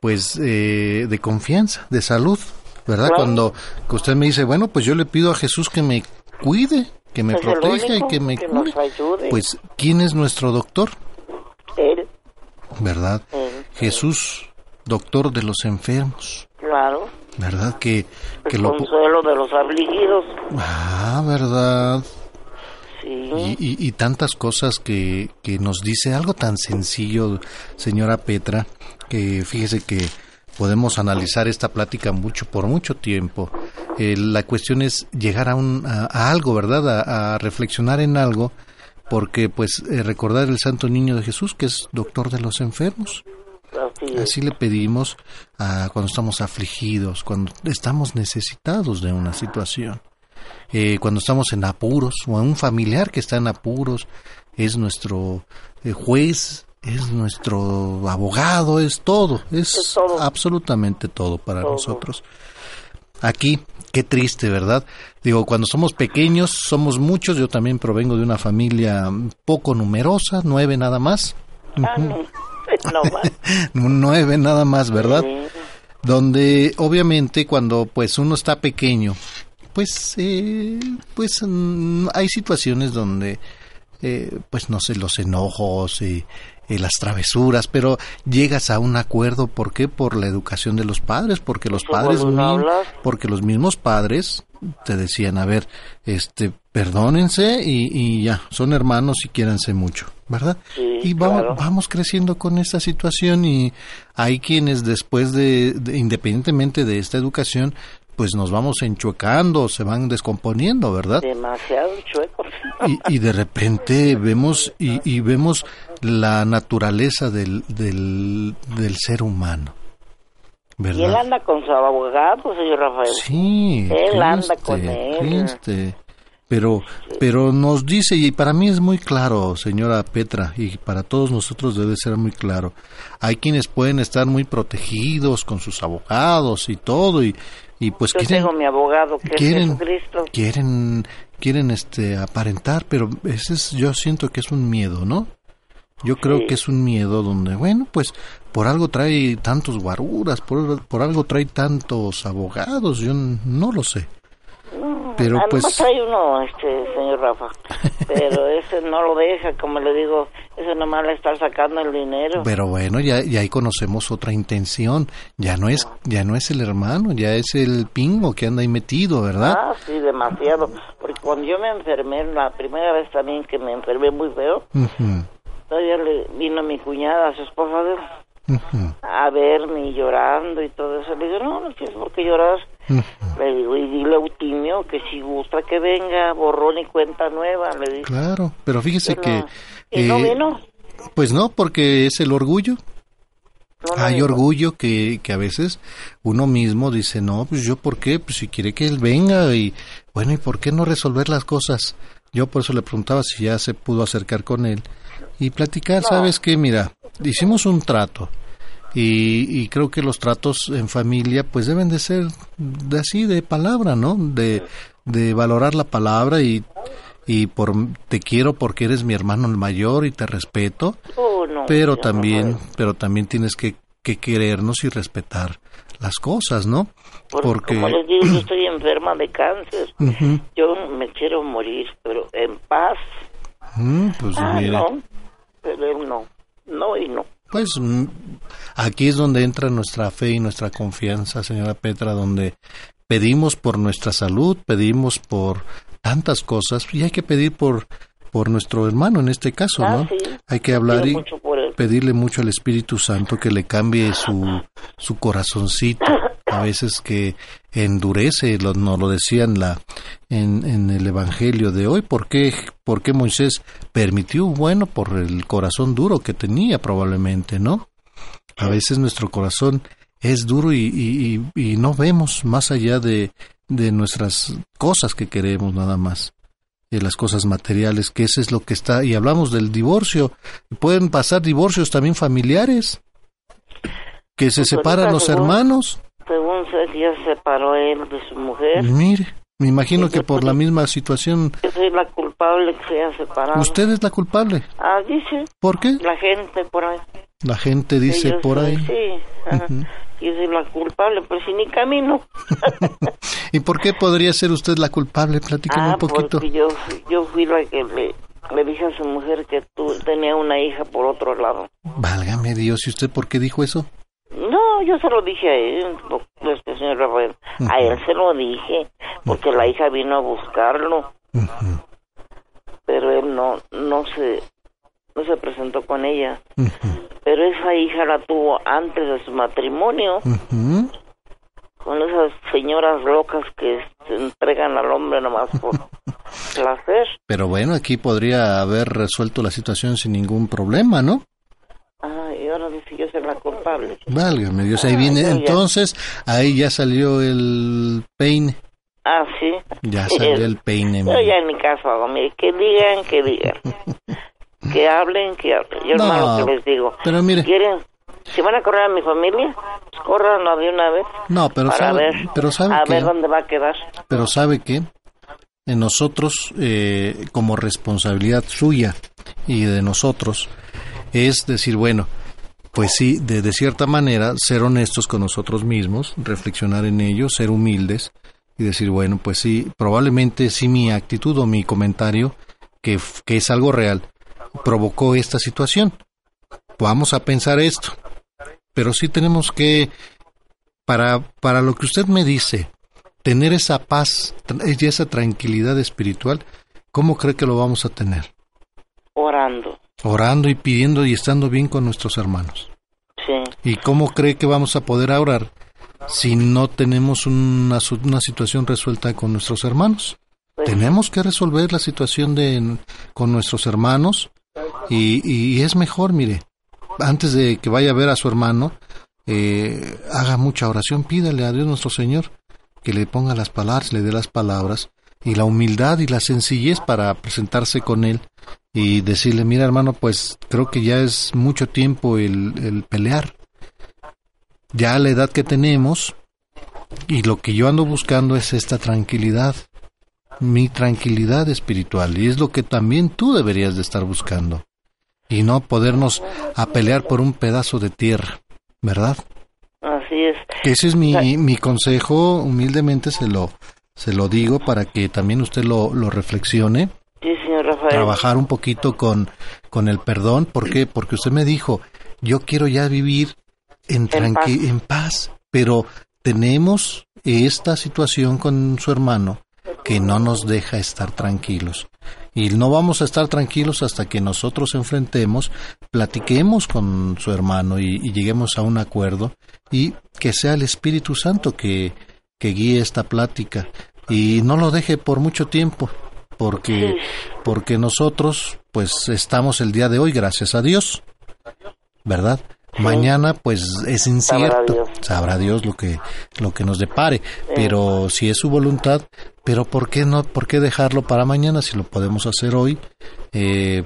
pues, eh, de confianza, de salud, ¿verdad? Claro. Cuando que usted me dice, bueno, pues yo le pido a Jesús que me cuide, que me proteja y que me que cure. Pues, ¿quién es nuestro doctor? Él, ¿Verdad? él, Jesús, doctor de los enfermos, claro. ¿verdad? Que, que El lo... consuelo de los afligidos. Ah, ¿verdad? Sí. Y, y- y tantas cosas que, que nos dice algo tan sencillo, señora Petra, que fíjese que podemos analizar esta plática mucho, por mucho tiempo. Eh, la cuestión es llegar a, un, a, a algo, ¿verdad? A, a reflexionar en algo, porque pues eh, recordar el Santo Niño de Jesús, que es doctor de los enfermos. Así le pedimos a cuando estamos afligidos, cuando estamos necesitados de una situación, eh, cuando estamos en apuros o a un familiar que está en apuros, es nuestro juez, es nuestro abogado, es todo, es, absolutamente todo para nosotros. Aquí, qué triste, ¿verdad? Digo, cuando somos pequeños, somos muchos, yo también provengo de una familia poco numerosa, nueve nada más. Ah, no más. nueve nada más, ¿verdad? Donde obviamente cuando pues uno está pequeño, pues eh, pues mm, hay situaciones donde eh, pues no sé los enojos y eh, las travesuras, pero llegas a un acuerdo, ¿por qué? Por la educación de los padres, porque los padres mi- hablar. porque los mismos padres te decían, a ver, este, perdónense y, y ya, son hermanos y quiéranse mucho, ¿verdad? Sí, y vamos, claro. vamos creciendo con esta situación y hay quienes después de, de- independientemente de esta educación, pues nos vamos enchuecando, se van descomponiendo, ¿verdad? Demasiado chuecos. Y, y de repente vemos y, y vemos la naturaleza del, del, del ser humano, Y él ¿verdad? anda con su abogado, señor Rafael. Sí, Él anda con él. triste. Pero, pero nos dice, y para mí es muy claro, señora Petra, y para todos nosotros debe ser muy claro, hay quienes pueden estar muy protegidos con sus abogados y todo, y, y pues Yo quieren, tengo mi abogado, que quieren- es Jesucristo. quieren, quieren este, aparentar, pero ese es, yo siento que es un miedo, ¿no? Yo creo Sí. que es un miedo donde, bueno, pues por algo trae tantos guaruras, por, por algo trae tantos abogados, yo no lo sé. No, Pero, ah, pues- hay uno, este, señor Rafa. Pero ese no lo deja, como le digo, ese nomás le está sacando el dinero. Pero bueno, ya, ya ahí conocemos otra intención. Ya no es, ya no es el hermano, ya es el pingo que anda ahí metido, ¿verdad? Ah, sí, demasiado. Porque cuando yo me enfermé, la primera vez también que me enfermé muy feo, Ujú, todavía le vino mi cuñada, su esposa de él, a verme y llorando y todo eso. Le digo, no, no tienes por qué llorar. Le digo, y dile a Eutimio que si gusta que venga, borrón y cuenta nueva, le dije. Claro, pero fíjese Pero- que... ¿Y no eh, vino? Pues no, porque es el orgullo. No, no Hay orgullo que, que a veces uno mismo dice, no, pues yo por qué, pues si quiere que él venga y bueno, ¿y por qué no resolver las cosas? Yo por eso le preguntaba si ya se pudo acercar con él y platicar, ¿sabes qué? Mira, hicimos un trato y, y creo que los tratos en familia pues deben de ser de así, de palabra, ¿no? De, de valorar la palabra y, y por te quiero porque eres mi hermano el mayor y te respeto Oh, no, pero también pero también tienes que, que querernos y respetar las cosas no Porque, porque como les digo, yo estoy enferma de cáncer. Yo me quiero morir, pero en paz. Mm, pues ah, no, pero no. No y no. pues mm, aquí es donde entra nuestra fe y nuestra confianza señora Petra donde pedimos por nuestra salud pedimos por tantas cosas y hay que pedir por por nuestro hermano en este caso Ah, no sí. hay que hablar y mucho pedirle mucho al Espíritu Santo que le cambie su, su corazoncito, a veces que endurece, lo, nos lo decía en, la, en, en el Evangelio de hoy, ¿por qué, ¿por qué Moisés permitió? Bueno, por el corazón duro que tenía probablemente, ¿no? A veces nuestro corazón es duro y, y, no vemos más allá de, de nuestras cosas que queremos nada más de las cosas materiales, que eso es lo que está, y hablamos del divorcio, pueden pasar divorcios también familiares, que se Pues separan los hermanos. Si ya se separó él de su mujer. Mire, me imagino que por la misma situación Yo soy la culpable que se haya separado. usted es la culpable. Ah, dice. ¿Por qué? La gente por ahí. La gente dice por ahí. Sí, ajá. Ujú. Yo soy la culpable, pero si ni camino. ¿Y por qué podría ser usted la culpable? Platíqueme ah, un poquito. porque yo, yo fui la que le, le dije a su mujer que tú tenía una hija por otro lado. Válgame Dios, ¿y usted por qué dijo eso? No, yo se lo dije a él, este señor Rafael. A él se lo dije, porque la hija vino a buscarlo. Pero él no, no se, no se presentó con ella. Pero esa hija la tuvo antes de su matrimonio, con esas señoras locas que se entregan al hombre nomás por placer. Pero bueno, aquí podría haber resuelto la situación sin ningún problema, ¿no? Ah, y ahora dice yo soy la culpable. Válgame Dios, ahí Ah, viene. ya, ya. Entonces, ahí ya salió el peine. Ah, sí. Ya salió el peine. Yo ya en mi caso hago, mire, que digan, que digan. que hablen, que hablen. Yo No, hermano que les digo. pero mire. ¿Quieren? Si van a correr a mi familia, córranlo de una vez. No, pero para sabe, ver, pero sabe a que, ver dónde va a quedar. pero sabe que en nosotros, eh, como responsabilidad suya y de nosotros, es decir, bueno, pues sí, de, de cierta manera, ser honestos con nosotros mismos, reflexionar en ello, ser humildes y decir, bueno, pues sí, probablemente sí mi actitud o mi comentario, que, que es algo real, provocó esta situación. Vamos a pensar esto. Pero sí tenemos que, para, para lo que usted me dice, tener esa paz y esa tranquilidad espiritual, ¿cómo cree que lo vamos a tener? Orando. Orando y pidiendo y estando bien con nuestros hermanos. Sí. ¿Y cómo cree que vamos a poder orar si no tenemos una, una situación resuelta con nuestros hermanos? Pues Tenemos que resolver la situación de, con nuestros hermanos y, y es mejor, mire, antes de que vaya a ver a su hermano, eh, haga mucha oración, pídale a Dios nuestro Señor que le ponga las palabras, le dé las palabras y la humildad y la sencillez para presentarse con él y decirle, mira hermano, pues creo que ya es mucho tiempo el, el pelear. Ya a la edad que tenemos y lo que yo ando buscando es esta tranquilidad, mi tranquilidad espiritual y es lo que también tú deberías de estar buscando y no podernos a pelear por un pedazo de tierra, ¿verdad? Así es. Ese es mi, mi consejo, humildemente se lo, se lo digo para que también usted lo, lo reflexione. Trabajar un poquito con, con el perdón, ¿por qué? Porque usted me dijo, yo quiero ya vivir en, tranqui paz. en paz, pero tenemos esta situación con su hermano que no nos deja estar tranquilos. Y no vamos a estar tranquilos hasta que nosotros enfrentemos, platiquemos con su hermano y, y lleguemos a un acuerdo y que sea el Espíritu Santo que, que guíe esta plática y no lo deje por mucho tiempo porque porque nosotros pues estamos el día de hoy gracias a Dios verdad mañana pues es incierto. Dios. sabrá Dios lo que lo que nos depare. Pero si es su voluntad pero por qué no por qué dejarlo para mañana si lo podemos hacer hoy eh,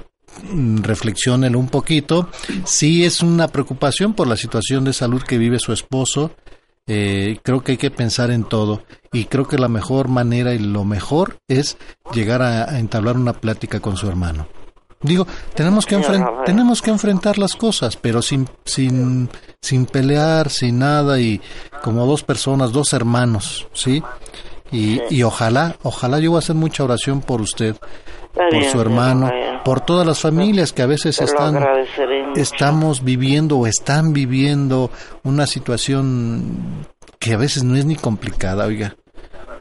un poquito. Sí es una preocupación por la situación de salud que vive su esposo eh, creo que hay que pensar en todo y creo que la mejor manera y lo mejor es llegar a, a entablar una plática con su hermano. Digo, tenemos que, tenemos que enfrentar las cosas, pero sin, sin, sin pelear, sin nada y como dos personas, dos hermanos, ¿sí? Y, y ojalá, ojalá yo voy a hacer mucha oración por usted, por su hermano. Por todas las familias que a veces están estamos viviendo o están viviendo una situación que a veces no es ni complicada, oiga.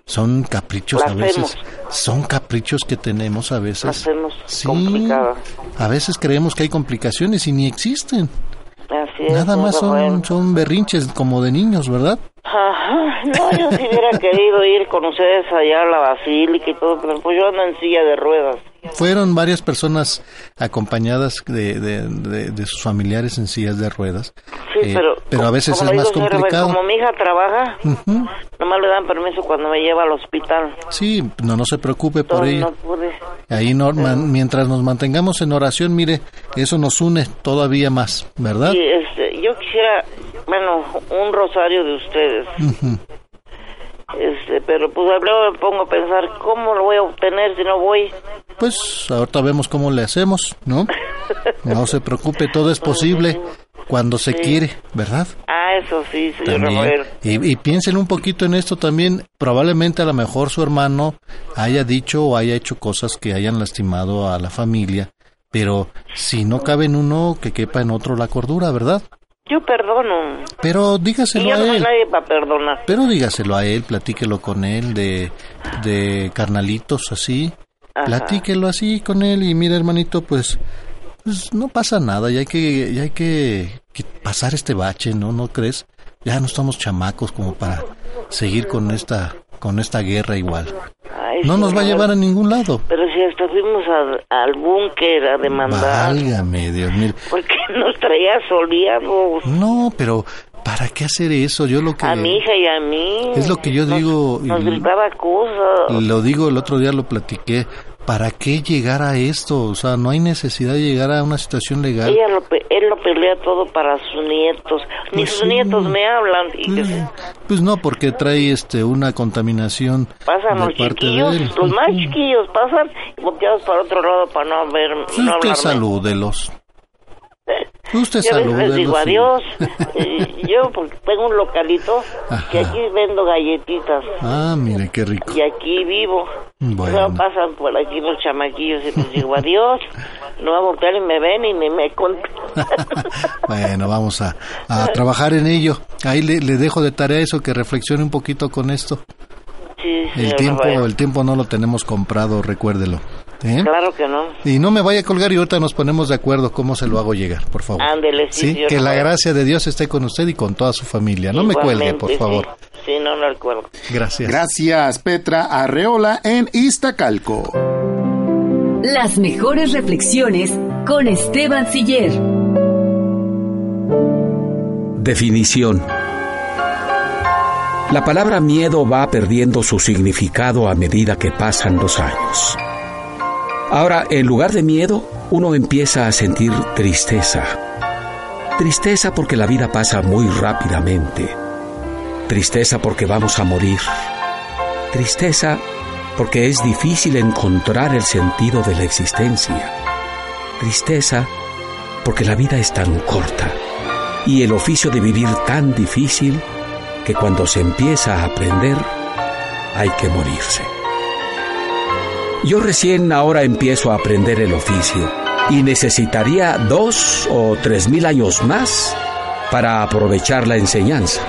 Son caprichos a veces. Son caprichos que tenemos a veces. Hacemos Sí. A veces creemos que hay complicaciones y ni existen. Así Nada más son, son berrinches como de niños, ¿verdad? Ajá, no, yo si hubiera querido ir con ustedes allá a la basílica y todo, pero pues yo ando en silla de ruedas. Fueron varias personas acompañadas de, de, de- de sus familiares en sillas de ruedas. Sí, Eh, pero... a veces es más Rafael, complicado. Como mi hija trabaja, Ujú. nomás le dan permiso cuando me lleva al hospital. Sí, no, no se preocupe por ello. no pude. Ahí no- man- mientras nos mantengamos en oración, mire, eso nos une todavía más, ¿verdad? Y este, yo quisiera bueno, un rosario de ustedes. Este, pero pues luego me pongo a pensar, ¿cómo lo voy a obtener si no voy? Pues ahorita vemos cómo le hacemos, ¿no? No se preocupe, todo es posible cuando se quiere, ¿verdad? Ah, eso sí, señor También. Y, y piensen un poquito en esto también. Probablemente a lo mejor su hermano haya dicho o haya hecho cosas que hayan lastimado a la familia, pero si no cabe en uno, que quepa en otro la cordura, ¿verdad? Yo perdono. Pero Y dígaselo yo a no soy él. nadie para perdonar. Pero dígaselo a él, platíquelo con él de, de carnalitos así. Ajá. Platíquelo así con él y mira hermanito, pues, pues no pasa nada, ya hay que, ya hay que, que pasar este bache, ¿no? ¿No crees? Ya no estamos chamacos como para seguir con esta, con esta guerra igual. Ay, No nos va a llevar a ningún lado. Pero si hasta fuimos a- al búnker a demandar. Válgame, Dios mío. Porque nos traía soleados. No, pero ¿para qué hacer eso? Yo lo que A mi hija y a mí. es lo que yo digo, Nos gritaba cosas. lo digo el otro día lo platiqué. ¿Para qué llegar a esto? O sea, no hay necesidad de llegar a una situación legal. Ella lo, él lo pelea todo para sus nietos. Ni Pues sus sí. nietos me hablan. fíjese. Pues no, porque trae este una contaminación Pasan de los parte chiquillos, de él. los más chiquillos pasan y volteados para otro lado para no ver, Pues no usted salúdelos. Usted Yo les digo adiós. Yo porque tengo un localito que Ajá. aquí vendo galletitas Ah, mire qué rico. y aquí vivo. Bueno. Luego pasan por aquí los chamaquillos y les digo adiós. No va a voltear y me ven y ni me contestan. Bueno, vamos a, a trabajar en ello. Ahí le, le dejo de tarea eso, que reflexione un poquito con esto. Sí, El tiempo, Rafael. el tiempo no lo tenemos comprado, recuérdelo. ¿Eh? Claro que no. Y no me vaya a colgar y ahorita nos ponemos de acuerdo cómo se lo hago llegar, por favor. Ándele, sí, Sí, que la gracia de Dios esté con usted y con toda su familia. No me cuelgue, por favor. Sí, Sí, no, no recuerdo. Gracias. Gracias, Petra Arreola en Iztacalco. Las mejores reflexiones con Esteban Siller. Definición. La palabra miedo va perdiendo su significado a medida que pasan los años. Ahora, en lugar de miedo, uno empieza a sentir tristeza. Tristeza porque la vida pasa muy rápidamente. Tristeza porque vamos a morir. Tristeza porque es difícil encontrar el sentido de la existencia. Tristeza porque la vida es tan corta y el oficio de vivir tan difícil que cuando se empieza a aprender hay que morirse. Yo recién ahora empiezo a aprender el oficio y necesitaría dos o tres mil años más para aprovechar la enseñanza.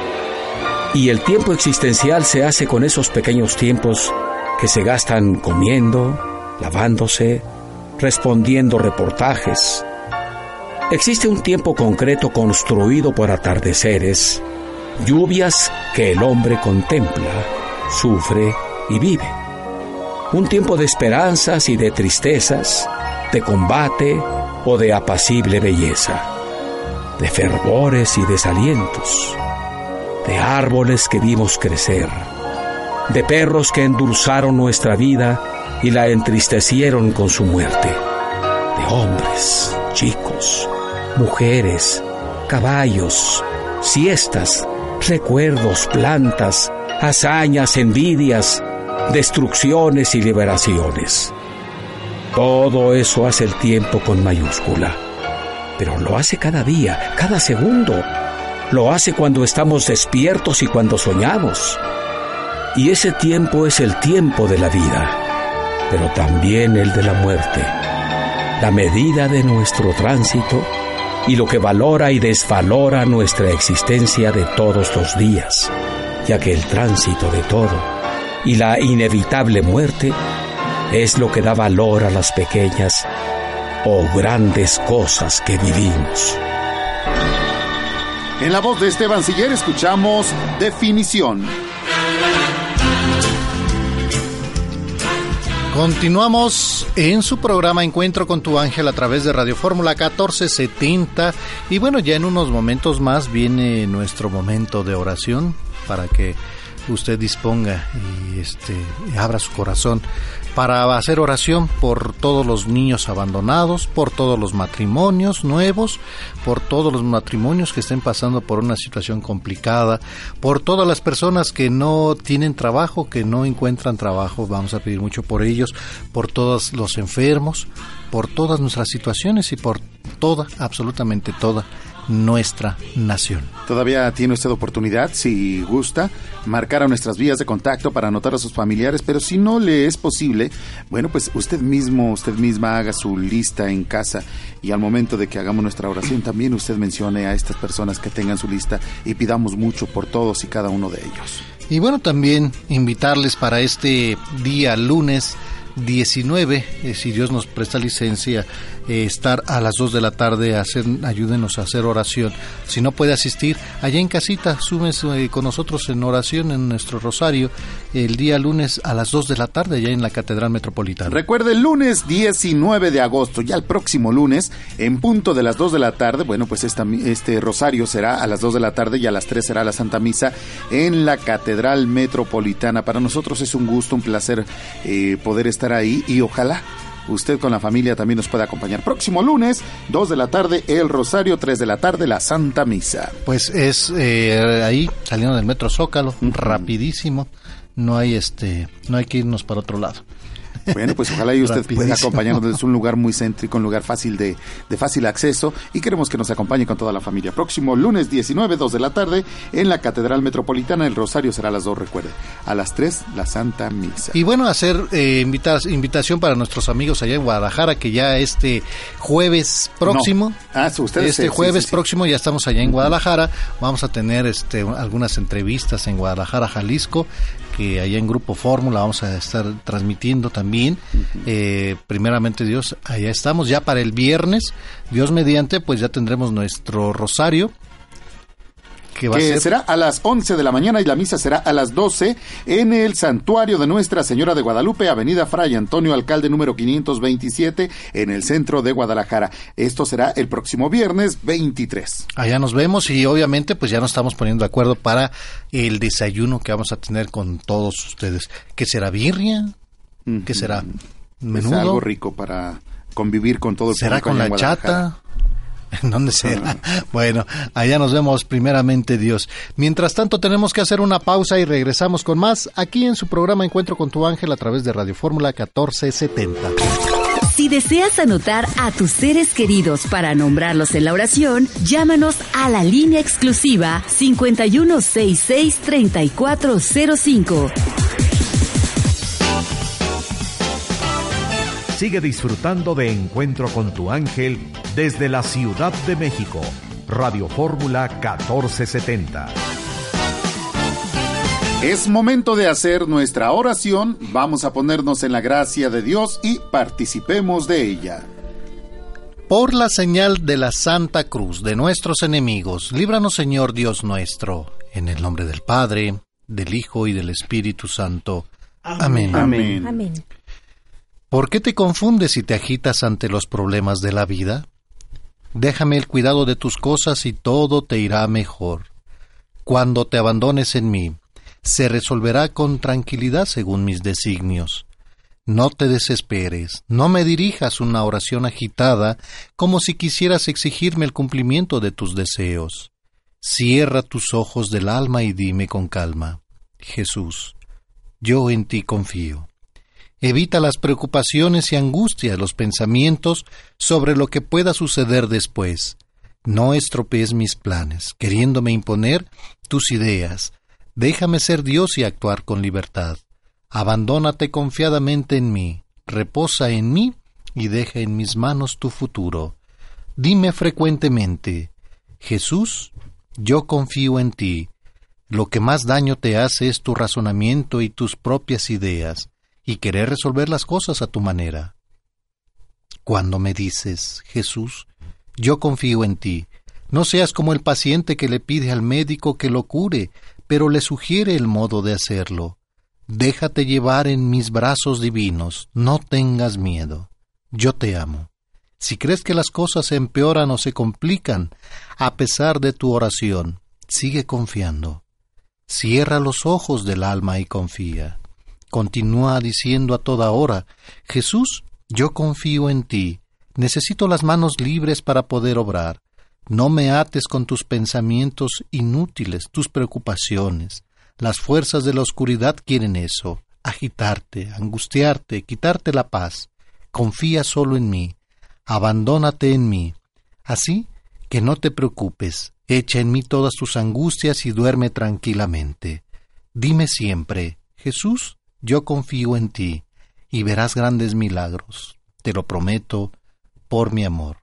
Y el tiempo existencial se hace con esos pequeños tiempos que se gastan comiendo, lavándose, respondiendo reportajes. Existe un tiempo concreto construido por atardeceres, lluvias que el hombre contempla, sufre y vive. Un tiempo de esperanzas y de tristezas, de combate o de apacible belleza, de fervores y desalientos, de árboles que vimos crecer, de perros que endulzaron nuestra vida y la entristecieron con su muerte, de hombres, chicos, mujeres, caballos, siestas, recuerdos, plantas, hazañas, envidias, destrucciones y liberaciones. Todo eso hace el tiempo con mayúscula, pero lo hace cada día, cada segundo. Lo hace cuando estamos despiertos y cuando soñamos. Y ese tiempo es el tiempo de la vida, pero también el de la muerte, la medida de nuestro tránsito y lo que valora y desvalora nuestra existencia de todos los días, ya que el tránsito de todo y la inevitable muerte es lo que da valor a las pequeñas o grandes cosas que vivimos. En la voz de Esteban Siller escuchamos Definición. Continuamos en su programa Encuentro con tu ángel a través de Radio Fórmula 1470 y bueno, ya en unos momentos más viene nuestro momento de oración para que usted disponga y este abra su corazón para hacer oración por todos los niños abandonados, por todos los matrimonios nuevos, por todos los matrimonios que estén pasando por una situación complicada, por todas las personas que no tienen trabajo, que no encuentran trabajo, vamos a pedir mucho por ellos, por todos los enfermos, por todas nuestras situaciones y por toda, absolutamente toda nuestra nación. Todavía tiene usted oportunidad, si gusta, marcar a nuestras vías de contacto para anotar a sus familiares, pero si no le es posible, bueno, pues usted mismo, usted misma haga su lista en casa y al momento de que hagamos nuestra oración también usted mencione a estas personas que tengan su lista y pidamos mucho por todos y cada uno de ellos. Y bueno, también invitarles para este día lunes 19, eh, si Dios nos presta licencia, eh, estar a las 2 de la tarde, hacer, ayúdenos a hacer oración. Si no puede asistir, allá en casita, súmese eh, con nosotros en oración en nuestro rosario el día lunes a las 2 de la tarde, allá en la Catedral Metropolitana. Recuerde, el lunes 19 de agosto, ya el próximo lunes, en punto de las 2 de la tarde, bueno, pues esta, este rosario será a las 2 de la tarde y a las 3 será la Santa Misa en la Catedral Metropolitana. Para nosotros es un gusto, un placer poder estar ahí y ojalá usted con la familia también nos pueda acompañar. Próximo lunes, 2 de la tarde, el Rosario, 3 de la tarde, la Santa Misa. Pues es eh, ahí, saliendo del Metro Zócalo, rapidísimo. No hay este, no hay que irnos para otro lado. Bueno, pues ojalá y usted pueda acompañarnos. Es un lugar muy céntrico, un lugar fácil de, de, fácil acceso y queremos que nos acompañe con toda la familia. Próximo lunes 19, 2 de la tarde, en la Catedral Metropolitana. El Rosario será a las 2, recuerde. A las 3, la Santa Misa. Y bueno, hacer eh, invitación para nuestros amigos allá en Guadalajara, que ya este jueves próximo. Ah, ustedes Este jueves próximo ya estamos allá en Guadalajara. Vamos a tener este, algunas entrevistas en Guadalajara, Jalisco que allá en Grupo Fórmula vamos a estar transmitiendo también. eh, primeramente Dios, allá estamos ya para el viernes. Dios mediante, pues ya tendremos nuestro rosario. Que, va que a ser... será a las 11 de la mañana y la misa será a las 12 en el santuario de Nuestra Señora de Guadalupe, Avenida Fray Antonio Alcalde número 527 en el centro de Guadalajara. Esto será el próximo viernes 23. Allá nos vemos y obviamente pues ya nos estamos poniendo de acuerdo para el desayuno que vamos a tener con todos ustedes. ¿Qué será birria? ¿Qué será? Menudo. Es algo rico para convivir con todo el ¿Será con la chata? ¿En dónde será? Bueno, allá nos vemos primeramente Dios. Mientras tanto tenemos que hacer una pausa y regresamos con más aquí en su programa Encuentro con tu ángel a través de Radio Fórmula 1470. Si deseas anotar a tus seres queridos para nombrarlos en la oración, llámanos a la línea exclusiva 5166-3405. Sigue disfrutando de Encuentro con tu ángel desde la Ciudad de México. Radio Fórmula 1470. Es momento de hacer nuestra oración. Vamos a ponernos en la gracia de Dios y participemos de ella. Por la señal de la Santa Cruz de nuestros enemigos, líbranos Señor Dios nuestro, en el nombre del Padre, del Hijo y del Espíritu Santo. Amén. Amén. Amén. ¿Por qué te confundes y te agitas ante los problemas de la vida? Déjame el cuidado de tus cosas y todo te irá mejor. Cuando te abandones en mí, se resolverá con tranquilidad según mis designios. No te desesperes, no me dirijas una oración agitada como si quisieras exigirme el cumplimiento de tus deseos. Cierra tus ojos del alma y dime con calma, Jesús, yo en ti confío. Evita las preocupaciones y angustias, los pensamientos sobre lo que pueda suceder después. No estropees mis planes, queriéndome imponer tus ideas. Déjame ser Dios y actuar con libertad. Abandónate confiadamente en mí, reposa en mí y deja en mis manos tu futuro. Dime frecuentemente, Jesús, yo confío en ti. Lo que más daño te hace es tu razonamiento y tus propias ideas y querer resolver las cosas a tu manera. Cuando me dices, Jesús, yo confío en ti, no seas como el paciente que le pide al médico que lo cure, pero le sugiere el modo de hacerlo. Déjate llevar en mis brazos divinos, no tengas miedo. Yo te amo. Si crees que las cosas se empeoran o se complican, a pesar de tu oración, sigue confiando. Cierra los ojos del alma y confía. Continúa diciendo a toda hora, Jesús, yo confío en ti, necesito las manos libres para poder obrar. No me ates con tus pensamientos inútiles, tus preocupaciones. Las fuerzas de la oscuridad quieren eso, agitarte, angustiarte, quitarte la paz. Confía solo en mí, abandónate en mí. Así que no te preocupes, echa en mí todas tus angustias y duerme tranquilamente. Dime siempre, Jesús, yo confío en ti, y verás grandes milagros, te lo prometo, por mi amor.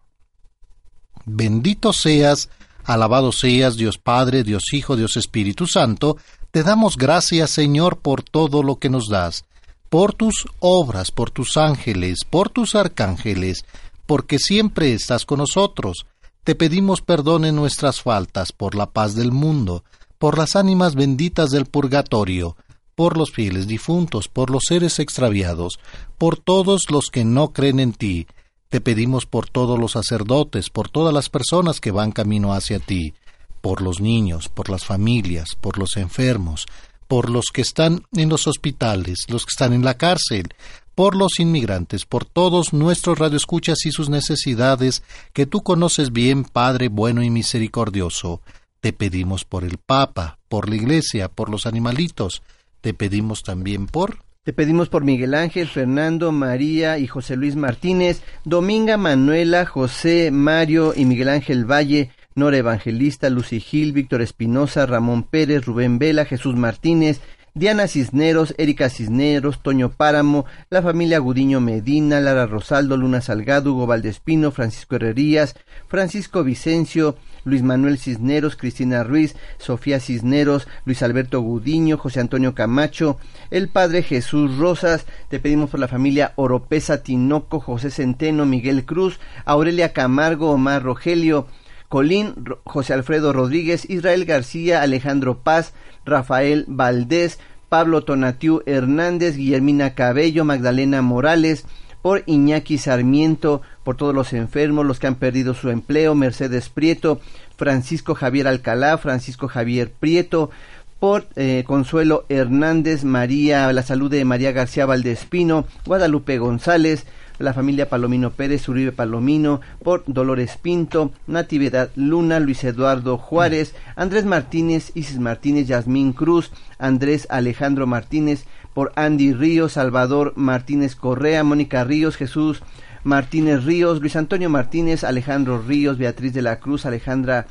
Bendito seas, alabado seas, Dios Padre, Dios Hijo, Dios Espíritu Santo, te damos gracias, Señor, por todo lo que nos das, por tus obras, por tus ángeles, por tus arcángeles, porque siempre estás con nosotros. Te pedimos perdón en nuestras faltas, por la paz del mundo, por las ánimas benditas del purgatorio, por los fieles difuntos, por los seres extraviados, por todos los que no creen en ti. Te pedimos por todos los sacerdotes, por todas las personas que van camino hacia ti, por los niños, por las familias, por los enfermos, por los que están en los hospitales, los que están en la cárcel, por los inmigrantes, por todos nuestros radioescuchas y sus necesidades, que tú conoces bien, Padre bueno y misericordioso. Te pedimos por el Papa, por la Iglesia, por los animalitos. Te pedimos también por te pedimos por Miguel Ángel, Fernando, María y José Luis Martínez, Dominga Manuela, José, Mario y Miguel Ángel Valle, Nora Evangelista, Lucy Gil, Víctor Espinosa, Ramón Pérez, Rubén Vela, Jesús Martínez, Diana Cisneros, Erika Cisneros, Toño Páramo, la familia Gudiño Medina, Lara Rosaldo, Luna Salgado, Hugo Valdespino, Francisco Herrerías, Francisco Vicencio, Luis Manuel Cisneros, Cristina Ruiz, Sofía Cisneros, Luis Alberto Gudiño, José Antonio Camacho, el Padre Jesús Rosas, te pedimos por la familia Oropesa Tinoco, José Centeno, Miguel Cruz, Aurelia Camargo, Omar Rogelio, Colín, José Alfredo Rodríguez, Israel García, Alejandro Paz, Rafael Valdés, Pablo Tonatiu Hernández, Guillermina Cabello, Magdalena Morales, por Iñaki Sarmiento, por todos los enfermos, los que han perdido su empleo, Mercedes Prieto, Francisco Javier Alcalá, Francisco Javier Prieto, por eh, Consuelo Hernández, María, la salud de María García Valdespino, Guadalupe González, la familia Palomino Pérez, Uribe Palomino, por Dolores Pinto, Natividad Luna, Luis Eduardo Juárez, Andrés Martínez, Isis Martínez, Yasmín Cruz, Andrés Alejandro Martínez, por Andy Ríos, Salvador Martínez Correa, Mónica Ríos, Jesús Martínez Ríos, Luis Antonio Martínez, Alejandro Ríos, Beatriz de la Cruz, Alejandra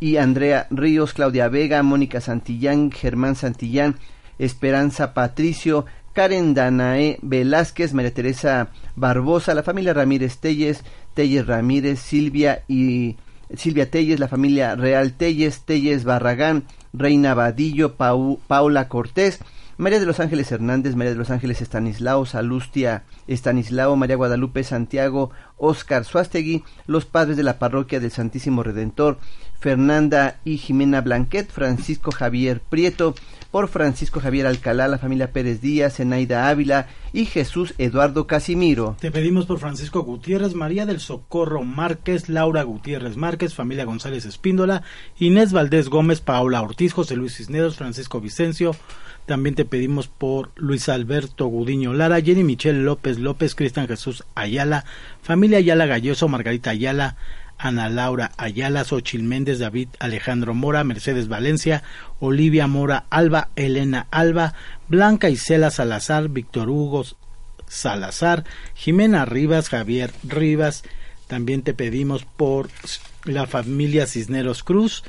y Andrea Ríos, Claudia Vega, Mónica Santillán, Germán Santillán, Esperanza Patricio, Karen Danae Velázquez, María Teresa Barbosa, la familia Ramírez Telles, Telles Ramírez, Silvia y Silvia Telles, la familia Real Telles, Telles Barragán, Reina Vadillo, Paula Cortés, María de los Ángeles Hernández, María de los Ángeles Estanislao, Salustia Estanislao, María Guadalupe Santiago, Oscar Suástegui, los padres de la parroquia del Santísimo Redentor, Fernanda y Jimena Blanquet, Francisco Javier Prieto, por Francisco Javier Alcalá, la familia Pérez Díaz, Enaida Ávila y Jesús Eduardo Casimiro. Te pedimos por Francisco Gutiérrez, María del Socorro Márquez, Laura Gutiérrez Márquez, familia González Espíndola, Inés Valdés Gómez, Paola Ortiz, José Luis Cisneros, Francisco Vicencio, también te pedimos por Luis Alberto Gudiño Lara, Jenny Michelle López López, Cristian Jesús Ayala, familia Ayala Galloso, Margarita Ayala, Ana Laura Ayala, Xochil Méndez, David Alejandro Mora, Mercedes Valencia, Olivia Mora Alba, Elena Alba, Blanca Isela Salazar, Víctor Hugo Salazar, Jimena Rivas, Javier Rivas. También te pedimos por la familia Cisneros Cruz,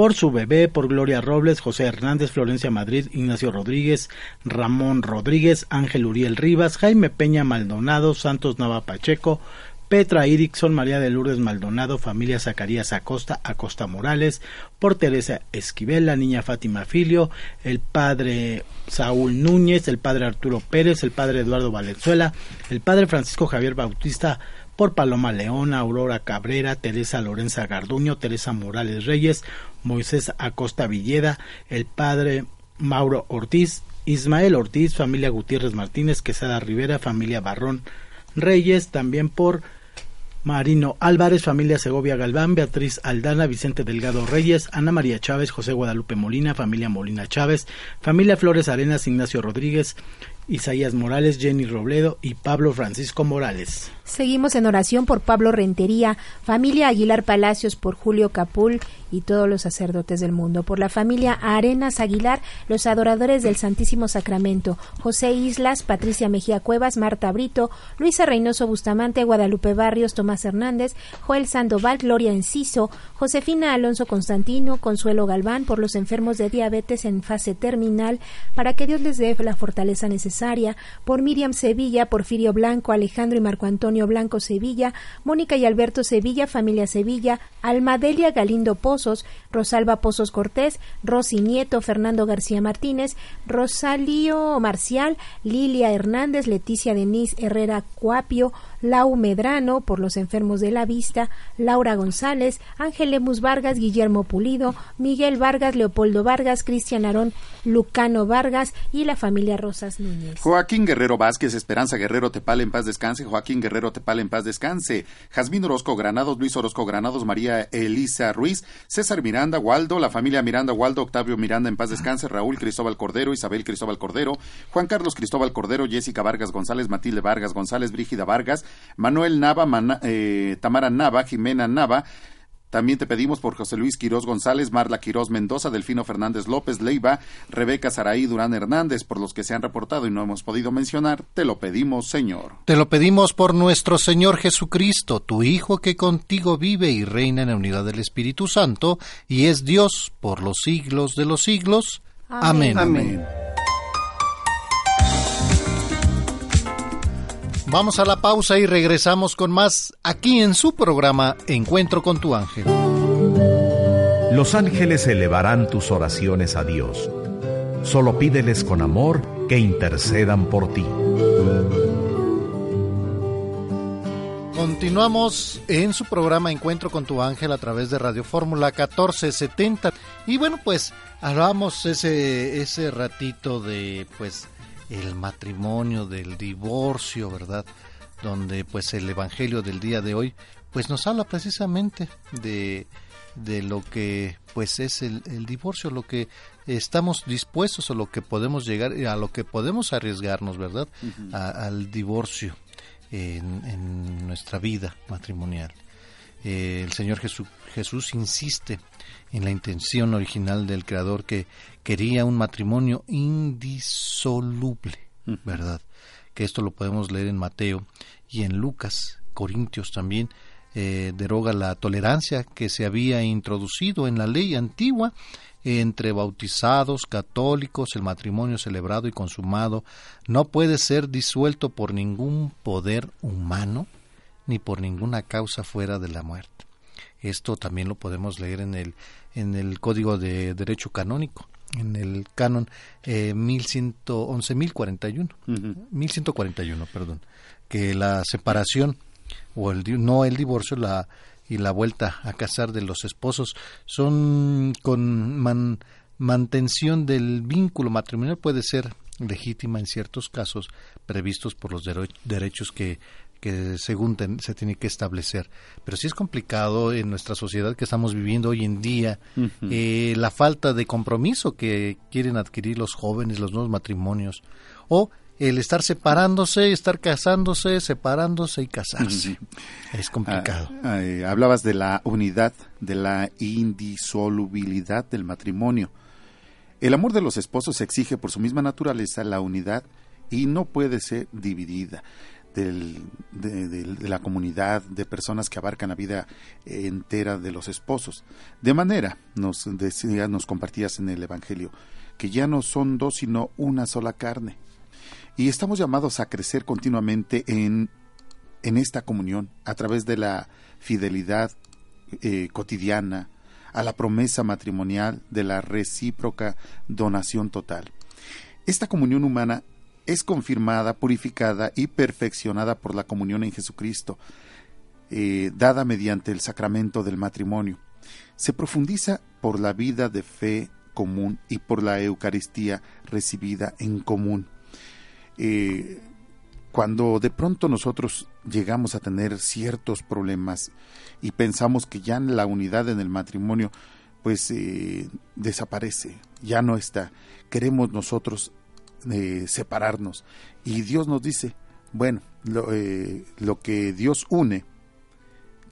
por su bebé, por Gloria Robles, José Hernández, Florencia Madrid, Ignacio Rodríguez, Ramón Rodríguez, Ángel Uriel Rivas, Jaime Peña Maldonado, Santos Nava Pacheco, Petra Irixon, María de Lourdes Maldonado, familia Zacarías Acosta, Acosta Morales, por Teresa Esquivel, la niña Fátima Filio, el padre Saúl Núñez, el padre Arturo Pérez, el padre Eduardo Valenzuela, el padre Francisco Javier Bautista, por Paloma Leona, Aurora Cabrera, Teresa Lorenza Garduño, Teresa Morales Reyes, Moisés Acosta Villeda, el padre Mauro Ortiz, Ismael Ortiz, familia Gutiérrez Martínez, Quesada Rivera, familia Barrón Reyes, también por Marino Álvarez, familia Segovia Galván, Beatriz Aldana, Vicente Delgado Reyes, Ana María Chávez, José Guadalupe Molina, familia Molina Chávez, familia Flores Arenas, Ignacio Rodríguez, Isaías Morales, Jenny Robledo y Pablo Francisco Morales. Seguimos en oración por Pablo Rentería, familia Aguilar Palacios por Julio Capul y todos los sacerdotes del mundo, por la familia Arenas Aguilar, los adoradores del Santísimo Sacramento, José Islas, Patricia Mejía Cuevas, Marta Brito, Luisa Reynoso Bustamante, Guadalupe Barrios, Tomás Hernández, Joel Sandoval, Gloria Enciso, Josefina Alonso Constantino, Consuelo Galván, por los enfermos de diabetes en fase terminal, para que Dios les dé la fortaleza necesaria, por Miriam Sevilla, Porfirio Blanco, Alejandro y Marco Antonio Blanco Sevilla, Mónica y Alberto Sevilla, familia Sevilla, Almadelia Galindo Pozos, Rosalba Pozos Cortés, Rosy Nieto, Fernando García Martínez, Rosalío Marcial, Lilia Hernández, Leticia Denise Herrera Cuapio, Lau Medrano, por los enfermos de la vista, Laura González, Ángel Lemus Vargas, Guillermo Pulido, Miguel Vargas, Leopoldo Vargas, Cristian Arón, Lucano Vargas y la familia Rosas Núñez. Joaquín Guerrero Vázquez, Esperanza Guerrero Tepal en paz descanse, Joaquín Guerrero Tepal en paz descanse, Jazmín Orozco Granados, Luis Orozco Granados, María Elisa Ruiz, César Miranda, Waldo, la familia Miranda, Waldo, Octavio Miranda en paz descanse, Raúl Cristóbal Cordero, Isabel Cristóbal Cordero, Juan Carlos Cristóbal Cordero, Jessica Vargas González, Matilde Vargas González, Brígida Vargas, Manuel Nava, eh, Tamara Nava, Jimena Nava, también te pedimos por José Luis Quirós González, Marla Quirós Mendoza, Delfino Fernández López, Leiva, Rebeca Saraí Durán Hernández, por los que se han reportado y no hemos podido mencionar, te lo pedimos, Señor. Te lo pedimos por nuestro Señor Jesucristo, tu Hijo que contigo vive y reina en la unidad del Espíritu Santo, y es Dios por los siglos de los siglos. Amén. Amén. Vamos a la pausa y regresamos con más aquí en su programa Encuentro con tu ángel. Los ángeles elevarán tus oraciones a Dios. Solo pídeles con amor que intercedan por ti. Continuamos en su programa Encuentro con tu ángel a través de Radio Fórmula 1470. Y bueno, pues hablamos ese, ese ratito de pues el matrimonio, del divorcio, ¿verdad? Donde pues el Evangelio del día de hoy pues nos habla precisamente de, de lo que pues es el, divorcio, lo que estamos dispuestos o lo que podemos llegar, a lo que podemos arriesgarnos, ¿verdad? al divorcio en, nuestra vida matrimonial. Eh, el Señor Jesús, Jesús insiste en la intención original del Creador que quería un matrimonio indisoluble, ¿verdad? Que esto lo podemos leer en Mateo y en Lucas, Corintios también, eh, deroga la tolerancia que se había introducido en la ley antigua entre bautizados, católicos, el matrimonio celebrado y consumado no puede ser disuelto por ningún poder humano ni por ninguna causa fuera de la muerte. Esto también lo podemos leer en el, en el Código de Derecho Canónico, en el canon eh, 11.041, 1141, perdón, que la separación o el no el divorcio la y la vuelta a casar de los esposos son con mantención del vínculo matrimonial puede ser legítima en ciertos casos previstos por los derechos que que según se tiene que establecer. Pero sí es complicado en nuestra sociedad que estamos viviendo hoy en día, eh, la falta de compromiso que quieren adquirir los jóvenes, los nuevos matrimonios, o el estar separándose, estar casándose, separándose y casarse. Es complicado. Ah, eh, hablabas de la unidad, de la indisolubilidad del matrimonio. El amor de los esposos exige por su misma naturaleza la unidad y no puede ser dividida de, la comunidad, de personas que abarcan la vida entera de los esposos. De manera, nos decías, nos compartías en el Evangelio, que ya no son dos, sino una sola carne. Y estamos llamados a crecer continuamente en, en esta comunión, a través de la fidelidad eh, cotidiana, a la promesa matrimonial de la recíproca donación total. Esta comunión humana es confirmada, purificada y perfeccionada por la comunión en Jesucristo, eh, dada mediante el sacramento del matrimonio. Se profundiza por la vida de fe común y por la Eucaristía recibida en común. Eh, cuando de pronto nosotros llegamos a tener ciertos problemas y pensamos que ya la unidad en el matrimonio pues eh, desaparece, ya no está, queremos nosotros eh, separarnos y Dios nos dice, bueno, lo, eh, lo que Dios une,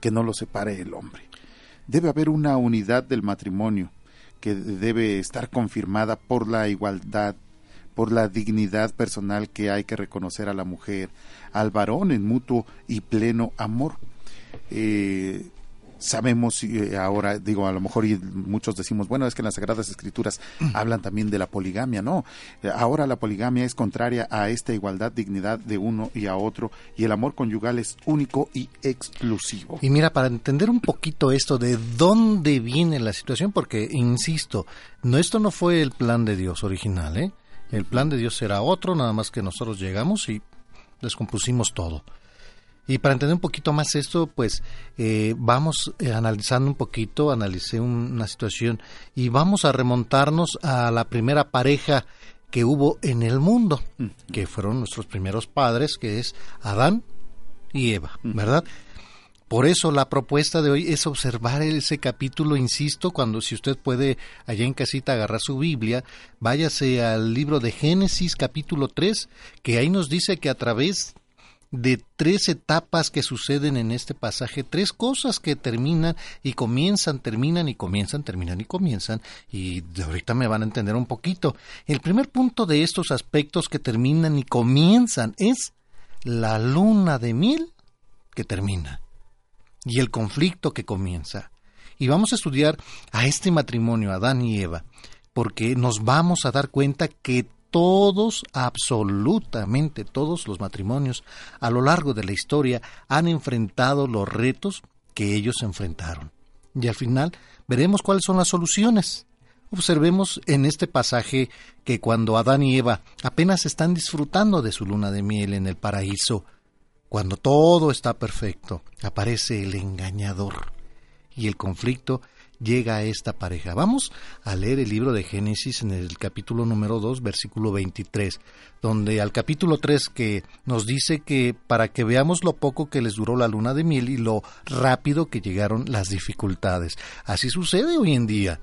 que no lo separe el hombre. Debe haber una unidad del matrimonio que debe estar confirmada por la igualdad, por la dignidad personal que hay que reconocer a la mujer, al varón en mutuo y pleno amor. Eh, sabemos eh, ahora, digo, a lo mejor y muchos decimos, bueno, es que en las Sagradas Escrituras mm. hablan también de la poligamia, no, ahora la poligamia es contraria a esta igualdad, dignidad de uno y a otro, y el amor conyugal es único y exclusivo. Y mira, para entender un poquito esto de dónde viene la situación, porque, insisto, no, esto no fue el plan de Dios original, ¿eh? El plan de Dios era otro, nada más que nosotros llegamos y descompusimos todo. Y para entender un poquito más esto, pues eh, vamos eh, analizando un poquito, analicé una situación y vamos a remontarnos a la primera pareja que hubo en el mundo, que fueron nuestros primeros padres, que es Adán y Eva. ¿verdad? Por eso la propuesta de hoy es observar ese capítulo, insisto, cuando si usted puede allá en casita agarrar su Biblia, váyase al libro de Génesis capítulo 3, que ahí nos dice que a través de tres etapas que suceden en este pasaje, tres cosas que terminan y comienzan, terminan y comienzan, terminan y comienzan, y ahorita me van a entender un poquito. El primer punto de estos aspectos que terminan y comienzan es la luna de mil que termina y el conflicto que comienza. Y vamos a estudiar a este matrimonio, Adán y Eva, porque nos vamos a dar cuenta que todos, absolutamente todos los matrimonios a lo largo de la historia han enfrentado los retos que ellos enfrentaron. Y al final veremos cuáles son las soluciones. Observemos en este pasaje que cuando Adán y Eva apenas están disfrutando de su luna de miel en el paraíso, cuando todo está perfecto, aparece el engañador y el conflicto llega a esta pareja. Vamos a leer el libro de Génesis en el capítulo número 2, versículo 23, donde al capítulo 3 que nos dice que para que veamos lo poco que les duró la luna de miel y lo rápido que llegaron las dificultades. Así sucede hoy en día.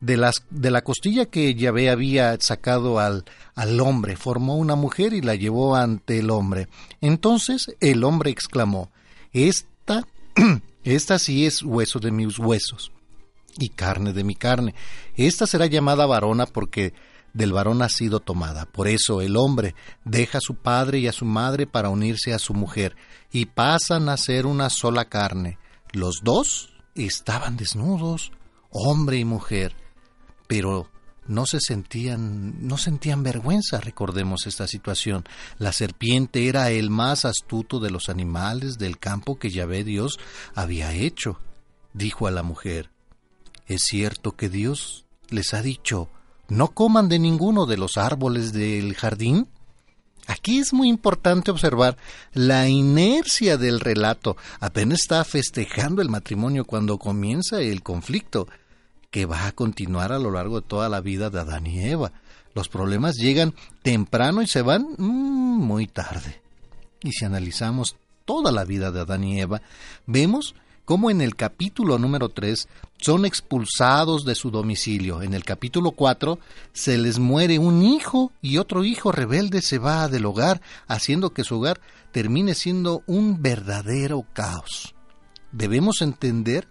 De, las, de la costilla que Yahvé había sacado al, al hombre, formó una mujer y la llevó ante el hombre. Entonces el hombre exclamó, esta, esta sí es hueso de mis huesos y carne de mi carne. Esta será llamada varona porque del varón ha sido tomada. Por eso el hombre deja a su padre y a su madre para unirse a su mujer, y pasan a ser una sola carne. Los dos estaban desnudos, hombre y mujer, pero no se sentían, no sentían vergüenza, recordemos esta situación. La serpiente era el más astuto de los animales del campo que Yahvé Dios había hecho. Dijo a la mujer, es cierto que Dios les ha dicho, no coman de ninguno de los árboles del jardín. Aquí es muy importante observar la inercia del relato. Apenas está festejando el matrimonio cuando comienza el conflicto, que va a continuar a lo largo de toda la vida de Adán y Eva. Los problemas llegan temprano y se van mm, muy tarde. Y si analizamos toda la vida de Adán y Eva, vemos como en el capítulo número 3 son expulsados de su domicilio. En el capítulo 4 se les muere un hijo y otro hijo rebelde se va del hogar, haciendo que su hogar termine siendo un verdadero caos. Debemos entender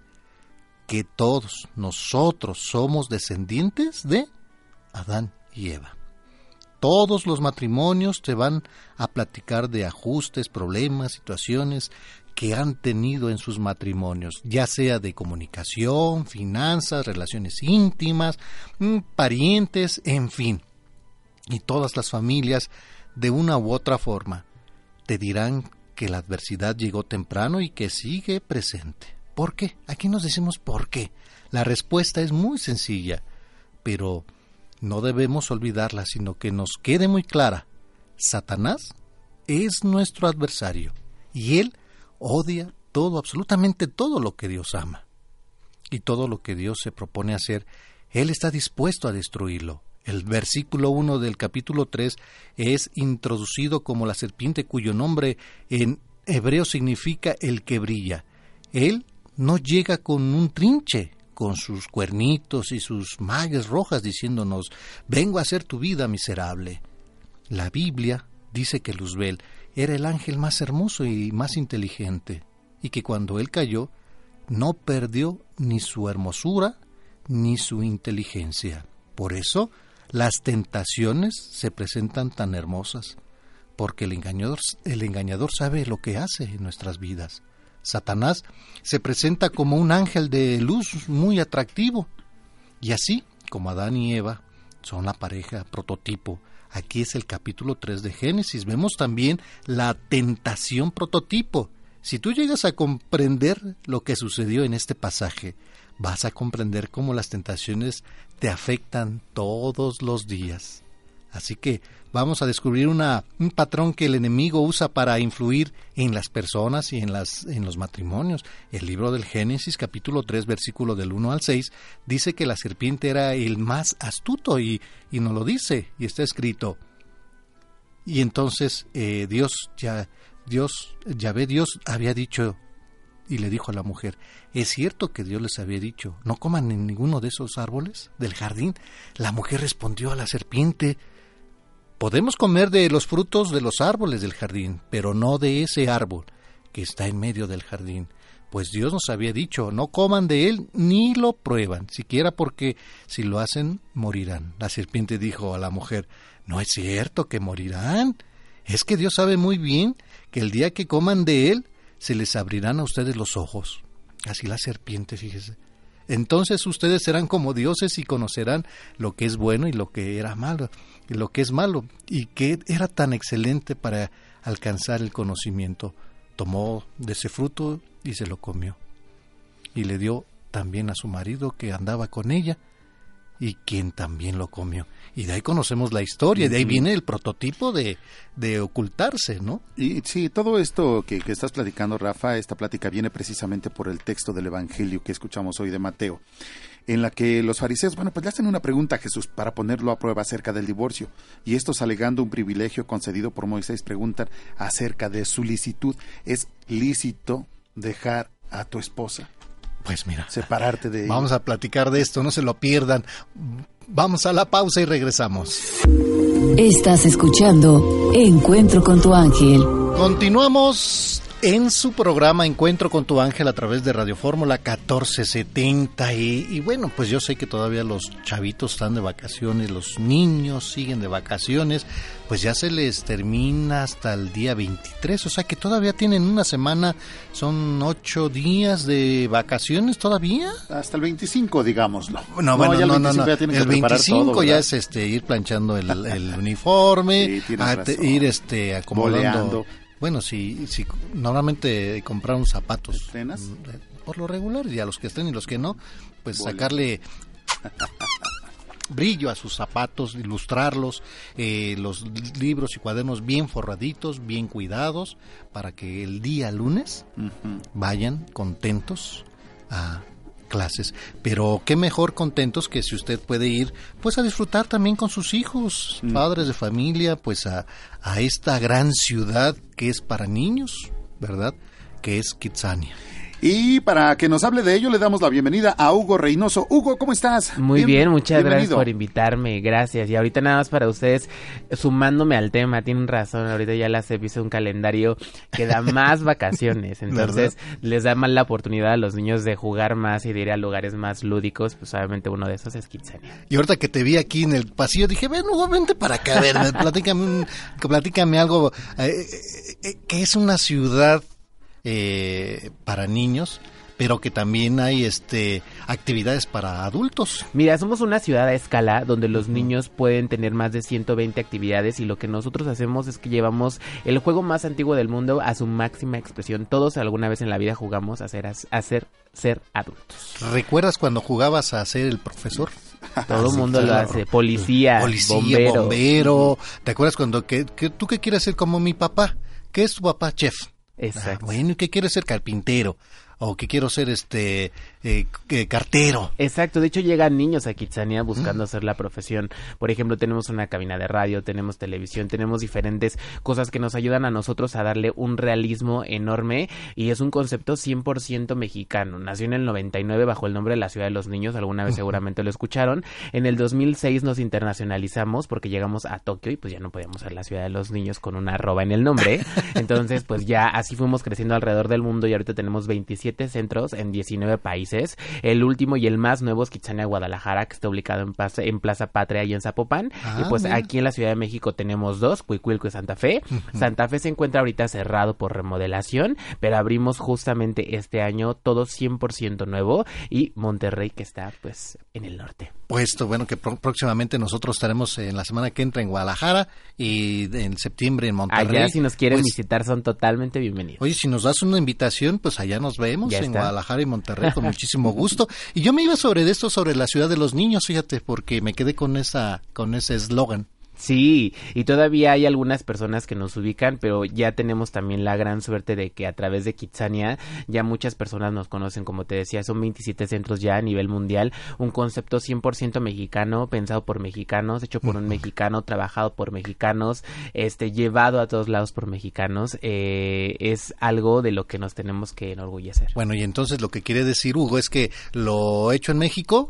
que todos nosotros somos descendientes de Adán y Eva. Todos los matrimonios te van a platicar de ajustes, problemas, situaciones que han tenido en sus matrimonios, ya sea de comunicación, finanzas, relaciones íntimas, mm, parientes, en fin. Y todas las familias, de una u otra forma, te dirán que la adversidad llegó temprano y que sigue presente. ¿Por qué? Aquí nos decimos por qué. La respuesta es muy sencilla, pero no debemos olvidarla, sino que nos quede muy clara. Satanás es nuestro adversario y él odia todo, absolutamente todo lo que Dios ama. Y todo lo que Dios se propone hacer, Él está dispuesto a destruirlo. El versículo 1 del capítulo 3 es introducido como la serpiente cuyo nombre en hebreo significa el que brilla. Él no llega con un trinche, con sus cuernitos y sus magues rojas diciéndonos, vengo a hacer tu vida miserable. La Biblia dice que Luzbel era el ángel más hermoso y más inteligente, y que cuando él cayó, no perdió ni su hermosura ni su inteligencia. Por eso, las tentaciones se presentan tan hermosas, porque el engañador, el engañador sabe lo que hace en nuestras vidas. Satanás se presenta como un ángel de luz muy atractivo. Y así como Adán y Eva son la pareja prototipo, aquí es el capítulo 3 de Génesis, vemos también la tentación prototipo. Si tú llegas a comprender lo que sucedió en este pasaje, vas a comprender cómo las tentaciones te afectan todos los días. Así que vamos a descubrir un patrón que el enemigo usa para influir en las personas y en, los matrimonios. El libro del Génesis, capítulo 3, versículo del 1 al 6, dice que la serpiente era el más astuto y, y nos lo dice, y está escrito. Y entonces eh, Dios ya, Dios, ve Dios había dicho y le dijo a la mujer, ¿es cierto que Dios les había dicho, no coman en ninguno de esos árboles del jardín? La mujer respondió a la serpiente, Podemos comer de los frutos de los árboles del jardín, pero no de ese árbol que está en medio del jardín, pues Dios nos había dicho, no coman de él ni lo prueban, siquiera porque si lo hacen morirán. La serpiente dijo a la mujer, no es cierto que morirán, es que Dios sabe muy bien que el día que coman de él se les abrirán a ustedes los ojos. Así la serpiente, fíjese. Entonces ustedes serán como dioses y conocerán lo que es bueno y lo que era malo lo que es malo y que era tan excelente para alcanzar el conocimiento. Tomó de ese fruto y se lo comió. Y le dio también a su marido que andaba con ella y quien también lo comió. Y de ahí conocemos la historia, de ahí viene el prototipo de, de ocultarse, ¿no? Y sí, todo esto que, que, estás platicando, Rafa, esta plática viene precisamente por el texto del Evangelio que escuchamos hoy de Mateo en la que los fariseos, bueno, pues le hacen una pregunta a Jesús para ponerlo a prueba acerca del divorcio. Y estos alegando un privilegio concedido por Moisés, preguntan acerca de su licitud. ¿Es lícito dejar a tu esposa? Pues mira, separarte de Vamos a platicar de esto, no se lo pierdan. Vamos a la pausa y regresamos. Estás escuchando Encuentro con tu ángel. Continuamos en su programa Encuentro con tu ángel a través de Radio Fórmula 1470. Y, y, bueno, pues yo sé que todavía los chavitos están de vacaciones, los niños siguen de vacaciones, pues ya se les termina hasta el día 23, o sea que todavía tienen una semana, son ocho días de vacaciones todavía. Hasta el 25, digámoslo. No, bueno, no, no, no, El 25 ya es este ir planchando el, el uniforme, ir este acomodando. Bueno, si, si normalmente compraron zapatos mm, por lo regular, y a los que estén y los que no, pues sacarle brillo a sus zapatos, ilustrarlos, eh, los libros y cuadernos bien forraditos, bien cuidados, para que el día lunes vayan contentos a clases. Pero qué mejor contentos que si usted puede ir pues a disfrutar también con sus hijos, mm. padres de familia, pues a, a esta gran ciudad que es para niños, ¿verdad? Que es Kitsania. Y para que nos hable de ello, le damos la bienvenida a Hugo Reynoso. Hugo, ¿cómo estás? Muy bien, muchas gracias por invitarme, gracias. Y ahorita nada más para ustedes, sumándome al tema, tienen razón, ahorita ya las he visto un calendario que da más vacaciones, entonces les da más la oportunidad a los niños de jugar más y de ir a lugares más lúdicos, pues obviamente uno de esos es Kitsania. Y ahorita que te vi aquí en el pasillo, dije, ven Hugo, vente para acá, a ver, platícame, platícame algo, eh, eh, eh, que es una ciudad eh, para niños pero que también hay este actividades para adultos. Mira, somos una ciudad a escala donde los niños pueden tener más de 120 actividades y lo que nosotros hacemos es que llevamos el juego más antiguo del mundo a su máxima expresión. Todos alguna vez en la vida jugamos a ser, a ser, ser adultos. ¿Recuerdas cuando jugabas a ser el profesor? Todo el mundo lo hace. Policía, Policía bombero. ¿Te acuerdas cuando que, que, tú qué quieres ser como mi papá? ¿Qué es tu papá, chef? Exacto. Ah, bueno, ¿y qué quiere ser carpintero? o que quiero ser este eh, cartero. Exacto, de hecho llegan niños a Kitsania buscando hacer la profesión. Por ejemplo, tenemos una cabina de radio, tenemos televisión, tenemos diferentes cosas que nos ayudan a nosotros a darle un realismo enorme y es un concepto 100% mexicano. Nació en el 99 bajo el nombre de la Ciudad de los Niños, alguna vez seguramente lo escucharon. En el 2006 nos internacionalizamos porque llegamos a Tokio y pues ya no podíamos ser la Ciudad de los Niños con una arroba en el nombre. Entonces, pues ya así fuimos creciendo alrededor del mundo y ahorita tenemos 27 centros en 19 países el último y el más nuevo es Kitsania Guadalajara, que está ubicado en Plaza, en Plaza Patria y en Zapopan. y ah, pues aquí en la Ciudad de México tenemos dos, Cuicuilco y Santa Fe. Santa Fe se encuentra ahorita cerrado por remodelación, pero abrimos justamente este año todo 100% nuevo y Monterrey que está pues en el norte. Puesto, bueno, que próximamente nosotros estaremos en la semana que entra en Guadalajara y en septiembre en Monterrey. Allá si nos quieren pues visitar son totalmente bienvenidos. Oye, si nos das una invitación, pues allá nos vemos en Guadalajara y Monterrey con muchísimo gusto. Y yo me iba sobre esto, sobre la ciudad de los niños, fíjate, porque me quedé con esa, con ese eslogan. Sí, y todavía hay algunas personas que nos ubican, pero ya tenemos también la gran suerte de que a través de Kitsania ya muchas personas nos conocen, como te decía, son 27 centros ya a nivel mundial, un concepto 100% mexicano, pensado por mexicanos, hecho por un mexicano, trabajado por mexicanos, este llevado a todos lados por mexicanos, eh, es algo de lo que nos tenemos que enorgullecer. Bueno, y entonces lo que quiere decir Hugo es que lo hecho en México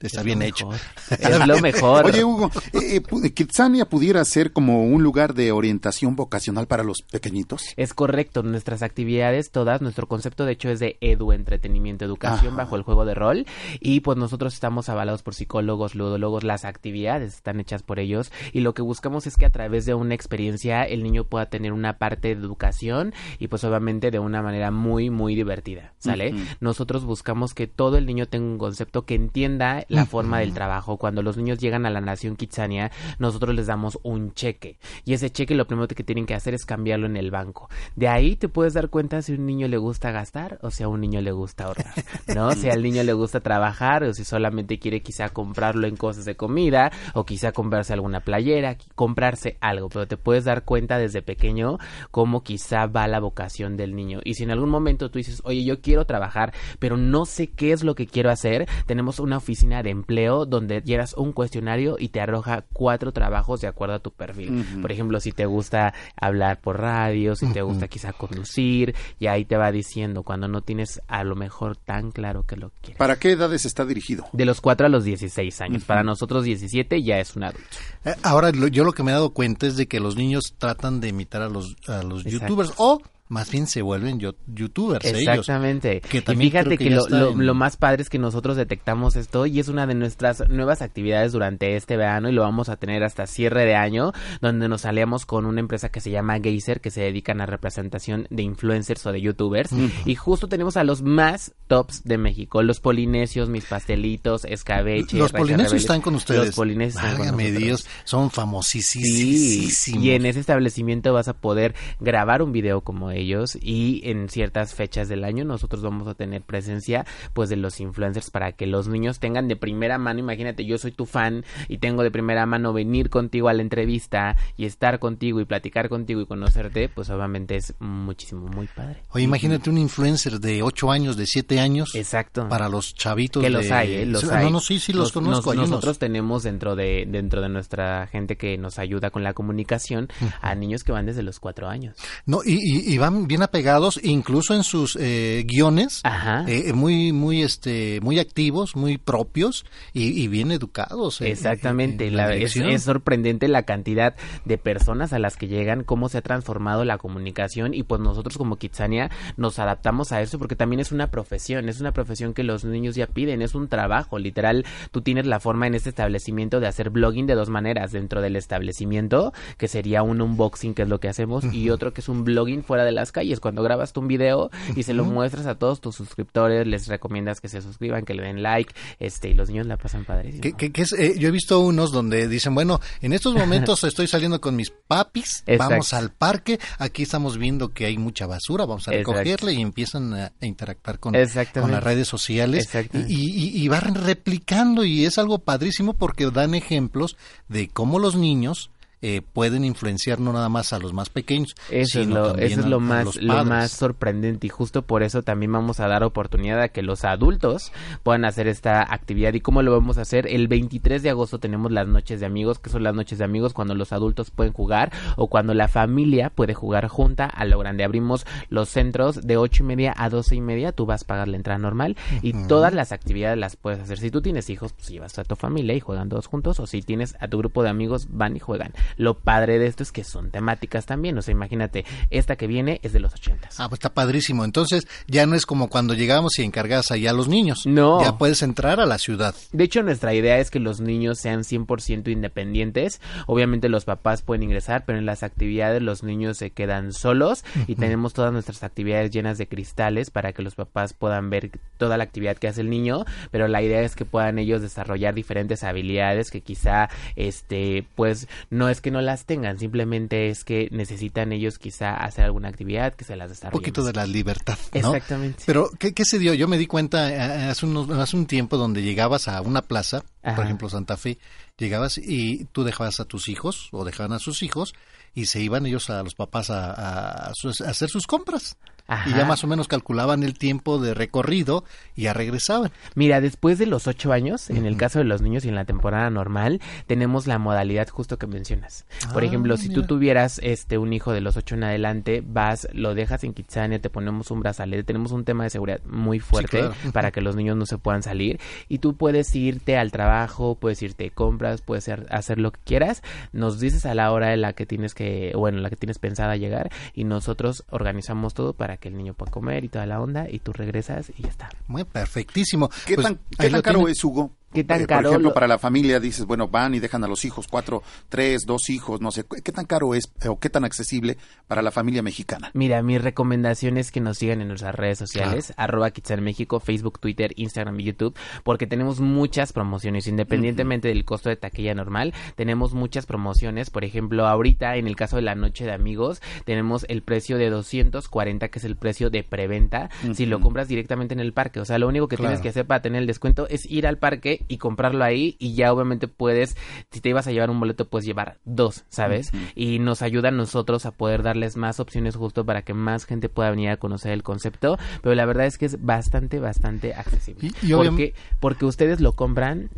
Está bien hecho. Es lo mejor. Oye, Hugo, eh, eh ¿Kitsania pudiera ser como un lugar de orientación vocacional para los pequeñitos? Es correcto. Nuestras actividades, todas, nuestro concepto de hecho es de edu, entretenimiento, educación bajo el juego de rol. Y pues nosotros estamos avalados por psicólogos, ludólogos, las actividades están hechas por ellos. Y lo que buscamos es que a través de una experiencia el niño pueda tener una parte de educación y pues obviamente de una manera muy, muy divertida. ¿Sale? Nosotros buscamos que todo el niño tenga un concepto que entienda la forma del trabajo. Cuando los niños llegan a la nación Kitsania, nosotros les damos un cheque. Y ese cheque lo primero que tienen que hacer es cambiarlo en el banco. De ahí te puedes dar cuenta si a un niño le gusta gastar o si a un niño le gusta ahorrar. ¿No? Si al niño le gusta trabajar o si solamente quiere quizá comprarlo en cosas de comida o quizá comprarse alguna playera, comprarse algo. Pero te puedes dar cuenta desde pequeño cómo quizá va la vocación del niño. Y si en algún momento tú dices, oye, yo quiero trabajar, pero no sé qué es lo que quiero hacer, tenemos una oficina de empleo donde llenas un cuestionario y te arroja cuatro trabajos de acuerdo a tu perfil. Por ejemplo, si te gusta hablar por radio, si te gusta quizá conducir, y ahí te va diciendo cuando no tienes a lo mejor tan claro que lo quieres. ¿Para qué edades está dirigido? De los cuatro a los 16 años. Para nosotros 17 ya es un adulto. Eh, ahora, yo lo que me he dado cuenta es de que los niños tratan de imitar a los, a los youtubers o más bien se vuelven youtubers Exactamente. y fíjate que, lo, más padre es que nosotros detectamos esto y es una de nuestras nuevas actividades durante este verano y lo vamos a tener hasta cierre de año, donde nos aliamos con una empresa que se llama Geyser, que se dedican a representación de influencers o de youtubers. Y justo tenemos a los más tops de México, los polinesios, mis pastelitos, escabeche. Los polinesios están con ustedes. Los polinesios están con Dios, son famosísimos. Sí, y en ese establecimiento vas a poder grabar un video como ellos y en ciertas fechas del año nosotros vamos a tener presencia pues de los influencers para que los niños tengan de primera mano, imagínate, yo soy tu fan y tengo de primera mano venir contigo a la entrevista y estar contigo y platicar contigo y conocerte, pues obviamente es muchísimo, muy padre. Oye, imagínate un influencer de 8 años, de 7 años. Exacto. Para los chavitos. Que los hay, ¿eh? Los hay. No, no, sí, sí los, conozco. nosotros tenemos dentro de, dentro de nuestra gente que nos ayuda con la comunicación a niños que van desde los 4 años. No, y, y, y van bien apegados, incluso en sus eh, guiones, eh, muy, muy, este, muy activos, muy propios y, bien educados. Exactamente, es, sorprendente la cantidad de personas a las que llegan, cómo se ha transformado la comunicación y pues nosotros como Kitsania nos adaptamos a eso porque también es una profesión, es una profesión que los niños ya piden, es un trabajo, literal, tú tienes la forma en este establecimiento de hacer blogging de dos maneras, dentro del establecimiento, que sería un unboxing, que es lo que hacemos, y otro que es un blogging fuera de las calles, cuando grabas tu un video y se lo muestras a todos tus suscriptores, les recomiendas que se suscriban, que le den like, este, y los niños la pasan padrísimo. Eh, yo he visto unos donde dicen, bueno, en estos momentos estoy saliendo con mis papis, vamos al parque, aquí estamos viendo que hay mucha basura, vamos a recogerla y empiezan a, interactuar con, con, las redes sociales y, y, van replicando y es algo padrísimo porque dan ejemplos de cómo los niños eh, pueden influenciar no nada más a los más pequeños, eso sino es lo, eso es lo más, lo más sorprendente y justo por eso también vamos a dar oportunidad a que los adultos puedan hacer esta actividad. Y cómo lo vamos a hacer el 23 de agosto tenemos las noches de amigos que son las noches de amigos cuando los adultos pueden jugar o cuando la familia puede jugar junta. A lo grande abrimos los centros de ocho y media a doce y media tú vas a pagar la entrada normal y todas las actividades las puedes hacer. Si tú tienes hijos pues llevas a tu familia y juegan todos juntos o si tienes a tu grupo de amigos van y juegan lo padre de esto es que son temáticas también o sea imagínate esta que viene es de los ochentas Ah, pues está padrísimo. Entonces, ya no es como cuando llegamos y encargas allá a los niños. No. Ya puedes entrar a la ciudad. De hecho, nuestra idea es que los niños sean 100% independientes. Obviamente los papás pueden ingresar, pero en las actividades los niños se quedan solos y tenemos todas nuestras actividades llenas de cristales para que los papás puedan ver toda la actividad que hace el niño, pero la idea es que puedan ellos desarrollar diferentes habilidades que quizá este pues no es que no las tengan, simplemente es que necesitan ellos quizá hacer alguna actividad que se las Un desarrolle. poquito de la libertad, ¿no? Exactamente. Pero, ¿qué, qué se dio? Yo me di cuenta eh, hace, unos- hace un tiempo donde llegabas a una plaza, Ajá. por ejemplo Santa Fe, llegabas y tú dejabas a tus hijos o dejaban a sus hijos y se iban ellos a los papás a hacer sus compras. Ajá. Y ya más o menos calculaban el tiempo de recorrido y ya regresaban. Mira, después de los ocho años, en el caso de los niños y en la temporada normal, tenemos la modalidad justo que mencionas. Por Ah, ejemplo, si tú tuvieras este un hijo de los ocho en adelante, vas, lo dejas en Kitsania, te ponemos un brazalete, tenemos un tema de seguridad muy fuerte claro. para que los niños no se puedan salir y tú puedes irte al trabajo, puedes irte de compras, puedes hacer, hacer lo que quieras, nos dices a la hora en la que tienes que, bueno, en la que tienes pensada llegar y nosotros organizamos todo para que el niño pueda comer y toda la onda y tú regresas y ya está. Muy perfectísimo. ¿Qué Pues, tan, qué caro es, Hugo? ¿Qué tan Eh, caro Por ejemplo, lo- para la familia dices, bueno, van y dejan a los hijos, cuatro, tres, dos hijos, no sé. ¿Qué tan caro es eh, o qué tan accesible para la familia mexicana? Mira, mi recomendación es que nos sigan en nuestras redes sociales, arroba Kitsane México, Facebook, Twitter, Instagram y YouTube, porque tenemos muchas promociones, independientemente del costo de taquilla normal, tenemos muchas promociones, por ejemplo, ahorita en el caso de la noche de amigos, tenemos el precio de 240, que es el precio de preventa, si lo compras directamente en el parque, o sea, lo único que Claro. tienes que hacer para tener el descuento es ir al parque y comprarlo ahí y ya obviamente puedes, si te ibas a llevar un boleto, puedes llevar dos, ¿sabes? Y nos ayuda a nosotros a poder darles más opciones justo para que más gente pueda venir a conocer el concepto, pero la verdad es que es bastante, bastante accesible. Y- y porque, porque ustedes lo compran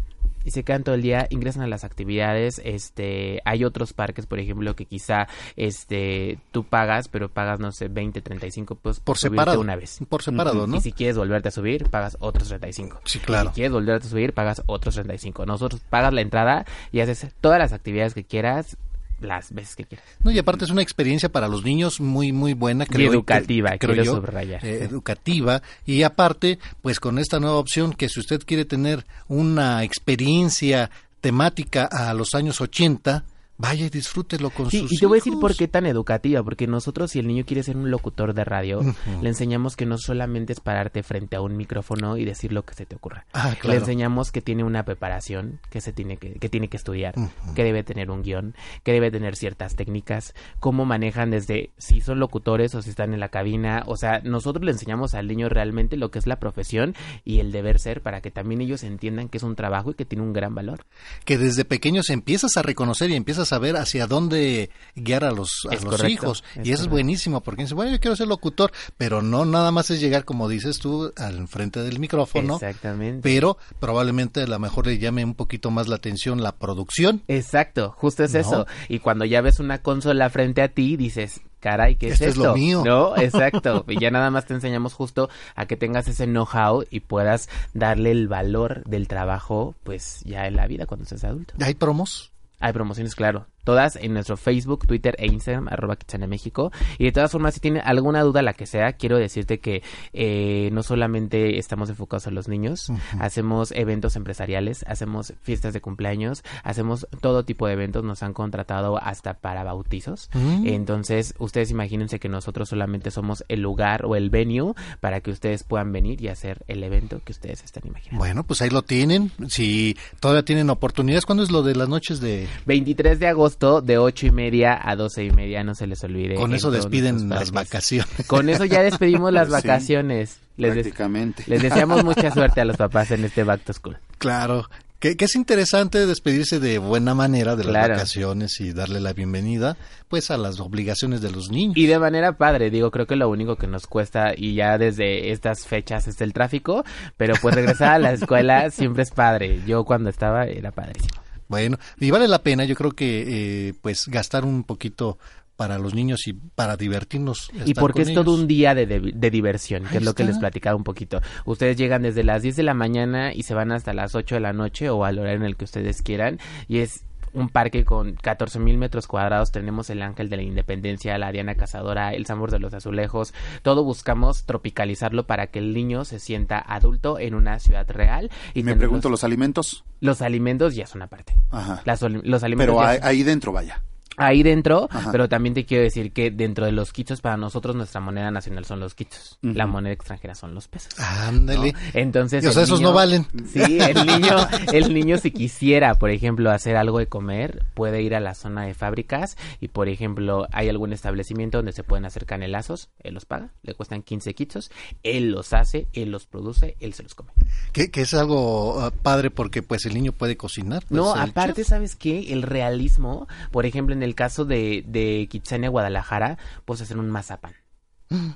y se quedan todo el día, ingresan a las actividades, este, hay otros parques, por ejemplo, que quizá, este, tú pagas, pero pagas, no sé, 20, 35 pesos Por subirte separado, una vez. por separado, ¿no? Y si quieres volverte a subir, pagas otros 35. Sí, claro. Y si quieres volverte a subir, pagas otros 35. Nosotros pagas la entrada y haces todas las actividades que quieras, las veces que quieras. No, y aparte es una experiencia para los niños muy, muy buena. Y creo, educativa, que- creo yo, subrayar. eh, educativa. Y aparte, pues con esta nueva opción, que si usted quiere tener una experiencia temática a los años 80, vaya y disfrútelo con Sí, sus y te voy a decir por qué tan educativa, porque nosotros si el niño quiere ser un locutor de radio, le enseñamos que no solamente es pararte frente a un micrófono y decir lo que se te ocurra. Ah, Le claro. enseñamos que tiene una preparación, que se tiene que, que tiene que estudiar, que debe tener un guion, que debe tener ciertas técnicas, cómo manejan desde si son locutores o si están en la cabina, o sea, nosotros le enseñamos al niño realmente lo que es la profesión y el deber ser para que también ellos entiendan que es un trabajo y que tiene un gran valor. que desde pequeños empiezas a reconocer y empiezas a ver hacia dónde guiar a los, a los correcto, hijos. es y eso es buenísimo, porque dices, bueno, yo quiero ser locutor, pero no nada más es llegar, como dices tú, al frente del micrófono. Exactamente. Pero probablemente a lo mejor le llame un poquito más la atención la producción. Exacto, justo es ¿No? eso. Y cuando ya ves una consola frente a ti, dices, caray, ¿qué es Esto es lo mío. No, exacto. y ya nada más te enseñamos justo a que tengas ese know-how y puedas darle el valor del trabajo, pues ya en la vida cuando seas adulto. ¿Hay promos? Hay promociones, claro. Todas en nuestro Facebook, Twitter e Instagram, arroba Kitsane México. Y de todas formas, si tiene alguna duda, la que sea, quiero decirte que eh, no solamente estamos enfocados a los niños, hacemos eventos empresariales, hacemos fiestas de cumpleaños, hacemos todo tipo de eventos, nos han contratado hasta para bautizos. Mm. Entonces, ustedes imagínense que nosotros solamente somos el lugar o el venue para que ustedes puedan venir y hacer el evento que ustedes están imaginando. Bueno, pues ahí lo tienen. Si todavía tienen oportunidades, ¿cuándo es lo de las noches de...? 23 de agosto de 8 y media a 12 y media, no se les olvide. Con eso despiden las vacaciones. Con eso ya despedimos las Sí, vacaciones. Les des- prácticamente. les deseamos mucha suerte a los papás en este Back to School. Claro. que, es interesante despedirse de buena manera de las vacaciones y darle la bienvenida pues a las obligaciones de los niños. Y de manera padre, digo, creo que lo único que nos cuesta y ya desde estas fechas es el tráfico, pero pues regresar a la escuela siempre es padre. Yo cuando estaba era padrísimo. Bueno, y vale la pena, yo creo que eh, pues gastar un poquito para los niños y para divertirnos. Y porque es todo un día de, de, diversión, que es lo que les platicaba un poquito. Ustedes llegan desde las 10 de la mañana y se van hasta las 8 de la noche o al horario en el que ustedes quieran y es un parque con 14 mil metros cuadrados. Tenemos el Ángel de la Independencia, la Diana Cazadora, el Sabor de los Azulejos. Todo buscamos tropicalizarlo para que el niño se sienta adulto en una ciudad real. Y me pregunto, ¿los alimentos? Los alimentos ya son aparte. Ajá. los alimentos Pero ahí dentro, vaya ahí dentro, pero también te quiero decir que dentro de los quichos, para nosotros nuestra moneda nacional son los quichos, la moneda extranjera son los pesos. Ándale. Entonces, esos no valen. Sí, el niño, el niño si quisiera, por ejemplo, hacer algo de comer, puede ir a la zona de fábricas y, por ejemplo, hay algún establecimiento donde se pueden hacer canelazos, él los paga, le cuestan 15 quichos, él los hace, él los produce, él se los come. Que, que es algo ah, padre porque pues el niño puede cocinar. Pues, no, aparte, ¿sabes qué? El realismo, por ejemplo, en el caso de, de Kitsania, Guadalajara, puedes hacer un mazapán.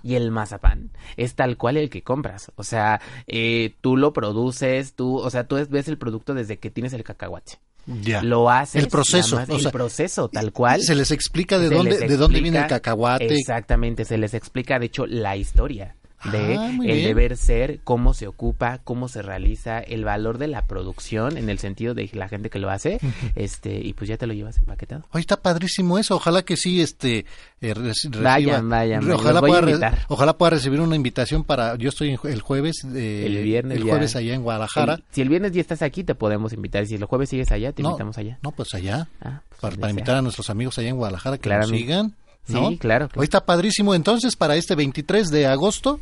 Y el mazapán es tal cual el que compras. O sea, eh, tú lo produces, tú, o sea, tú ves el producto desde que tienes el cacahuate. Ya. Lo haces. El proceso. el proceso, tal cual. Se les explica de dónde, de dónde viene el cacahuate. Exactamente, se les explica, de hecho, la historia de ah, el deber ser, cómo se ocupa, cómo se realiza, el valor de la producción en el sentido de la gente que lo hace, este y pues ya te lo llevas empaquetado. Hoy está padrísimo eso, ojalá que sí este eh, vayan, vayan, ojalá pueda ojalá pueda recibir una invitación para yo estoy el jueves eh, el viernes el jueves allá en Guadalajara. si el viernes ya estás aquí te podemos invitar y si el jueves sigues allá te invitamos allá. No, pues allá. Ah, pues para, invitar a nuestros amigos allá en Guadalajara que nos sigan. Sí, claro, Hoy está padrísimo. Entonces, para este 23 de agosto,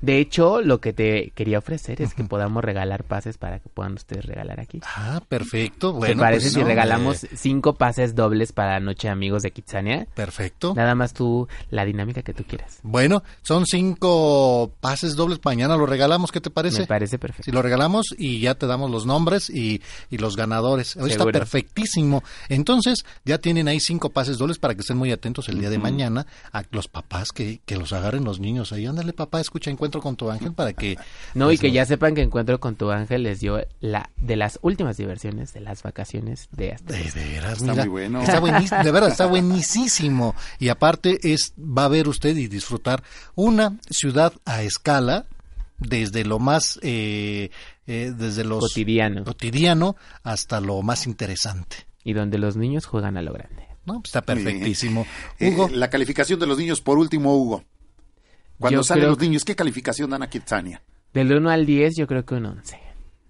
de hecho, lo que te quería ofrecer es que podamos regalar pases para que puedan ustedes regalar aquí. Ah, perfecto. Bueno, ¿Te parece pues si regalamos cinco pases dobles para Noche Amigos de Kitsania? Perfecto. Nada más tú, la dinámica que tú quieras. Bueno, son cinco pases dobles. Mañana lo regalamos, ¿qué te parece? Me parece perfecto. Si lo regalamos y ya te damos los nombres y, y los ganadores. Hoy está perfectísimo. Entonces, ya tienen ahí cinco pases dobles para que estén muy atentos el día de mañana a los papás que, que los agarren los niños ahí. Ándale, papá, escucha, encuentra con tu ángel para que... No, y pues, que ya sepan que Encuentro con tu ángel les dio la de las últimas diversiones de las vacaciones de hasta... De veras, está muy bueno. Está buenísimo, de verdad, está buenísimo. Y aparte es va a ver usted y disfrutar una ciudad a escala desde lo más eh, eh, desde lo cotidiano. cotidiano hasta lo más interesante. Y donde los niños juegan a lo grande. No pues está perfectísimo. Eh, Hugo. la calificación de los niños por último Hugo cuando salen los niños, ¿qué calificación dan a Kitsania? Del 1 al 10 yo creo que un 11.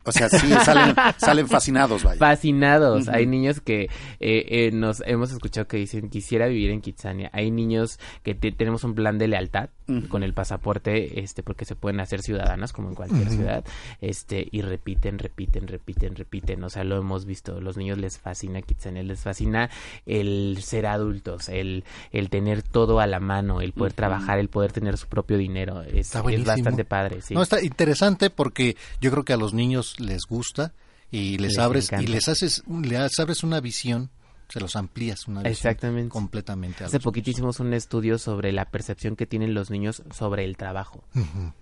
O sea, sí, salen, salen fascinados, vaya. Fascinados. Hay niños que eh, eh, nos hemos escuchado que dicen, quisiera vivir en Kitsania. Hay niños que tenemos un plan de lealtad con el pasaporte, este, porque se pueden hacer ciudadanas como en cualquier ciudad, este, y repiten, repiten, repiten, repiten. O sea, lo hemos visto. Los niños les fascina Kitsania, les fascina el ser adultos, el, el tener todo a la mano, el poder trabajar, el poder tener su propio dinero. Es, es bastante padre, sí. No, está interesante porque yo creo que a los niños les gusta y les, abres y les haces les abres una visión se los amplías una vez Exactamente. completamente. Hace poquitísimo un estudio sobre la percepción que tienen los niños sobre el trabajo.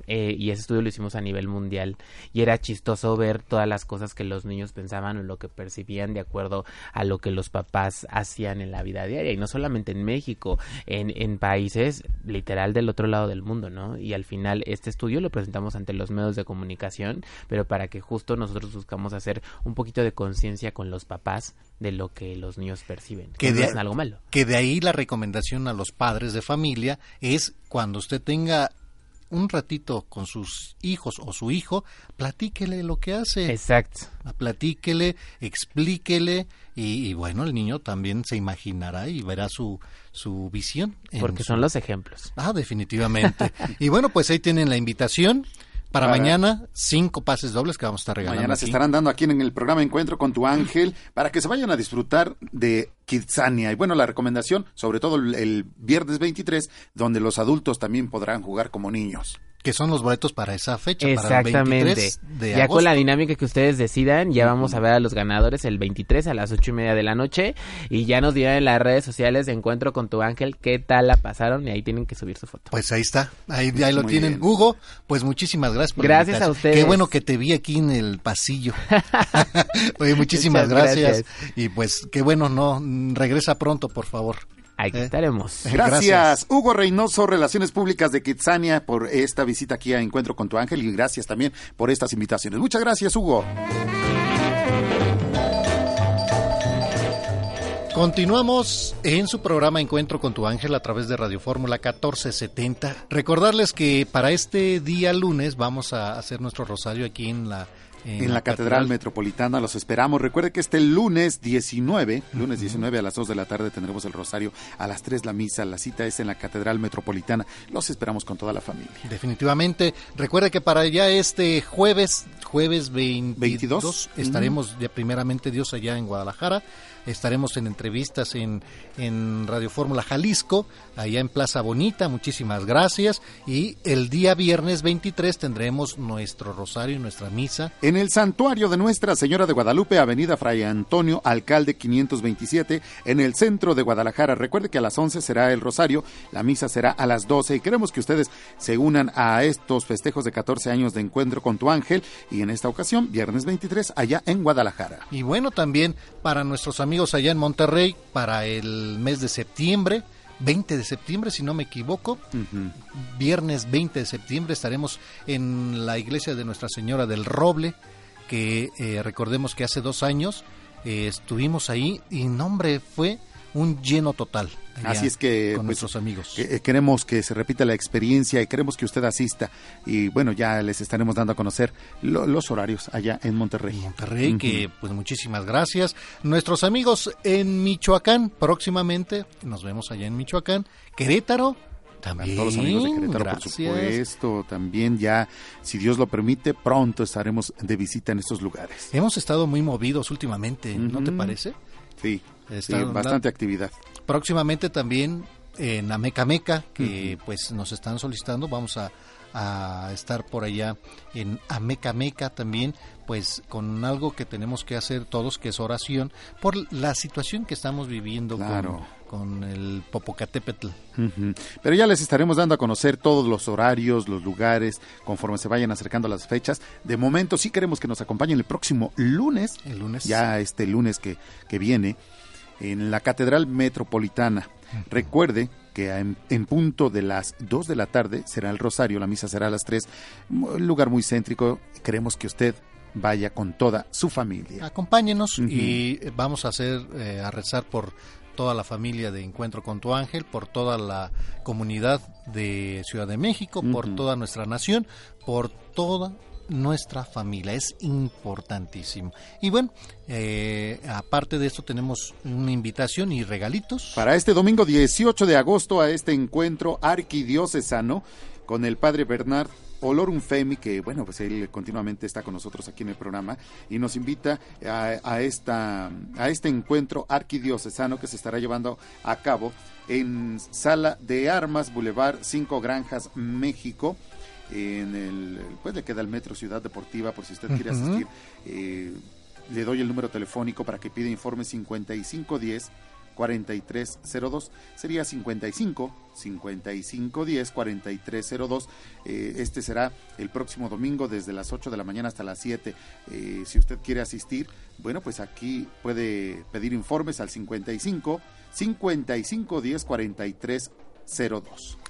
Eh, y ese estudio lo hicimos a nivel mundial. Y era chistoso ver todas las cosas que los niños pensaban o lo que percibían de acuerdo a lo que los papás hacían en la vida diaria. Y no solamente en México, en, en países literal del otro lado del mundo, ¿no? Y al final este estudio lo presentamos ante los medios de comunicación, pero para que justo nosotros buscamos hacer un poquito de conciencia con los papás de lo que los niños perciben. Que de, algo malo. Que de ahí la recomendación a los padres de familia es cuando usted tenga un ratito con sus hijos o su hijo, platíquele lo que hace. Exacto. Platíquele, explíquele y, bueno, el niño también se imaginará y verá su, su visión. Porque son los ejemplos. Ah, definitivamente. y bueno, pues ahí tienen la invitación. Para, mañana, cinco pases dobles que vamos a estar regalando. Mañana se estarán dando aquí en el programa Encuentro con tu ángel para que se vayan a disfrutar de Kidsania. Y bueno, la recomendación, sobre todo el, viernes 23, donde los adultos también podrán jugar como niños. Que son los boletos para esa fecha, Exactamente. para el 23 de ya agosto. con la dinámica que ustedes decidan, ya vamos a ver a los ganadores el 23 a las ocho y media de la noche y ya nos dirán en las redes sociales de Encuentro con tu Ángel qué tal la pasaron y ahí tienen que subir su foto. Pues ahí está, ahí, ahí lo Muy tienen. bien. Hugo, pues muchísimas gracias por Gracias a ustedes. Qué bueno que te vi aquí en el pasillo. Oye, muchísimas gracias. Y pues qué bueno, no, regresa pronto, por favor. Aquí estaremos. Gracias, Hugo Reynoso, Relaciones Públicas de Kitsania, por esta visita aquí a Encuentro con tu Ángel y gracias también por estas invitaciones. Muchas gracias, Hugo. Continuamos en su programa Encuentro con tu ángel a través de Radio Fórmula 1470. Recordarles que para este día lunes vamos a hacer nuestro rosario aquí en la En, la Catedral, Metropolitana los esperamos. Recuerde que este lunes 19, lunes 19 a las 2 de la tarde tendremos el rosario, a las 3 la misa, la cita es en la Catedral Metropolitana. Los esperamos con toda la familia. Definitivamente. Recuerde que para ya este jueves, jueves 22, 22, estaremos ya primeramente Dios allá en Guadalajara. Estaremos en entrevistas en, en Radio Fórmula Jalisco, allá en Plaza Bonita. Muchísimas gracias. Y el día viernes 23 tendremos nuestro rosario y nuestra misa. En el santuario de Nuestra Señora de Guadalupe, Avenida Fray Antonio, alcalde 527, en el centro de Guadalajara. Recuerde que a las 11 será el rosario, la misa será a las 12 y queremos que ustedes se unan a estos festejos de 14 años de encuentro con tu ángel y en esta ocasión, viernes 23, allá en Guadalajara. Y bueno, también para nuestros amigos allá en Monterrey, para el mes de septiembre, 20 de septiembre, si no me equivoco, viernes 20 de septiembre estaremos en la iglesia de Nuestra Señora del Roble, que eh, recordemos que hace dos años eh, estuvimos ahí y nombre fue un lleno total. Así es que con pues, nuestros amigos. que- eh, queremos que se repita la experiencia y queremos que usted asista y bueno ya les estaremos dando a conocer lo- los horarios allá en Monterrey. Monterrey, que pues muchísimas gracias. Nuestros amigos en Michoacán, próximamente, nos vemos allá en Michoacán. Querétaro, también. todos los amigos de Querétaro, por gracias. supuesto. También ya, si Dios lo permite, pronto estaremos de visita en estos lugares. Hemos estado muy movidos últimamente, ¿no te parece? Sí, Está- sí, bastante actividad. Próximamente también en Amecameca, que pues nos están solicitando, vamos a, a estar por allá en Amecameca también, pues con algo que tenemos que hacer todos, que es oración, por la situación que estamos viviendo Claro. con, con el Popocatépetl. Ujú. Pero ya les estaremos dando a conocer todos los horarios, los lugares, conforme se vayan acercando las fechas. De momento sí queremos que nos acompañen el próximo lunes, El lunes. ya este lunes que, que viene, en la Catedral Metropolitana. Recuerde que en, en punto de las 2 de la tarde será el rosario, la misa será a las 3, un lugar muy céntrico. Queremos que usted vaya con toda su familia. Acompáñenos y vamos a hacer eh, a rezar por toda la familia de Encuentro con tu Ángel, por toda la comunidad de Ciudad de México, por toda nuestra nación, por toda nuestra familia. Es importantísimo. Y bueno, eh, aparte de esto tenemos una invitación y regalitos. Para este domingo 18 de agosto a este encuentro arquidiocesano con el padre Bernard Olorum Femi, que bueno, pues él continuamente está con nosotros aquí en el programa y nos invita a, a esta, a este encuentro arquidiocesano que se estará llevando a cabo en Sala de Armas, Boulevard Cinco Granjas, México. En el, pues le queda el Metro Ciudad Deportiva por si usted quiere Ujú. asistir. Eh, le doy el número telefónico para que pida informe 5510 4302 sería 55 5510 4302 Eh, este será el próximo domingo desde las 8 de la mañana hasta las 7 Eh, si usted quiere asistir bueno pues aquí puede pedir informes al 55 5510 4302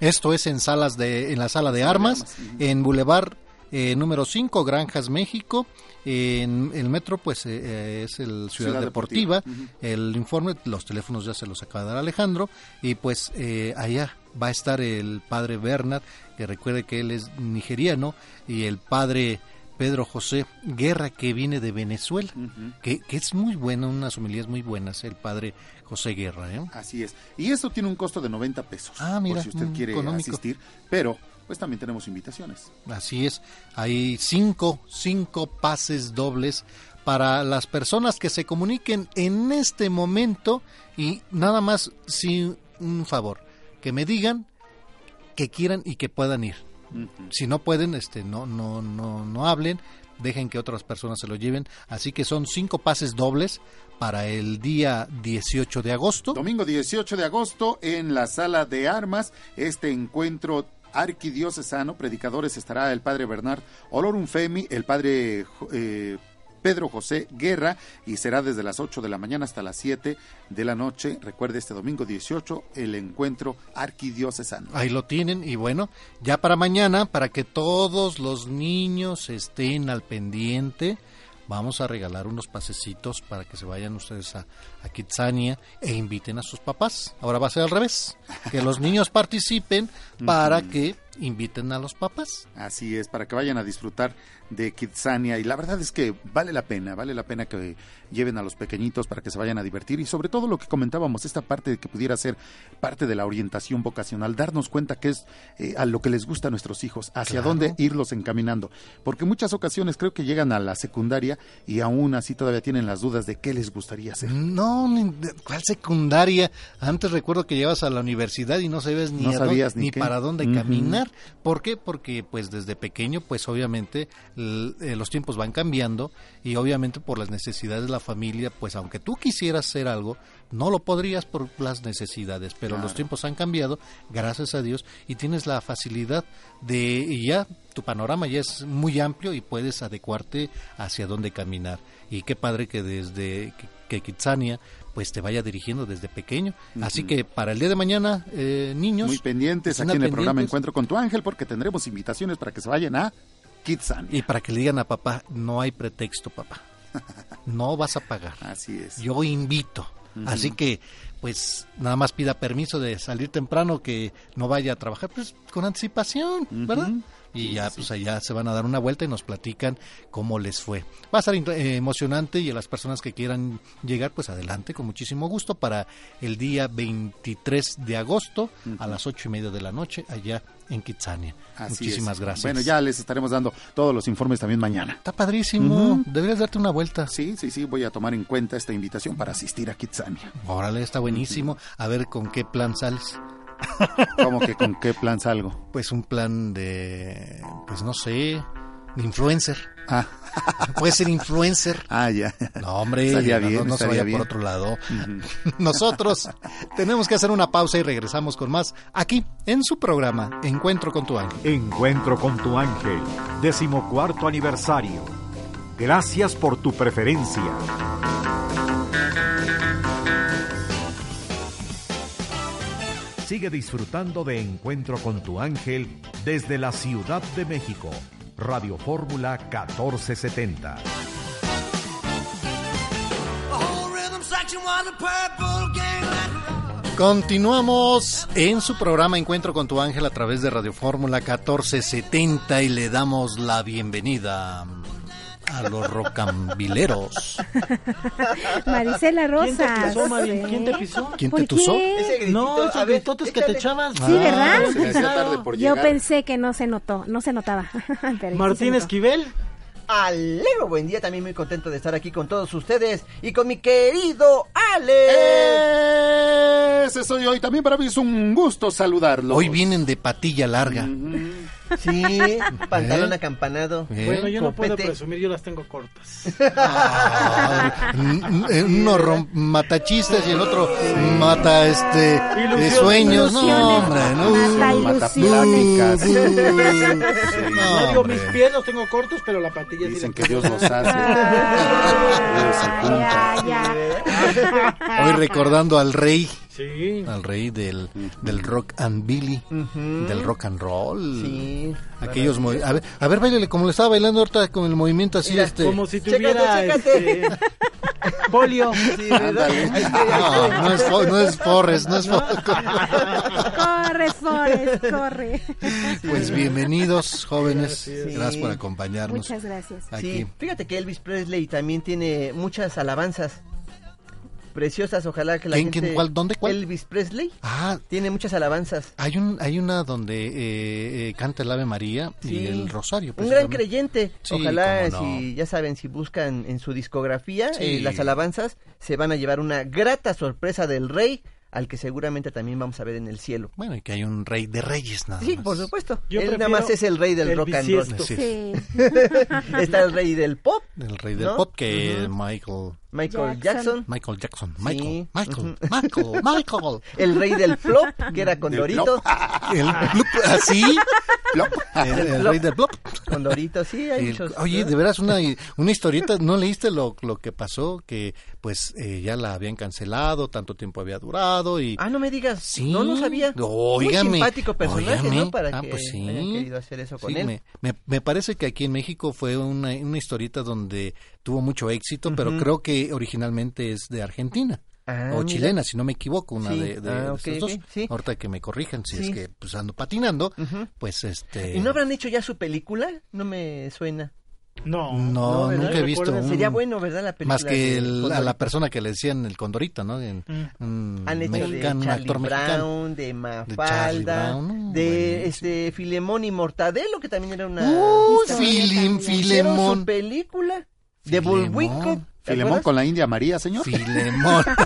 Esto es en salas de en la sala de armas, en Boulevard eh, número 5, Granjas, México. En el metro, pues eh, eh, es el Ciudad, Ciudad Deportiva. Deportiva. El informe, los teléfonos ya se los acaba de dar Alejandro. Y pues allá va a estar el padre Bernard, que recuerde que él es nigeriano, y el padre Pedro José Guerra, que viene de Venezuela, que, que es muy bueno, unas homilías muy buenas, el padre José Guerra. ¿eh? Así es. Y esto tiene un costo de 90 pesos. Ah, mira, por si usted mm, quiere económico. asistir. Pero, pues también tenemos invitaciones. Así es, hay cinco, cinco pases dobles para las personas que se comuniquen en este momento y nada más, sí, un favor, que me digan que quieran y que puedan ir. Si no pueden, este, no, no, no, no hablen, dejen que otras personas se lo lleven. Así que son cinco pases dobles para el día 18 de agosto. Domingo 18 de agosto en la sala de armas, este encuentro arquidiocesano, predicadores estará el padre Bernard Olorunfemi, el padre eh, Pedro José Guerra y será desde las 8 de la mañana hasta las 7 de la noche. Recuerde este domingo 18 el encuentro arquidiocesano. Ahí lo tienen y bueno, ya para mañana, para que todos los niños estén al pendiente, vamos a regalar unos pasecitos para que se vayan ustedes a, a Kitsania e inviten a sus papás. Ahora va a ser al revés, que los niños participen para que inviten a los papás. Así es, para que vayan a disfrutar de Kitsania y la verdad es que vale la pena, vale la pena que lleven a los pequeñitos para que se vayan a divertir y sobre todo lo que comentábamos, esta parte de que pudiera ser parte de la orientación vocacional, darnos cuenta que es eh, a lo que les gusta a nuestros hijos, hacia Claro. dónde irlos encaminando, porque muchas ocasiones creo que llegan a la secundaria y aún así todavía tienen las dudas de qué les gustaría hacer. No, ¿cuál secundaria? Antes recuerdo que llevas a la universidad y no sabías ni, No sabías dónde- ni para dónde caminar. ¿Por qué? Porque pues desde pequeño pues obviamente eh, los tiempos van cambiando y obviamente por las necesidades de la familia pues aunque tú quisieras hacer algo no lo podrías por las necesidades, pero Claro. los tiempos han cambiado, gracias a Dios, y tienes la facilidad de y ya tu panorama ya es muy amplio y puedes adecuarte hacia dónde caminar. Y qué padre que desde que, que Kitsania pues te vaya dirigiendo desde pequeño. Así que para el día de mañana, eh, niños... Muy pendientes estén aquí en el programa. Encuentro con tu ángel porque tendremos invitaciones para que se vayan a Kitsania. Y para que le digan a papá, no hay pretexto, papá. No vas a pagar. Así es. Yo invito. Así que, pues, nada más pida permiso de salir temprano, que no vaya a trabajar, pues, con anticipación, ¿verdad? Y ya, pues, allá se van a dar una vuelta y nos platican cómo les fue. Va a estar eh, emocionante y a las personas que quieran llegar, pues, adelante, con muchísimo gusto, para el día 23 de agosto a las ocho y media de la noche, allá en Kitsania. Así Muchísimas es. gracias. Bueno, ya les estaremos dando todos los informes también mañana. Está padrísimo. Deberías darte una vuelta. Sí, sí, sí, voy a tomar en cuenta esta invitación para asistir a Kitsania. Órale, está buenísimo. A ver con qué plan sales. ¿Cómo que con qué plan salgo? Pues un plan de, pues no sé, de influencer. Ah. Puede ser influencer. Ah, ya. No, hombre, Estaría no, bien, no, no se vaya bien. por otro lado. Nosotros tenemos que hacer una pausa y regresamos con más aquí en su programa Encuentro con tu ángel. Encuentro con tu ángel, decimocuarto aniversario. Gracias por tu preferencia. Sigue disfrutando de Encuentro con tu ángel desde la Ciudad de México. Radio Fórmula 1470. Continuamos en su programa Encuentro con tu ángel a través de Radio Fórmula 1470 y le damos la bienvenida a los rocambileros. Maricela ¿Quién te pisó, Mari? ¿Quién te pisó? ¿Quién ¿Por te tusó? No, esos gritotes que te echabas. Sí, ¿verdad? Se me hacía tarde por Yo pensé que no se notó, no se notaba. Pero Martín se. Esquivel. Alegro, buen día, también muy contento de estar aquí con todos ustedes y con mi querido Ale. Ese soy hoy. También para mí es un gusto saludarlo. Hoy vienen de patilla larga. Sí, pantalón ¿Eh? acampanado. ¿Eh? Bueno, yo no puedo presumir, yo las tengo cortas. Ah, uno rom- mata chistes y el otro mata este de Ilusiones. sueños. No, hombre, no. Mata pláticas. No, No digo, mis pies los tengo cortos, pero la patilla sí Dicen que Dios los hace. Dios se Ya, junta. ya. Hoy recordando al rey, Sí. al rey del, del rock and billy, del rock and roll. Sí. Aquellos a ver, a ver, bailele como le estaba bailando ahorita con el movimiento así Mira, este. Como si tuviera chécate. este, polio. Está. No, no es no es Forrest, no es Forrest. Corre, Forrest, corre. Pues bienvenidos, jóvenes. Gracias. Gracias por acompañarnos. Muchas gracias. Aquí. Sí, fíjate que Elvis Presley también tiene muchas alabanzas preciosas, ojalá que la ¿Quién, gente... quién, cuál, dónde, cuál? Elvis Presley Ah, tiene muchas alabanzas. hay un hay una donde eh, eh, canta el Ave María y Sí. el Rosario. Un gran creyente. Sí, Ojalá, no. si ya saben, si buscan en su discografía Sí. eh, las alabanzas, se van a llevar una grata sorpresa del rey al que seguramente también vamos a ver en el cielo. Bueno, y que hay un rey de reyes nada Sí, más. por supuesto. Yo Él nada más es el rey del el rock and roll. Sí. Sí. Está el rey del pop. El rey del ¿no? pop que Ujú. Michael Michael Jackson. Jackson. Michael Jackson. Sí. Michael, Michael. Michael, Michael. El rey del flop, que era con Del Dorito. El blop, así. Plop. El, rey del blop. Con Dorito, sí, hay El- muchos. oye, de veras, una, una historieta, ¿no leíste lo, lo que pasó? Que pues eh, ya la habían cancelado, tanto tiempo había durado y... Ah, no me digas. Sí. No, no sabía. Óigame. Muy simpático personaje, óigame. ¿no? Para Ah, que pues sí. hayan querido hacer eso con Sí, él. Me, me, me parece que aquí en México fue una, una historieta donde tuvo mucho éxito, pero Ujú. creo que originalmente es de Argentina. Ah, o mira. chilena, si no me equivoco, una Sí. de, de, Ah, de ok, estas ok, dos. sí. Ahorita que me corrijan si Sí. es que pues ando patinando, Ujú. pues este... ¿Y no habrán hecho ya su película? No me suena. No, No, ¿verdad? nunca he visto un- Sería bueno, ¿verdad? La película. Más que de el- a la persona que le decían el Condorito, ¿no? En- Mm. un Han hecho mexicano, de Charlie actor mexicano. Brown, de Charlie Mafalda, Brown, no, de este Filemón y Mortadelo, que también era una... ¡Uh, Filim, Filemón! su película de. ¿te Filemón con la India María, señor. Filemón.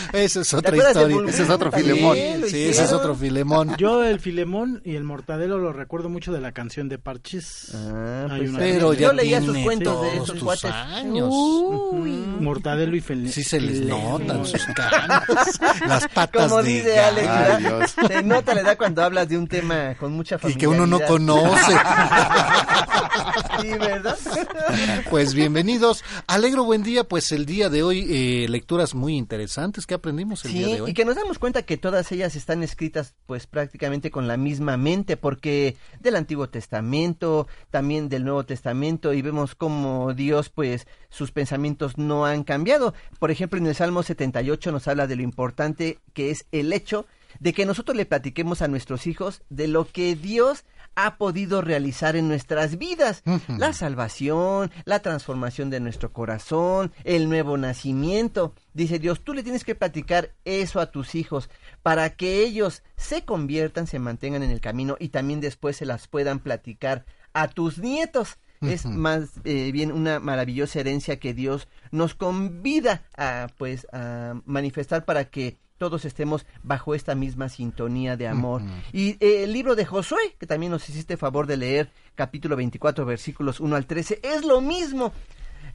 Esa es otra historia. Ese es otro También Filemón. Sí, ese es otro Filemón. Yo el Filemón y el Mortadelo lo recuerdo mucho de la canción de Parchis. Ah, Hay pues, una- Pero Yo ya leía sus cuentos de esos tus cuates. años. Uy. Mortadelo y Filemón. Sí se les notan sus caras, las patas Como de dice Alex. Ay. Se nota la edad cuando hablas de un tema con mucha y familiaridad. que uno no conoce. Sí, ¿verdad? Pues bienvenidos. Alegro buen día, pues el día de hoy eh, lecturas muy interesantes que aprendimos el Sí, día de hoy. y que nos damos cuenta que todas ellas están escritas pues prácticamente con la misma mente, porque del Antiguo Testamento, también del Nuevo Testamento, y vemos cómo Dios pues sus pensamientos no han cambiado. Por ejemplo, en el Salmo 78 nos habla de lo importante que es el hecho de que nosotros le platiquemos a nuestros hijos de lo que Dios ha podido realizar en nuestras vidas. La salvación, la transformación de nuestro corazón, el nuevo nacimiento. Dice Dios, tú le tienes que platicar eso a tus hijos para que ellos se conviertan, se mantengan en el camino y también después se las puedan platicar a tus nietos. Es más eh, bien una maravillosa herencia que Dios nos convida a pues a manifestar para que todos estemos bajo esta misma sintonía de amor. Y eh, el libro de Josué, que también nos hiciste favor de leer, capítulo 24, versículos 1 al 13, es lo mismo.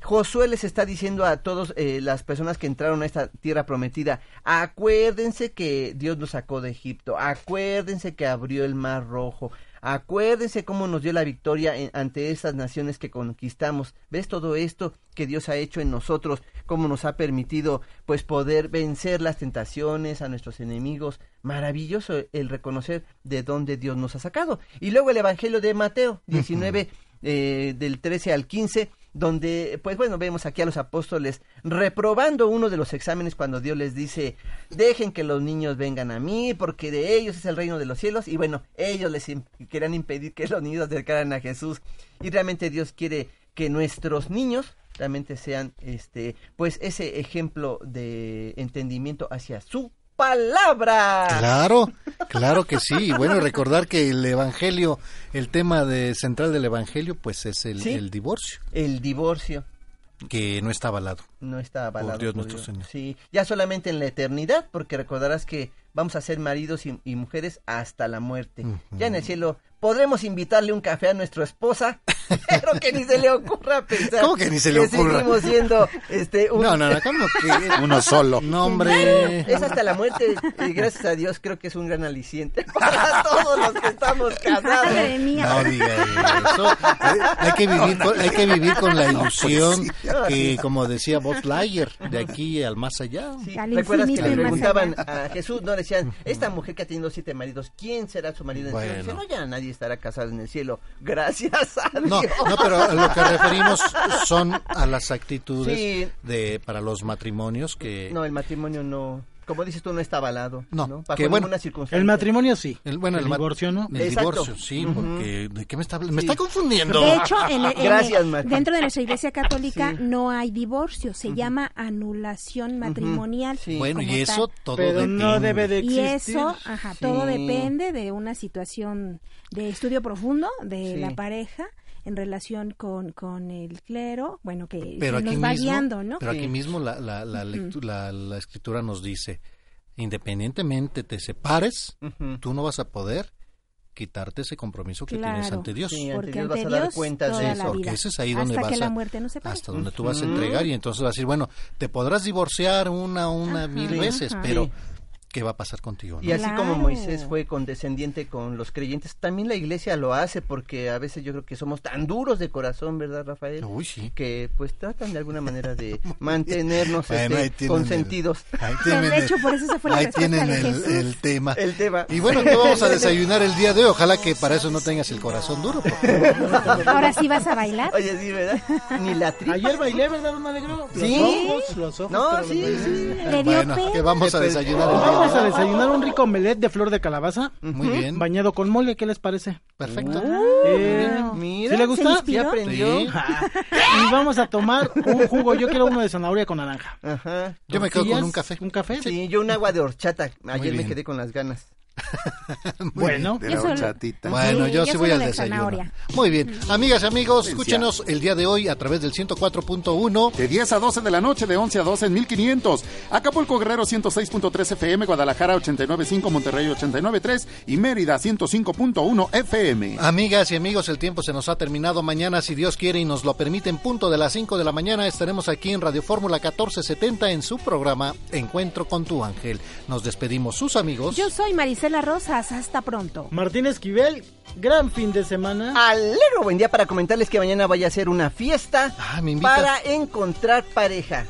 Josué les está diciendo a todas las personas que entraron a esta tierra prometida, acuérdense que Dios nos sacó de Egipto, acuérdense que abrió el mar rojo, acuérdense cómo nos dio la victoria en- ante esas naciones que conquistamos. ¿Ves todo esto que Dios ha hecho en nosotros? Cómo nos ha permitido pues poder vencer las tentaciones a nuestros enemigos. Maravilloso el reconocer de dónde Dios nos ha sacado. Y luego el Evangelio de Mateo 19 eh, del 13 al 15 donde, pues bueno, vemos aquí a los apóstoles reprobando uno de los exámenes cuando Dios les dice, dejen que los niños vengan a mí, porque de ellos es el reino de los cielos, y bueno, ellos les querían impedir que los niños acercaran a Jesús, y realmente Dios quiere que nuestros niños realmente sean, este, pues ese ejemplo de entendimiento hacia su palabra. Claro, claro que sí. Y bueno, recordar que el Evangelio, el tema de central del Evangelio, pues es el, Sí. el divorcio, El divorcio. que no está avalado. No está avalado Dios nuestro Señor. Sí, ya solamente en la eternidad, porque recordarás que vamos a ser maridos y, y mujeres hasta la muerte. Ya en el cielo podremos invitarle un café a nuestra esposa, pero que ni se le ocurra pensar. ¿Cómo que ni se le ocurra? seguimos siendo este un- No, no, no, ¿cómo que? Uno solo. No, hombre. Es hasta la muerte y gracias a Dios creo que es un gran aliciente para todos los que estamos casados. Madre mía. No diga eso. Hay, que vivir con, hay que vivir con la ilusión que, como decía Bob Lightyear, de aquí al más allá. Sí, Al ¿Recuerdas que le preguntaban a Jesús, no le decían, esta mujer que ha tenido siete maridos, ¿quién será su marido en el cielo? Bueno. Dice, no, ya nadie estará casado en el cielo, gracias a No, Dios. no, pero a lo que referimos son a las actitudes Sí. de para los matrimonios que No, el matrimonio no, como dices tú, no está avalado. No, No, bajo que bueno, ninguna circunstancia. El matrimonio sí. el, bueno, el divorcio no. El Exacto. divorcio, sí, porque ¿de qué me está hablando? Me Sí. está confundiendo. De hecho, en el- en Gracias, Mati. dentro de nuestra iglesia católica Sí. no hay divorcio, se llama anulación matrimonial. Sí. bueno, y eso tal. todo Pero depende. no debe de Y existir. eso, ajá, todo Sí. depende de una situación de estudio profundo de Sí. la pareja en relación con, con el clero, bueno, que pero nos va mismo, guiando, ¿no? pero Sí. aquí mismo la, la, la, lectu- la- la escritura nos dice independientemente te separes, tú no vas a poder quitarte ese compromiso que tienes ante Dios. porque ante Dios vas a dar cuenta de eso. Porque ese es ahí donde vas la a, muerte no hasta donde tú vas a entregar y entonces vas a decir, bueno, te podrás divorciar una, una, mil veces, pero qué va a pasar contigo. Y así como Moisés fue condescendiente con los creyentes, también la iglesia lo hace porque a veces yo creo que somos tan duros de corazón, ¿verdad, Rafael? Uy, sí. Que pues tratan de alguna manera de mantenernos este, consentidos. ahí tienen de hecho, por eso se fue la Ahí tienen el, tema. El tema. Y bueno, ¿qué vamos a desayunar el día de hoy? Ojalá que para eso no tengas el corazón duro. Ahora sí vas a bailar. Oye, sí, ¿verdad? Ni la tripa. Ayer bailé, ¿verdad, don Alegro? Sí. Los ojos, los ojos. No, sí, sí. Le dio Bueno, ¿qué vamos a desayunar el día de Vamos a desayunar un rico omelette de flor de calabaza. Muy bien. Bañado con mole, ¿qué les parece? Perfecto. Eh, Mira, ¿Sí le gusta? ¿se? ¿Sí aprendió? Sí. y vamos a tomar un jugo. Yo quiero uno de zanahoria con naranja. Ajá. Yo me quedo con un café. ¿Un café? Sí, yo un agua de horchata. Ayer me quedé con las ganas. Bueno. De Yo la solo- horchatita. Bueno, Sí, yo yo sí voy al de desayuno. zanahoria. Muy bien. Amigas y amigos, escúchenos el día de hoy a través del 104.1. De 10 a 12 de la noche, de 11 a 12 en 1500. Acapulco Guerrero 106.3 FM, Guadalajara 89.5, Monterrey 89.3 y Mérida 105.1 FM. Amigas y amigos, el tiempo se nos ha terminado. Mañana, si Dios quiere y nos lo permite, en punto de las 5 de la mañana estaremos aquí en Radio Fórmula 1470 en su programa Encuentro con tu ángel. Nos despedimos sus amigos. Yo soy Marisela Rosas. Hasta pronto. Martín Esquivel, gran fin de semana. Alegro, buen día para comentarles que mañana vaya a ser una fiesta Ah, para encontrar pareja.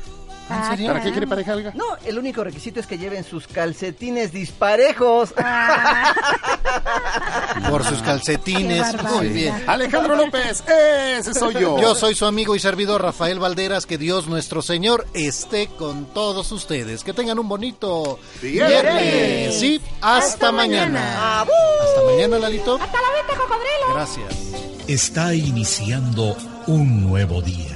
¿En serio? ¿Para qué quiere pareja, Olga? No, el único requisito es que lleven sus calcetines disparejos. Por sus calcetines. Muy bien. Alejandro López, ese soy yo. Yo soy su amigo y servidor Rafael Valderas. Que Dios nuestro Señor esté con todos ustedes. Que tengan un bonito Viernes. viernes. Sí, hasta, Hasta mañana. mañana. Hasta mañana, Lalito. Hasta la venta, cocodrilo. Gracias. Está iniciando un nuevo día.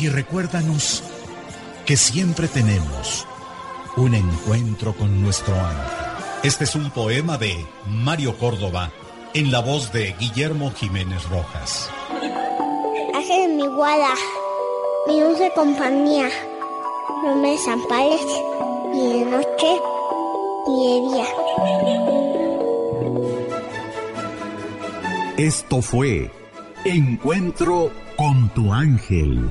Y recuérdanos que siempre tenemos un encuentro con nuestro ángel. Este es un poema de Mario Córdoba en la voz de Guillermo Jiménez Rojas. Ángel de mi guarda, mi dulce compañía, no me desampares ni de noche ni de día. Esto fue Encuentro con tu ángel.